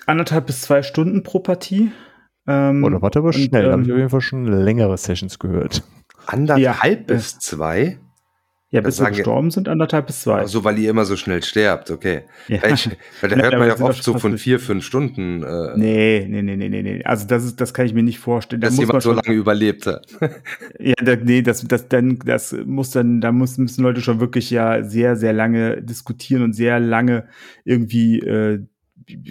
anderthalb bis zwei Stunden pro Partie. Ähm, Oder warte aber und, schnell, da habe ich ähm, auf jeden Fall schon längere Sessions gehört. Anderthalb Ja. bis zwei? Ja, Das bis sagen- gestorben sind, anderthalb bis zwei. Also, weil ihr immer so schnell sterbt, okay. ja. Weil, ich, weil da hört man ja oft so von vier, fünf Stunden, äh, Nee, nee, nee, nee, nee. Also das ist, das kann ich mir nicht vorstellen. Da dass man jemand so lange überlebt hat. ja, da, nee, das, das, dann, das muss dann, da muss, müssen Leute schon wirklich ja sehr, sehr lange diskutieren und sehr lange irgendwie äh,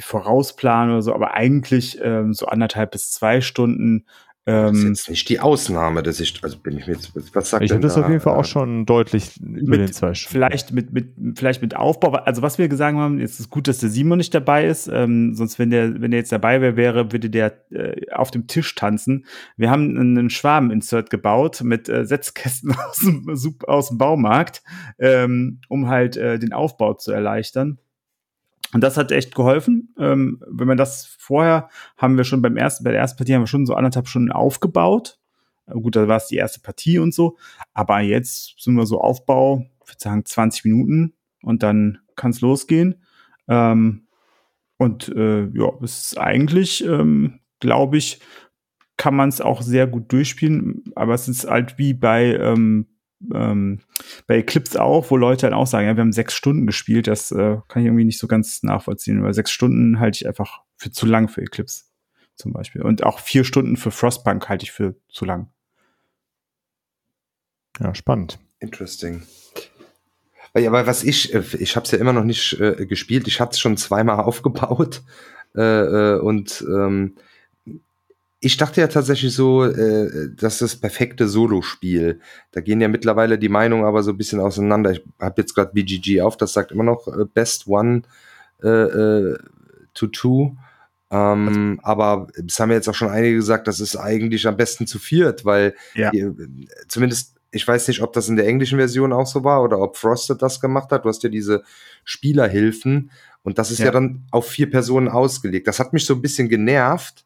vorausplanen oder so. Aber eigentlich ähm, so anderthalb bis zwei Stunden. Das ist Ähm, jetzt nicht die Ausnahme, dass ich, also bin ich mir jetzt, was sagt Ich habe das da, auf jeden Fall äh, auch schon deutlich über Mit- den zwei Stunden. Vielleicht mit, mit, vielleicht mit Aufbau. Also was wir gesagt haben, jetzt ist gut, dass der Simon nicht dabei ist. Ähm, sonst, wenn der, wenn der jetzt dabei wäre, wäre, würde der äh, auf dem Tisch tanzen. Wir haben einen Schwabeninsert gebaut mit äh, Setzkästen aus dem, aus dem Baumarkt, ähm, um halt äh, den Aufbau zu erleichtern. Und das hat echt geholfen. Ähm, wenn man das vorher haben wir schon beim ersten, bei der ersten Partie haben wir schon so anderthalb Stunden aufgebaut. Äh, Gut, da war es die erste Partie und so. Aber jetzt sind wir so Aufbau, ich würde sagen 20 Minuten und dann kann es losgehen. Ähm, und äh, ja, es ist eigentlich, ähm, glaube ich, kann man es auch sehr gut durchspielen. Aber es ist halt wie bei ähm, ähm, bei Eclipse auch, wo Leute dann auch sagen, ja, wir haben sechs Stunden gespielt. Das äh, kann ich irgendwie nicht so ganz nachvollziehen, weil sechs Stunden halte ich einfach für zu lang für Eclipse zum Beispiel. Und auch vier Stunden für Frostpunk halte ich für zu lang. Ja, spannend. Interesting. Weil, aber was ich, äh, ich habe es ja immer noch nicht äh, gespielt. Ich hatte es schon zweimal aufgebaut äh, äh, und ähm, ich dachte ja tatsächlich so, äh, das ist das perfekte Solo-Spiel. Da gehen ja mittlerweile die Meinungen aber so ein bisschen auseinander. Ich habe jetzt gerade BGG auf, das sagt immer noch äh, Best One äh, äh, to Two. Ähm, aber es haben ja jetzt auch schon einige gesagt, das ist eigentlich am besten zu viert, weil Ja. die, zumindest, ich weiß nicht, ob das in der englischen Version auch so war oder ob Frosted das gemacht hat. Du hast ja diese Spielerhilfen und das ist ja, Ja. dann auf vier Personen ausgelegt. Das hat mich so ein bisschen genervt.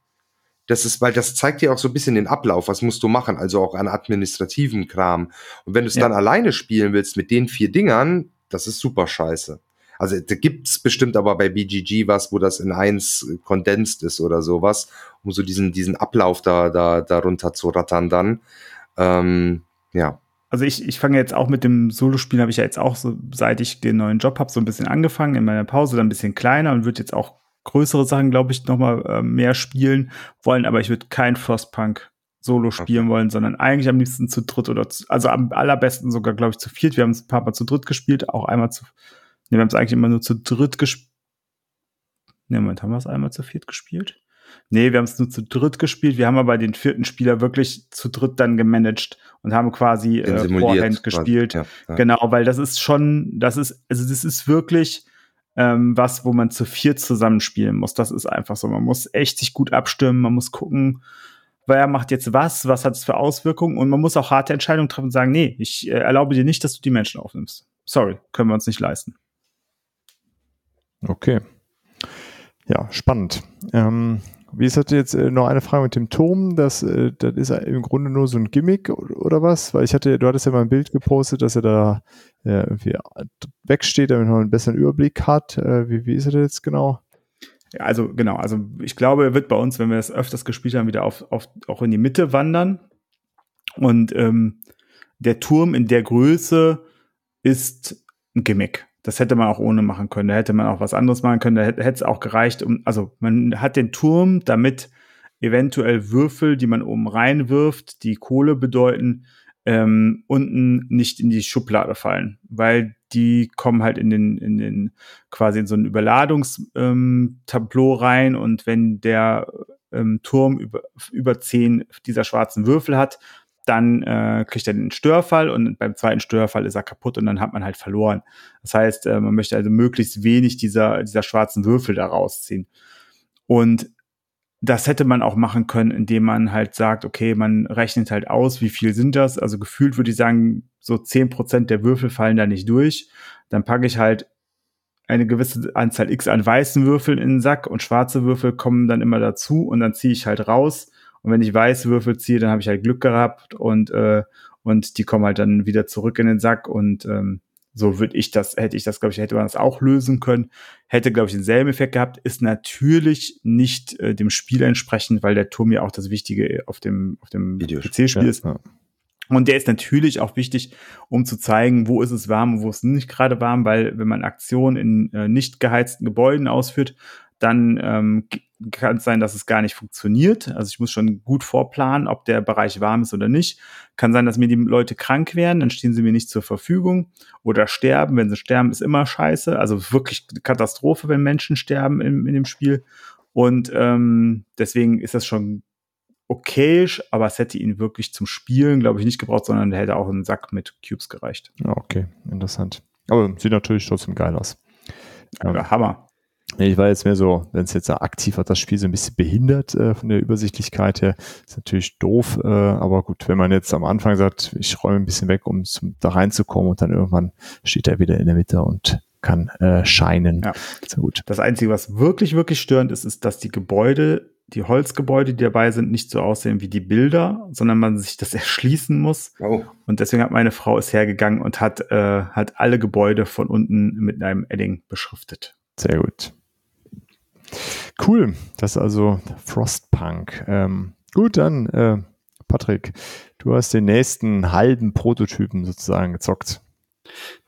Das ist, weil das zeigt dir auch so ein bisschen den Ablauf, was musst du machen, also auch an administrativen Kram. Und wenn du es Ja. dann alleine spielen willst mit den vier Dingern, das ist super scheiße. Also da gibt's bestimmt aber bei BGG was, wo das in eins kondensiert ist oder sowas, um so diesen, diesen Ablauf da, da, darunter zu rattern dann. Ähm, ja. Also ich, ich fange jetzt auch mit dem Solospiel, habe ich ja jetzt auch so, seit ich den neuen Job habe, so ein bisschen angefangen, in meiner Pause dann ein bisschen kleiner und würde jetzt auch größere Sachen, glaube ich, noch mal äh, mehr spielen wollen, aber ich würde kein Frostpunk Solo spielen wollen, sondern eigentlich am liebsten zu dritt oder zu, also am allerbesten sogar, glaube ich, zu viert. Wir haben es ein paar Mal zu dritt gespielt, auch einmal zu, ne, wir haben es eigentlich immer nur zu dritt gespielt. Ne, Moment, haben wir es einmal zu viert gespielt? Nee, wir haben es nur zu dritt gespielt. Wir haben aber den vierten Spieler wirklich zu dritt dann gemanagt und haben quasi äh, Vorhand gespielt. Ja, ja. Genau, weil das ist schon, das ist, also das ist wirklich ähm, was, wo man zu viert zusammenspielen muss. Das ist einfach so. Man muss echt sich gut abstimmen, man muss gucken, wer macht jetzt was, was hat es für Auswirkungen und man muss auch harte Entscheidungen treffen und sagen, nee, ich äh, erlaube dir nicht, dass du die Menschen aufnimmst. Sorry, können wir uns nicht leisten. Okay. Ja, spannend. Ähm, wie ist das jetzt äh, noch eine Frage mit dem Turm? Das, äh, das ist ja im Grunde nur so ein Gimmick oder, was? Weil ich hatte, du hattest ja mal ein Bild gepostet, dass er da äh, irgendwie wegsteht, damit man einen besseren Überblick hat. Wie, wie ist das jetzt genau? Ja, also genau, also ich glaube, er wird bei uns, wenn wir das öfters gespielt haben, wieder auf, auf, auch in die Mitte wandern. Und ähm, der Turm in der Größe ist ein Gimmick. Das hätte man auch ohne machen können. Da hätte man auch was anderes machen können. Da hätte es auch gereicht, um, also man hat den Turm, damit eventuell Würfel, die man oben reinwirft, die Kohle bedeuten, ähm, unten nicht in die Schublade fallen. Weil die kommen halt in den, in den quasi in so ein Überladungstableau ähm, rein und wenn der ähm, Turm über, über zehn dieser schwarzen Würfel hat, dann äh, kriegt er den Störfall und beim zweiten Störfall ist er kaputt und dann hat man halt verloren. Das heißt, äh, man möchte also möglichst wenig dieser, dieser schwarzen Würfel da rausziehen. Und das hätte man auch machen können, indem man halt sagt, okay, man rechnet halt aus, wie viel sind das. Also gefühlt würde ich sagen, so zehn Prozent der Würfel fallen da nicht durch. Dann packe ich halt eine gewisse Anzahl X an weißen Würfeln in den Sack und schwarze Würfel kommen dann immer dazu und dann ziehe ich halt raus. Und wenn ich weiße Würfel ziehe, dann habe ich halt Glück gehabt und, äh, und die kommen halt dann wieder zurück in den Sack und ähm, so würde ich das, hätte ich das, glaube ich, hätte man das auch lösen können. Hätte, glaube ich, denselben Effekt gehabt. Ist natürlich nicht äh, dem Spiel entsprechend, weil der Turm ja auch das Wichtige auf dem, auf dem PC-Spiel ja, ist. Ja. Und der ist natürlich auch wichtig, um zu zeigen, wo ist es warm und wo ist es nicht gerade warm, weil wenn man Aktionen in äh, nicht geheizten Gebäuden ausführt, dann ähm, kann es sein, dass es gar nicht funktioniert. Also ich muss schon gut vorplanen, ob der Bereich warm ist oder nicht. Kann sein, dass mir die Leute krank werden, dann stehen sie mir nicht zur Verfügung oder sterben. Wenn sie sterben, ist immer scheiße. Also wirklich Katastrophe, wenn Menschen sterben in, in dem Spiel. Und ähm, deswegen ist das schon okayisch, aber es hätte ihn wirklich zum Spielen, glaube ich, nicht gebraucht, sondern er hätte auch einen Sack mit Cubes gereicht. Okay, interessant. Aber sieht natürlich trotzdem geil aus. Ja, Hammer. Ich war jetzt mehr so, wenn es jetzt aktiv hat, das Spiel so ein bisschen behindert äh, von der Übersichtlichkeit her, ist natürlich doof, äh, aber gut, wenn man jetzt am Anfang sagt, ich räume ein bisschen weg, um zum, da reinzukommen und dann irgendwann steht er wieder in der Mitte und kann äh, scheinen. Ja. Sehr gut. Das Einzige, was wirklich, wirklich störend ist, ist, dass die Gebäude, die Holzgebäude, die dabei sind, nicht so aussehen wie die Bilder, sondern man sich das erschließen muss. Oh. Und deswegen hat meine Frau es hergegangen und hat, äh, hat alle Gebäude von unten mit einem Edding beschriftet. Sehr gut. Cool, das ist also Frostpunk. Ähm, gut, dann äh, Patrick, du hast den nächsten halben Prototypen sozusagen gezockt.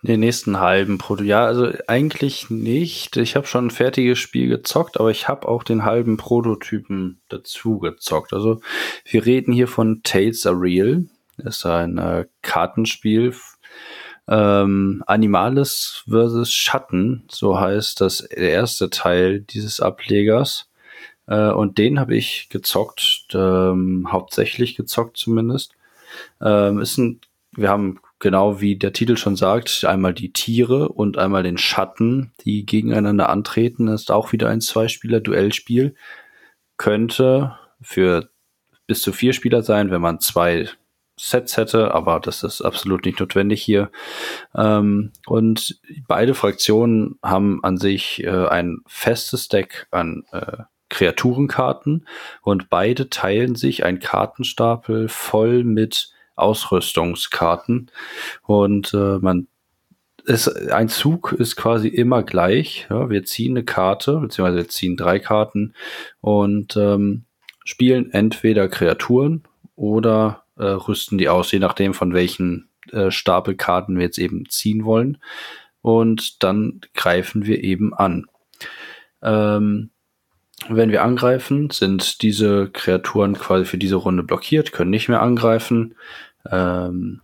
Den nächsten halben Prototypen, ja, also eigentlich nicht. Ich habe schon ein fertiges Spiel gezockt, aber ich habe auch den halben Prototypen dazu gezockt. Also wir reden hier von Tales Are Real. Das ist ein äh, Kartenspiel ähm, Animales versus Schatten, so heißt das der erste Teil dieses Ablegers. Äh, und den habe ich gezockt, ähm, hauptsächlich gezockt zumindest. Ähm, ist ein, wir haben genau wie der Titel schon sagt, einmal die Tiere und einmal den Schatten, die gegeneinander antreten. Das ist auch wieder ein Zweispieler-Duellspiel. Könnte für bis zu vier Spieler sein, wenn man zwei Sets hätte, aber das ist absolut nicht notwendig hier. Ähm, und beide Fraktionen haben an sich äh, ein festes Deck an äh, Kreaturenkarten und beide teilen sich ein Kartenstapel voll mit Ausrüstungskarten und äh, man ist, ein Zug ist quasi immer gleich. Ja, wir ziehen eine Karte, beziehungsweise wir ziehen drei Karten und ähm, spielen entweder Kreaturen oder äh, rüsten die aus, je nachdem von welchen äh, Stapelkarten wir jetzt eben ziehen wollen. Und dann greifen wir eben an. Ähm, wenn wir angreifen, sind diese Kreaturen quasi für diese Runde blockiert, können nicht mehr angreifen. Ähm,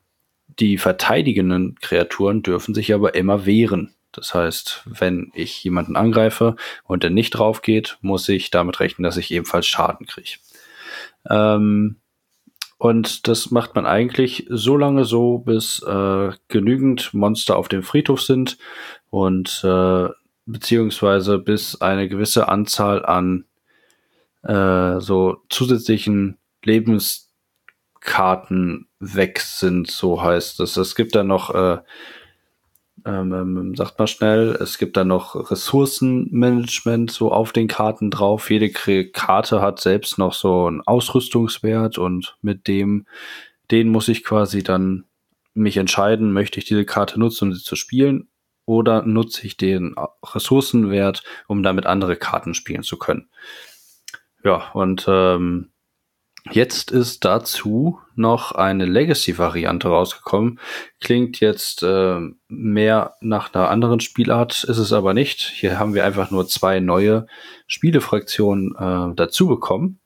die verteidigenden Kreaturen dürfen sich aber immer wehren. Das heißt, wenn ich jemanden angreife und der nicht drauf geht, muss ich damit rechnen, dass ich ebenfalls Schaden kriege. Ähm, und das macht man eigentlich so lange so, bis äh, genügend Monster auf dem Friedhof sind und äh, beziehungsweise bis eine gewisse Anzahl an äh, so zusätzlichen Lebenskarten weg sind, so heißt es. Es gibt dann noch äh, ähm, ähm, sagt mal schnell, es gibt dann noch Ressourcenmanagement so auf den Karten drauf. Jede Karte hat selbst noch so einen Ausrüstungswert und mit dem, den muss ich quasi dann mich entscheiden, möchte ich diese Karte nutzen, um sie zu spielen oder nutze ich den Ressourcenwert, um damit andere Karten spielen zu können. Ja, und ähm, Jetzt ist dazu noch eine Legacy-Variante rausgekommen. Klingt jetzt äh, mehr nach einer anderen Spielart, ist es aber nicht. Hier haben wir einfach nur zwei neue Spielefraktionen äh, dazu bekommen.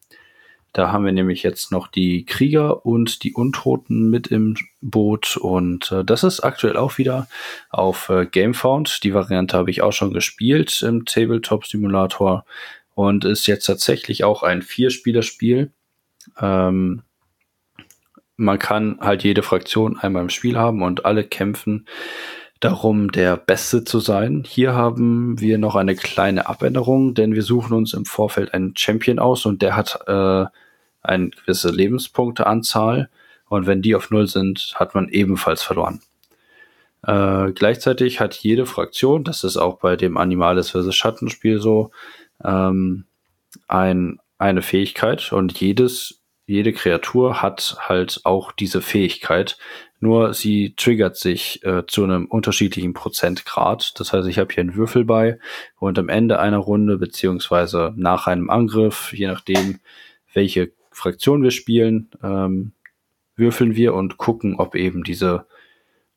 Da haben wir nämlich jetzt noch die Krieger und die Untoten mit im Boot und äh, das ist aktuell auch wieder auf äh, Gamefound. Die Variante habe ich auch schon gespielt im Tabletop Simulator und ist jetzt tatsächlich auch ein Vierspielerspiel. Ähm, man kann halt jede Fraktion einmal im Spiel haben und alle kämpfen darum, der Beste zu sein. Hier haben wir noch eine kleine Abänderung, denn wir suchen uns im Vorfeld einen Champion aus und der hat äh, eine gewisse Lebenspunkteanzahl und wenn die auf Null sind, hat man ebenfalls verloren. Äh, gleichzeitig hat jede Fraktion, das ist auch bei dem Animales vs. Schattenspiel so, ähm, ein, eine Fähigkeit und jedes, jede Kreatur hat halt auch diese Fähigkeit. Nur sie triggert sich äh, zu einem unterschiedlichen Prozentgrad. Das heißt, ich habe hier einen Würfel bei und am Ende einer Runde beziehungsweise nach einem Angriff, je nachdem, welche Fraktion wir spielen, ähm, würfeln wir und gucken, ob eben diese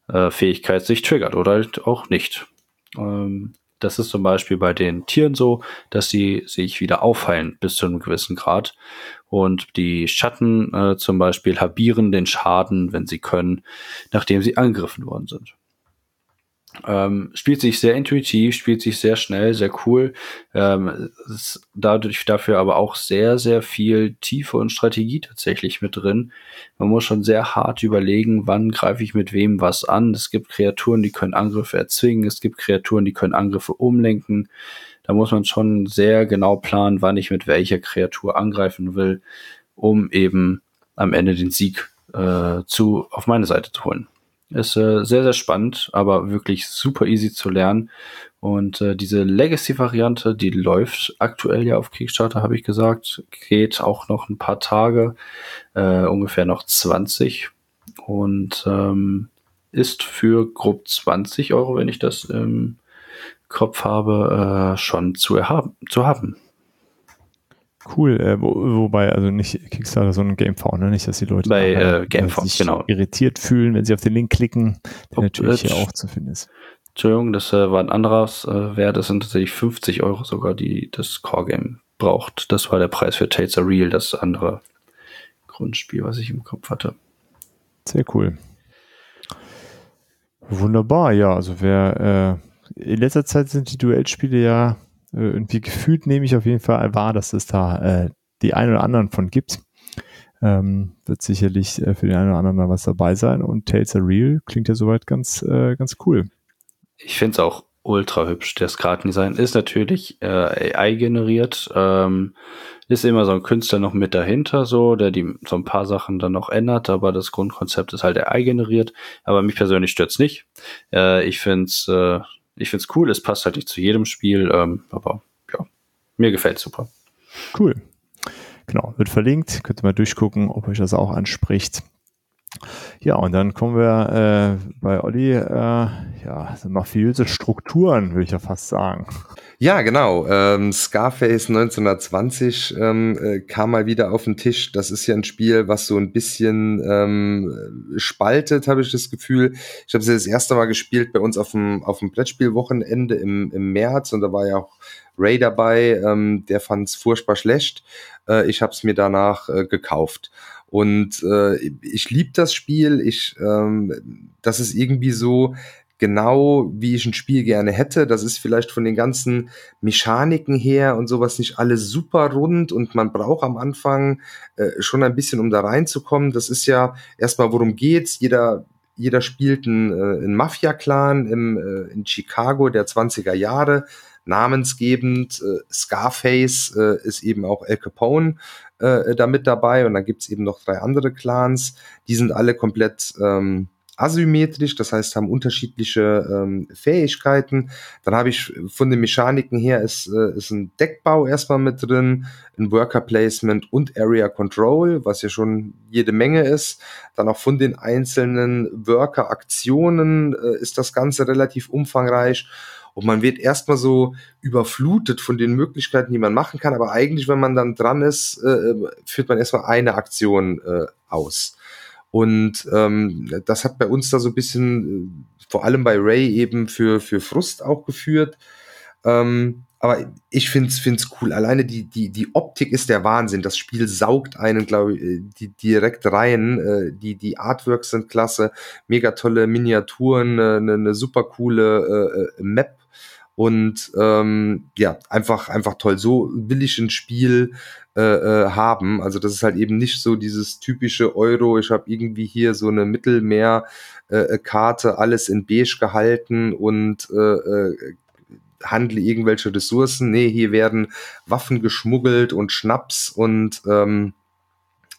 äh, Fähigkeit sich triggert oder halt auch nicht. Ähm, das ist zum Beispiel bei den Tieren so, dass sie sich wieder aufheilen bis zu einem gewissen Grad. Und die Schatten äh, zum Beispiel habieren den Schaden, wenn sie können, nachdem sie angegriffen worden sind. Ähm, spielt sich sehr intuitiv, spielt sich sehr schnell, sehr cool. Ähm, ist dadurch dafür aber auch sehr, sehr viel Tiefe und Strategie tatsächlich mit drin. Man muss schon sehr hart überlegen, wann greife ich mit wem was an. Es gibt Kreaturen, die können Angriffe erzwingen. Es gibt Kreaturen, die können Angriffe umlenken. Da muss man schon sehr genau planen, wann ich mit welcher Kreatur angreifen will, um eben am Ende den Sieg äh, zu auf meine Seite zu holen. Ist äh, sehr, sehr spannend, aber wirklich super easy zu lernen. Und äh, diese Legacy-Variante, die läuft aktuell ja auf Kickstarter, habe ich gesagt, geht auch noch ein paar Tage, äh, ungefähr noch 20 und ähm, ist für grob 20 Euro, wenn ich das im Kopf habe, äh, schon zu, erhaben, zu haben. Cool, äh, wo, wobei, also nicht Kickstarter, sondern GameFound, ne? nicht, dass die Leute Bei nachher, äh, GameFound, sich genau. irritiert fühlen, wenn sie auf den Link klicken, der Ob- natürlich hier äh, auch zu finden ist. Entschuldigung, das äh, war ein anderes äh, Wert. Das sind tatsächlich 50 Euro sogar, die das Core-Game braucht. Das war der Preis für Tales Are Real, das andere Grundspiel, was ich im Kopf hatte. Sehr cool. Wunderbar, ja, also wer äh, in letzter Zeit sind die Duellspiele ja äh, irgendwie gefühlt, nehme ich auf jeden Fall wahr, dass es da äh, die ein oder anderen von gibt. Ähm, wird sicherlich äh, für den einen oder anderen da was dabei sein und Tales Are Real klingt ja soweit ganz, äh, ganz cool. Ich finde es auch ultra hübsch. Das Kartendesign ist natürlich äh, AI generiert. Ähm, ist immer so ein Künstler noch mit dahinter, so, der die so ein paar Sachen dann noch ändert, aber das Grundkonzept ist halt AI generiert. Aber mich persönlich stört's nicht. Äh, ich find's, äh, ich find's cool. Es passt halt nicht zu jedem Spiel, ähm, aber ja, mir gefällt's super. Cool. Genau, wird verlinkt. Könnt ihr mal durchgucken, ob euch das auch anspricht. Ja, und dann kommen wir äh, bei Olli, äh, ja, mafiöse Strukturen, würde ich ja fast sagen. Ja, genau. Ähm, Scarface 1920 ähm, äh, kam mal wieder auf den Tisch. Das ist ja ein Spiel, was so ein bisschen ähm, spaltet, habe ich das Gefühl. Ich habe es das erste Mal gespielt bei uns auf dem, auf dem Brettspielwochenende im, im März und da war ja auch Ray dabei. Ähm, der fand es furchtbar schlecht. Äh, ich habe es mir danach äh, gekauft. Und äh, ich liebe das Spiel. Ich, ähm, das ist irgendwie so genau, wie ich ein Spiel gerne hätte. Das ist vielleicht von den ganzen Mechaniken her und sowas nicht alles super rund und man braucht am Anfang äh, schon ein bisschen, um da reinzukommen. Das ist ja erstmal, worum geht's? Jeder jeder spielt einen, äh, einen Mafia-Clan im, äh, in Chicago der 20er Jahre. Namensgebend äh, Scarface äh, ist eben auch Al Capone äh, da mit dabei und dann gibt's eben noch drei andere Clans. Die sind alle komplett ähm, asymmetrisch, das heißt haben unterschiedliche ähm, Fähigkeiten. Dann habe ich von den Mechaniken her ist, äh, ist ein Deckbau erstmal mit drin, ein Worker Placement und Area Control, was ja schon jede Menge ist. Dann auch von den einzelnen Worker Aktionen äh, ist das Ganze relativ umfangreich. Und man wird erstmal so überflutet von den Möglichkeiten, die man machen kann. Aber eigentlich, wenn man dann dran ist, äh, führt man erstmal eine Aktion äh, aus. Und ähm, das hat bei uns da so ein bisschen, äh, vor allem bei Ray eben für, für Frust auch geführt. Ähm, aber ich finde es cool. Alleine die, die, die Optik ist der Wahnsinn. Das Spiel saugt einen, glaube ich, äh, die, direkt rein. Äh, die, die Artworks sind klasse. Mega tolle Miniaturen, eine, eine super coole äh, Map. Und ähm, ja, einfach, einfach toll. So will ich ein Spiel äh, äh, haben. Also das ist halt eben nicht so dieses typische Euro. Ich habe irgendwie hier so eine Mittelmeerkarte, äh, alles in beige gehalten und äh, äh, handle irgendwelche Ressourcen. Nee, hier werden Waffen geschmuggelt und Schnaps und ähm,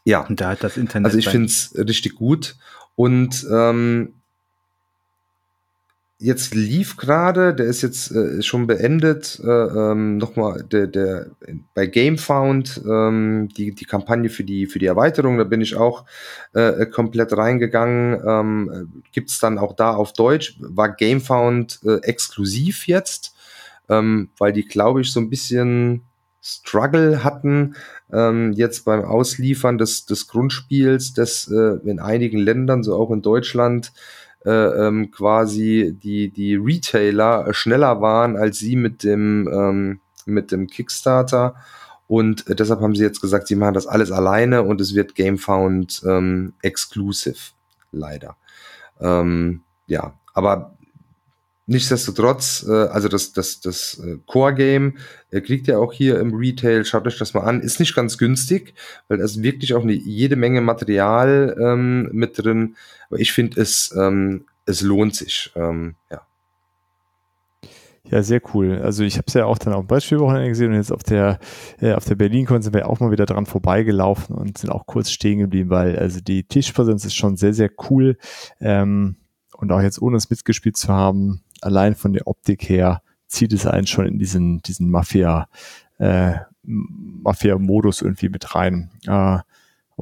ja. Und da hat das Internet. Also ich finde es richtig gut. Und ähm, jetzt lief gerade, der ist jetzt äh, schon beendet, äh, ähm, nochmal der, der bei GameFound ähm, die, die Kampagne für die, für die Erweiterung, da bin ich auch äh, komplett reingegangen. Ähm, Gibt dann auch da auf Deutsch, war GameFound äh, exklusiv jetzt ähm, weil die, glaube ich, so ein bisschen Struggle hatten, ähm, jetzt beim Ausliefern des, des Grundspiels, das äh, in einigen Ländern, so auch in Deutschland, äh, ähm, quasi die, die Retailer schneller waren als sie mit dem, ähm, mit dem Kickstarter. Und äh, deshalb haben sie jetzt gesagt, sie machen das alles alleine und es wird GameFound ähm, exclusive, leider. Ähm, ja, aber Nichtsdestotrotz, äh, also das, das, das äh, Core-Game äh, kriegt ja auch hier im Retail, schaut euch das mal an, ist nicht ganz günstig, weil da ist wirklich auch eine, jede Menge Material ähm, mit drin. Aber ich finde, es, ähm, es lohnt sich. Ähm, ja. Ja, sehr cool. Also ich habe es ja auch dann auf dem Beispielwochenende gesehen und jetzt auf der äh, der Berlin-Con sind wir auch mal wieder dran vorbeigelaufen und sind auch kurz stehen geblieben, weil also die Tischpräsenz ist schon sehr, sehr cool. Ähm, und auch jetzt ohne es mitgespielt zu haben, allein von der Optik her zieht es einen schon in diesen, diesen Mafia, äh, Mafia-Modus irgendwie mit rein. Äh,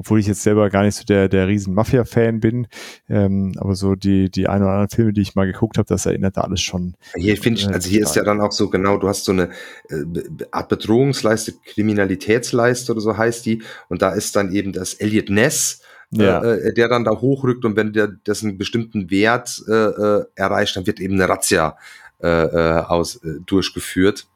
obwohl ich jetzt selber gar nicht so der, der riesen Mafia-Fan bin, ähm, aber so die, die ein oder anderen Filme, die ich mal geguckt habe, das erinnert da alles schon. Hier finde ich, äh, also hier ist ja dann auch so genau, du hast so eine äh, Art Bedrohungsleiste, Kriminalitätsleiste oder so heißt die, und da ist dann eben das Elliot Ness, ja. Äh, äh, der dann da hochrückt und wenn der das einen bestimmten Wert äh, äh, erreicht, dann wird eben eine Razzia äh, äh, aus, äh, durchgeführt.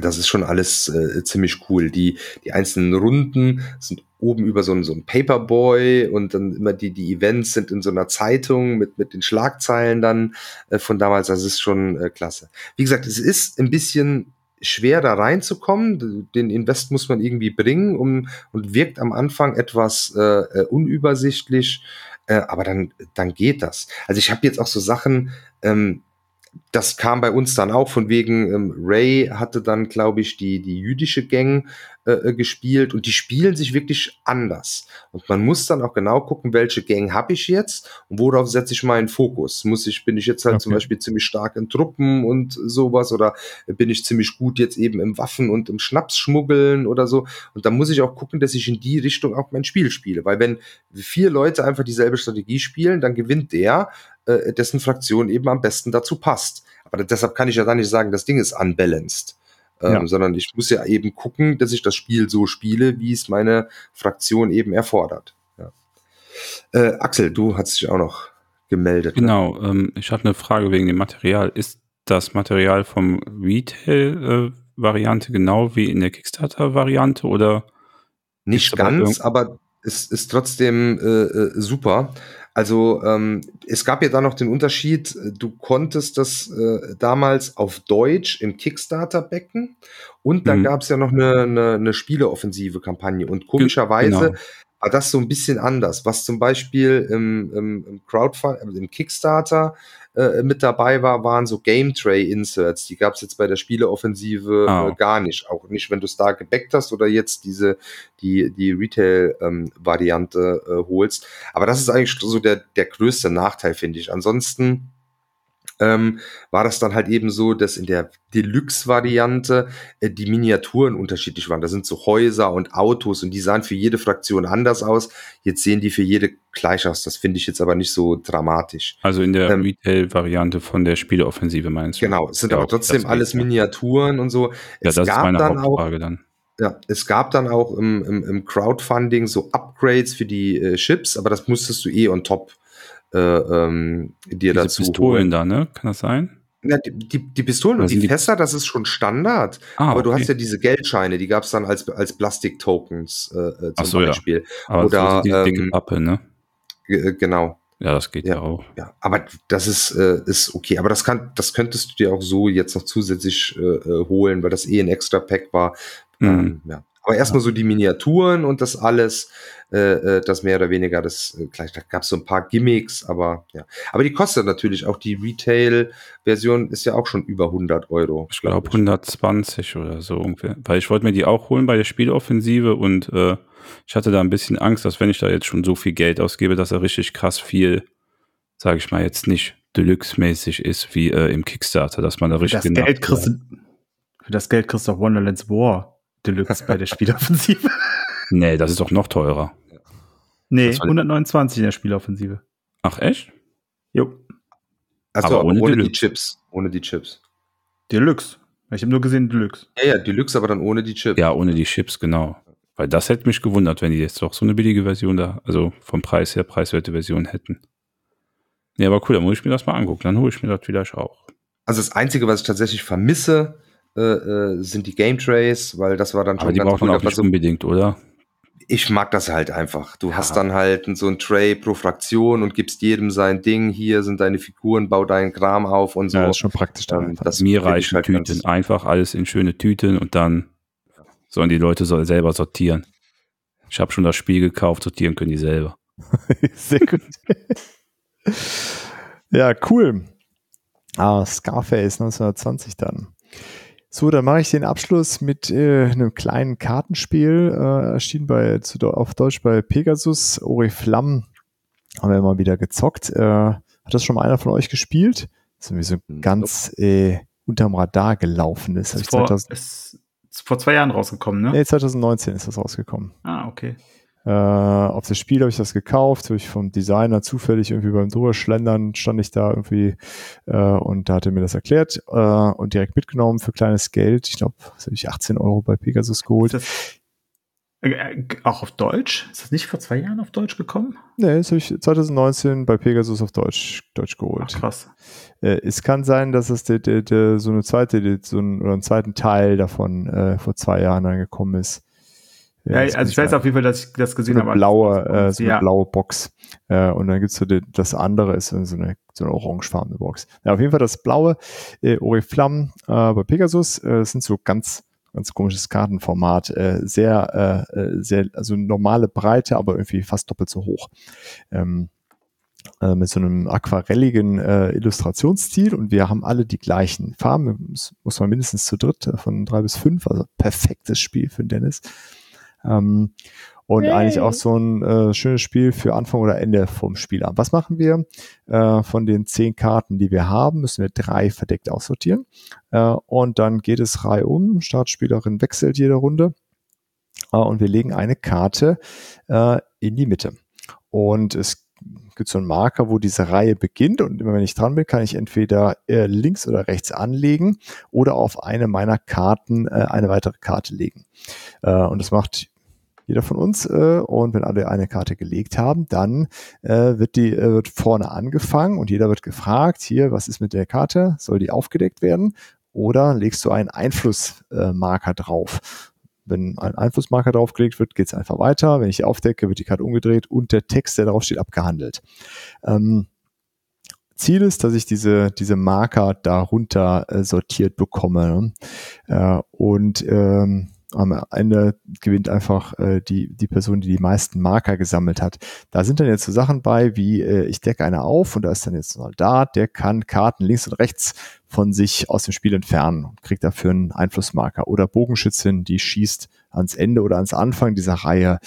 Das ist schon alles äh, ziemlich cool. Die, die einzelnen Runden sind oben über so ein, so ein Paperboy und dann immer die, die Events sind in so einer Zeitung mit, mit den Schlagzeilen dann äh, von damals. Das ist schon äh, klasse. Wie gesagt, es ist ein bisschen schwer da reinzukommen. Den Invest muss man irgendwie bringen um, und wirkt am Anfang etwas äh, äh, unübersichtlich, äh, aber dann, dann geht das. Also ich habe jetzt auch so Sachen, ähm, das kam bei uns dann auch von wegen, ähm, Ray hatte dann, glaube ich, die, die jüdische Gang äh, äh, gespielt und die spielen sich wirklich anders. Und man muss dann auch genau gucken, welche Gang habe ich jetzt und worauf setze ich meinen Fokus. Muss ich, bin ich jetzt halt okay. zum Beispiel ziemlich stark in Truppen und sowas oder bin ich ziemlich gut jetzt eben im Waffen und im Schnapsschmuggeln oder so. Und dann muss ich auch gucken, dass ich in die Richtung auch mein Spiel spiele. Weil wenn vier Leute einfach dieselbe Strategie spielen, dann gewinnt der, äh, dessen Fraktion eben am besten dazu passt. Aber deshalb kann ich ja dann nicht sagen, das Ding ist unbalanced ähm, ja. sondern ich muss ja eben gucken, dass ich das Spiel so spiele, wie es meine Fraktion eben erfordert. Ja. Äh, Axel, du hast dich auch noch gemeldet. Ne? Genau, ne? ähm, ich hatte eine Frage wegen dem Material. Ist das Material vom Retail-Variante äh, genau wie in der Kickstarter-Variante oder? Nicht ganz, aber es ist trotzdem äh, äh super. Also ähm, es gab ja da noch den Unterschied, du konntest das äh, damals auf Deutsch im Kickstarter-Becken und dann mhm. gab es ja noch eine, eine, eine Spieleoffensive-Kampagne und komischerweise genau. War das so ein bisschen anders. Was zum Beispiel im, im, im Crowdfunding, also im Kickstarter äh, mit dabei war, waren so Game Tray Inserts. Die gab es jetzt bei der Spieleoffensive oh. äh, gar nicht. Auch nicht, wenn du es da gebackt hast oder jetzt diese, die, die Retail-Variante ähm, äh, holst. Aber das ist eigentlich so der, der größte Nachteil, finde ich. Ansonsten ähm, war das dann halt eben so, dass in der Deluxe-Variante äh, die Miniaturen unterschiedlich waren. Da sind so Häuser und Autos und die sahen für jede Fraktion anders aus. Jetzt sehen die für jede gleich aus. Das finde ich jetzt aber nicht so dramatisch. Also in der ähm, Retail-Variante von der Spieleoffensive meinst du? Genau, es sind ja, aber trotzdem alles Miniaturen und so. Ja, es das ist meine Hauptfrage auch, dann. Ja, es gab dann auch im, im, im Crowdfunding so Upgrades für die äh, Chips, aber das musstest du eh on top äh, ähm, dir Diese dazu Pistolen holen. da, ne? Kann das sein? Ja, die, die, die Pistolen und die die- Fässer, das ist schon Standard. Ah, aber du okay. hast ja diese Geldscheine, die gab es dann als, als Plastik-Tokens äh, äh, zum Ach so, ja. Beispiel. Aber Oder, so diese dicke ähm, Pappe, ne? Äh, genau. Ja, das geht ja, ja. auch. Ja, aber das ist, äh, ist okay. Aber das kann, das könntest du dir auch so jetzt noch zusätzlich äh, holen, weil das eh ein extra Pack war. Mhm. Ähm, ja. Aber erstmal so die Miniaturen und das alles, äh, äh, das mehr oder weniger, das äh, gleich, da gab es so ein paar Gimmicks, aber ja. Aber die kostet natürlich auch, die Retail-Version ist ja auch schon über 100 Euro. Ich glaube 120 oder so ungefähr. Weil ich wollte mir die auch holen bei der Spieloffensive und äh, ich hatte da ein bisschen Angst, dass wenn ich da jetzt schon so viel Geld ausgebe, dass er richtig krass viel, sage ich mal, jetzt nicht Deluxe-mäßig ist wie äh, im Kickstarter, dass man da Für richtig das, Geld kriegst du, für das Geld kriegst du auch Wonderlands War Deluxe bei der Spieloffensive. Nee, das ist doch noch teurer. Nee, Das war- 129 in der Spieloffensive. Ach echt? Jo, Also Aber aber ohne ohne, die. Chips. Ohne die Chips. Deluxe. Ich habe nur gesehen Deluxe. Ja, ja, Deluxe, aber dann ohne die Chips. Ja, ohne die Chips, genau. Weil das hätte mich gewundert, wenn die jetzt doch so eine billige Version da, also vom Preis her preiswerte Version hätten. Nee, aber cool, dann muss ich mir das mal angucken. Dann hole ich mir das vielleicht auch. Also das Einzige, was ich tatsächlich vermisse, äh, äh, sind die Game Trays, weil das war dann schon Aber die braucht man auch nicht so, unbedingt, oder? ich mag das halt einfach. Du Ja. hast dann halt so ein Tray pro Fraktion und gibst jedem sein Ding. Hier sind deine Figuren, bau deinen Kram auf und so. Ja, ist schon praktisch dann Ähm, einfach. das Mir reichen halt Tüten. ganz- Einfach alles in schöne Tüten und dann sollen die Leute so selber sortieren. Ich habe schon das Spiel gekauft, sortieren können die selber. Sehr gut. ja, cool. Ah, Scarface 1920 dann. So, dann mache ich den Abschluss mit äh, einem kleinen Kartenspiel. Äh, erschien bei, zu, auf Deutsch bei Pegasus. Oriflamme haben wir mal wieder gezockt. Äh, hat das schon mal einer von euch gespielt? Das ist irgendwie so Nope. ganz äh, unterm Radar gelaufen ist. Ist vor, 2000, ist, ist vor zwei Jahren rausgekommen, ne? nee, 2019 ist das rausgekommen. Ah, okay. Äh, auf das Spiel habe ich das gekauft, habe ich vom Designer zufällig irgendwie beim Drüberschlendern stand ich da irgendwie äh, und da hat er mir das erklärt äh, und direkt mitgenommen für kleines Geld. Ich glaube, das habe ich 18 Euro bei Pegasus geholt. Äh, äh, auch auf Deutsch? Ist das nicht vor zwei Jahren auf Deutsch gekommen? Nee, das habe ich 2019 bei Pegasus auf Deutsch, Deutsch Ach, geholt. krass. Äh, es kann sein, dass es de, de, de, so eine zweite, so ein, oder einen zweiten Teil davon äh, vor zwei Jahren dann gekommen ist. Ja, also ich weiß auf jeden Fall, dass ich das so gesehen eine habe. blaue, äh, so eine ja. blaue Box. Äh, und dann gibt's so die, das andere ist so eine, so eine orangefarbene Box. Ja, auf jeden Fall das blaue äh, Oriflamme äh, bei Pegasus. Äh, sind so ganz ganz komisches Kartenformat, äh, sehr, äh, äh, sehr, also normale Breite, aber irgendwie fast doppelt so hoch. Ähm, äh, mit so einem aquarelligen äh, Illustrationsstil und wir haben alle die gleichen Farben. Muss man mindestens zu dritt äh, von drei bis fünf, also perfektes Spiel für den Dennis. Ähm, und Yay. eigentlich auch so ein äh, schönes Spiel für Anfang oder Ende vom Spielabend. Was machen wir? Äh, von den zehn Karten, die wir haben, müssen wir drei verdeckt aussortieren. Äh, und dann geht es reihum. Startspielerin wechselt jede Runde. Äh, und wir legen eine Karte äh, in die Mitte. Und es gibt so einen Marker, wo diese Reihe beginnt. Und immer wenn ich dran bin, kann ich entweder äh, links oder rechts anlegen oder auf eine meiner Karten äh, eine weitere Karte legen. Äh, und das macht jeder von uns. Äh, und wenn alle eine Karte gelegt haben, dann äh, wird die äh, wird vorne angefangen und jeder wird gefragt, hier, was ist mit der Karte? Soll die aufgedeckt werden? Oder legst du einen Einflussmarker Marker drauf? Wenn ein Einflussmarker draufgelegt wird, geht es einfach weiter. Wenn ich aufdecke, wird die Karte umgedreht und der Text, der drauf steht, abgehandelt. Ähm, Ziel ist, dass ich diese, diese Marker darunter äh, sortiert bekomme. Ne? Äh, und ähm, am Ende gewinnt einfach äh, die, die Person, die die meisten Marker gesammelt hat. Da sind dann jetzt so Sachen bei, wie äh, ich decke eine auf und da ist dann jetzt ein Soldat, der kann Karten links und rechts von sich aus dem Spiel entfernen und kriegt dafür einen Einflussmarker. Oder Bogenschützin, die schießt ans Ende oder ans Anfang dieser Reihe.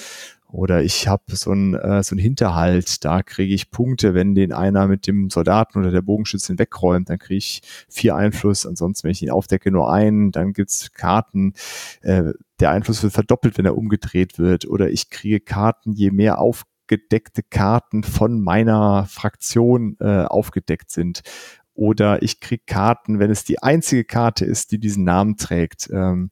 Oder ich habe so einen äh, so einen Hinterhalt, da kriege ich Punkte, wenn den einer mit dem Soldaten oder der Bogenschützin wegräumt, dann kriege ich vier Einfluss. Ansonsten, wenn ich ihn aufdecke, nur einen. Dann gibt's Karten, äh, der Einfluss wird verdoppelt, wenn er umgedreht wird. Oder ich kriege Karten, je mehr aufgedeckte Karten von meiner Fraktion äh, aufgedeckt sind. Oder ich kriege Karten, wenn es die einzige Karte ist, die diesen Namen trägt. Ähm,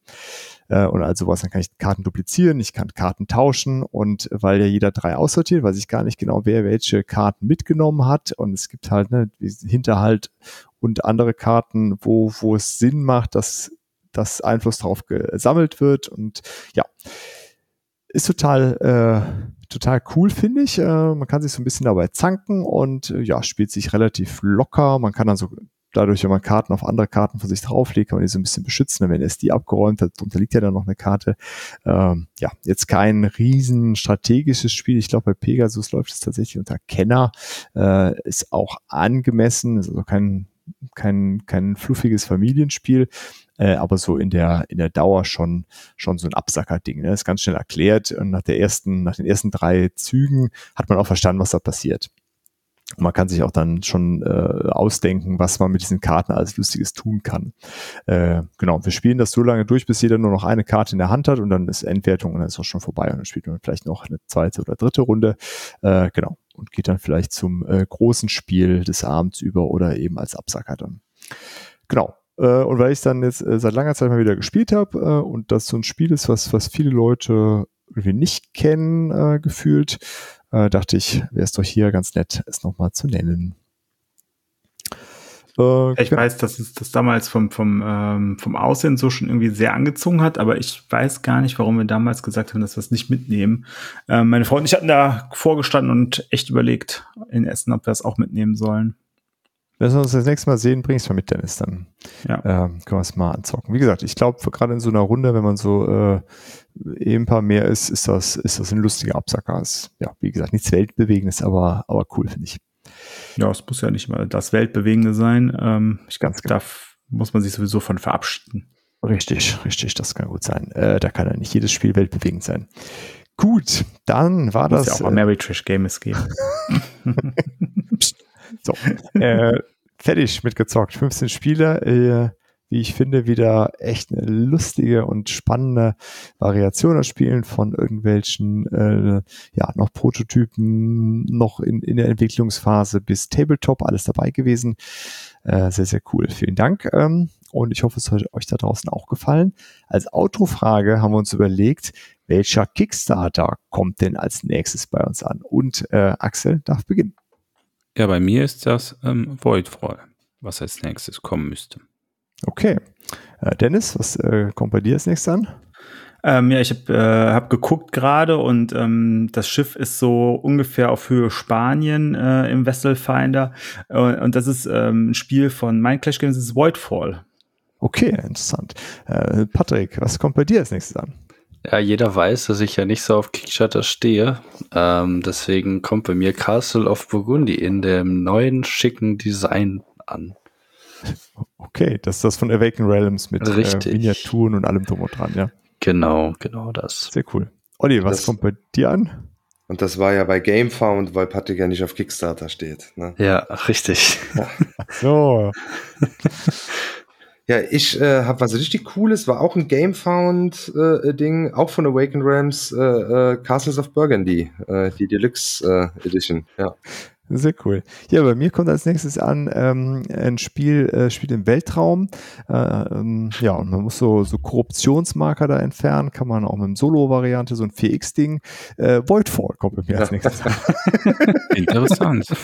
äh, und also was, dann kann ich Karten duplizieren, ich kann Karten tauschen und weil ja jeder drei aussortiert, weiß ich gar nicht genau, wer welche Karten mitgenommen hat und es gibt halt ne, Hinterhalt und andere Karten, wo, wo es Sinn macht, dass, dass Einfluss darauf gesammelt wird und ja, ist total, äh, total cool, finde ich. Äh, man kann sich so ein bisschen dabei zanken und äh, ja, spielt sich relativ locker. Man kann dann so dadurch, wenn man Karten auf andere Karten von sich drauflegt, kann man die so ein bisschen beschützen. wenn er es die abgeräumt hat, unterliegt ja dann noch eine Karte. Ähm, ja, jetzt kein riesen strategisches Spiel. Ich glaube, bei Pegasus läuft es tatsächlich unter Kenner. Äh, ist auch angemessen, ist also kein, kein, kein fluffiges Familienspiel. Äh, aber so in der, in der Dauer schon, schon so ein Absacker-Ding. Ne? Ist ganz schnell erklärt und nach der ersten, nach den ersten drei Zügen hat man auch verstanden, was da passiert. Und man kann sich auch dann schon äh, ausdenken, was man mit diesen Karten alles Lustiges tun kann. Äh, genau, wir spielen das so lange durch, bis jeder nur noch eine Karte in der Hand hat und dann ist Endwertung und dann ist auch schon vorbei und dann spielt man vielleicht noch eine zweite oder dritte Runde. Äh, genau. Und geht dann vielleicht zum äh, großen Spiel des Abends über oder eben als Absacker dann. Genau. Äh, und weil ich dann jetzt äh, seit langer Zeit mal wieder gespielt habe äh, und das so ein Spiel ist, was, was viele Leute irgendwie nicht kennen, gefühlt, dachte ich, wäre es doch hier ganz nett, es nochmal zu nennen. Äh, ich weiß, dass es das damals vom, vom, ähm, vom Aussehen so schon irgendwie sehr angezogen hat, aber ich weiß gar nicht, warum wir damals gesagt haben, dass wir es nicht mitnehmen. Ähm, meine Freunde, ich hatten da vorgestanden und echt überlegt in Essen, ob wir es auch mitnehmen sollen. Wenn wir uns das nächste Mal sehen, bringst du mal mit, Dennis, dann ja. ähm, können wir es mal anzocken. Wie gesagt, ich glaube, gerade in so einer Runde, wenn man so äh, eben ein paar mehr ist, ist das, ist das ein lustiger Absacker. Ist, ja, wie gesagt, nichts Weltbewegendes, aber, aber cool, finde ich. Ja, es muss ja nicht mal das Weltbewegende sein. Ähm, ich glaube, genau. da muss man sich sowieso von verabschieden. Richtig, richtig, das kann gut sein. Äh, da kann ja nicht jedes Spiel weltbewegend sein. Gut, dann war muss das. ja auch äh, Trash Game es geben. So, äh, fertig mitgezockt. 15 Spiele, äh, wie ich finde, wieder echt eine lustige und spannende Variation aus Spielen von irgendwelchen, äh, ja, noch Prototypen, noch in, in der Entwicklungsphase bis Tabletop, alles dabei gewesen. Äh, sehr, sehr cool. Vielen Dank. Ähm, und ich hoffe, es hat euch da draußen auch gefallen. Als Autofrage haben wir uns überlegt, welcher Kickstarter kommt denn als nächstes bei uns an? Und äh, Axel darf beginnen. Ja, bei mir ist das ähm, Voidfall, was als nächstes kommen müsste. Okay. Äh, Dennis, was äh, kommt bei dir als nächstes an? Ähm, ja, ich habe äh, hab geguckt gerade und ähm, das Schiff ist so ungefähr auf Höhe Spanien äh, im Vessel Finder äh, und das ist ähm, ein Spiel von Mindclash Games, das ist Voidfall. Okay, interessant. Äh, Patrick, was kommt bei dir als nächstes an? Ja, jeder weiß, dass ich ja nicht so auf Kickstarter stehe. Ähm, deswegen kommt bei mir Castle of Burgundy in dem neuen schicken Design an. Okay, das ist das von Awaken Realms mit äh, Miniaturen und allem drum und dran, ja. Genau, genau das. Sehr cool. Olli, was das, kommt bei dir an? Und das war ja bei GameFound, weil Patrick ja nicht auf Kickstarter steht. Ne? Ja, richtig. Ja. so. Ja, ich äh, habe was richtig Cooles, war auch ein Gamefound-Ding, äh, auch von Awaken Rams, äh, äh, Castles of Burgundy, äh, die Deluxe äh, Edition. Ja. Sehr cool. Ja, bei mir kommt als nächstes an ähm, ein Spiel, äh, spielt im Weltraum. Äh, ähm, ja, und man muss so, so Korruptionsmarker da entfernen, kann man auch mit dem Solo-Variante, so ein 4X-Ding. Äh, Voidfall kommt bei mir als nächstes an. Interessant.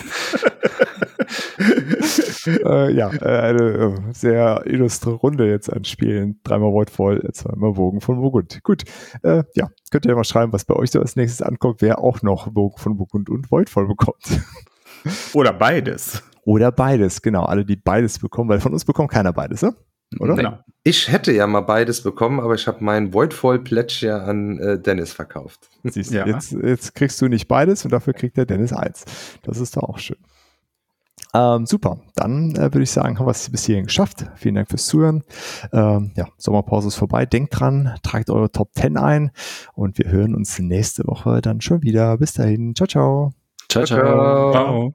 äh, ja, äh, eine äh, sehr illustre Runde jetzt an Spielen. Dreimal Voidfall, zweimal Wogen von Burgund. Gut, äh, ja, könnt ihr ja mal schreiben, was bei euch so als nächstes ankommt, wer auch noch Wogen von Burgund und Voidfall bekommt. Oder beides. Oder beides, genau. Alle, die beides bekommen, weil von uns bekommt keiner beides, ne? Oder? Genau. Ich hätte ja mal beides bekommen, aber ich habe meinen Voidfall Pledge ja an äh, Dennis verkauft. Siehst du, ja. jetzt, jetzt kriegst du nicht beides und dafür kriegt der Dennis eins. Das ist doch auch schön. Ähm, super, dann äh, würde ich sagen, haben wir es bis hierhin geschafft. Vielen Dank fürs Zuhören. Ähm, ja, Sommerpause ist vorbei. Denkt dran, tragt eure Top 10 ein und wir hören uns nächste Woche dann schon wieder. Bis dahin, ciao, ciao. Ciao, ciao. ciao.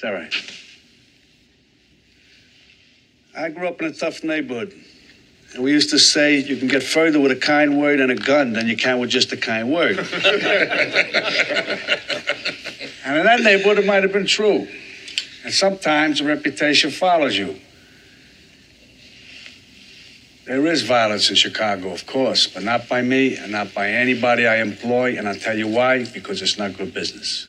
It's all right. I grew up in a tough neighborhood. And we used to say you can get further with a kind word and a gun than you can with just a kind word. and in that neighborhood, it might have been true. And sometimes a reputation follows you. There is violence in Chicago, of course, but not by me and not by anybody I employ. And I'll tell you why because it's not good business.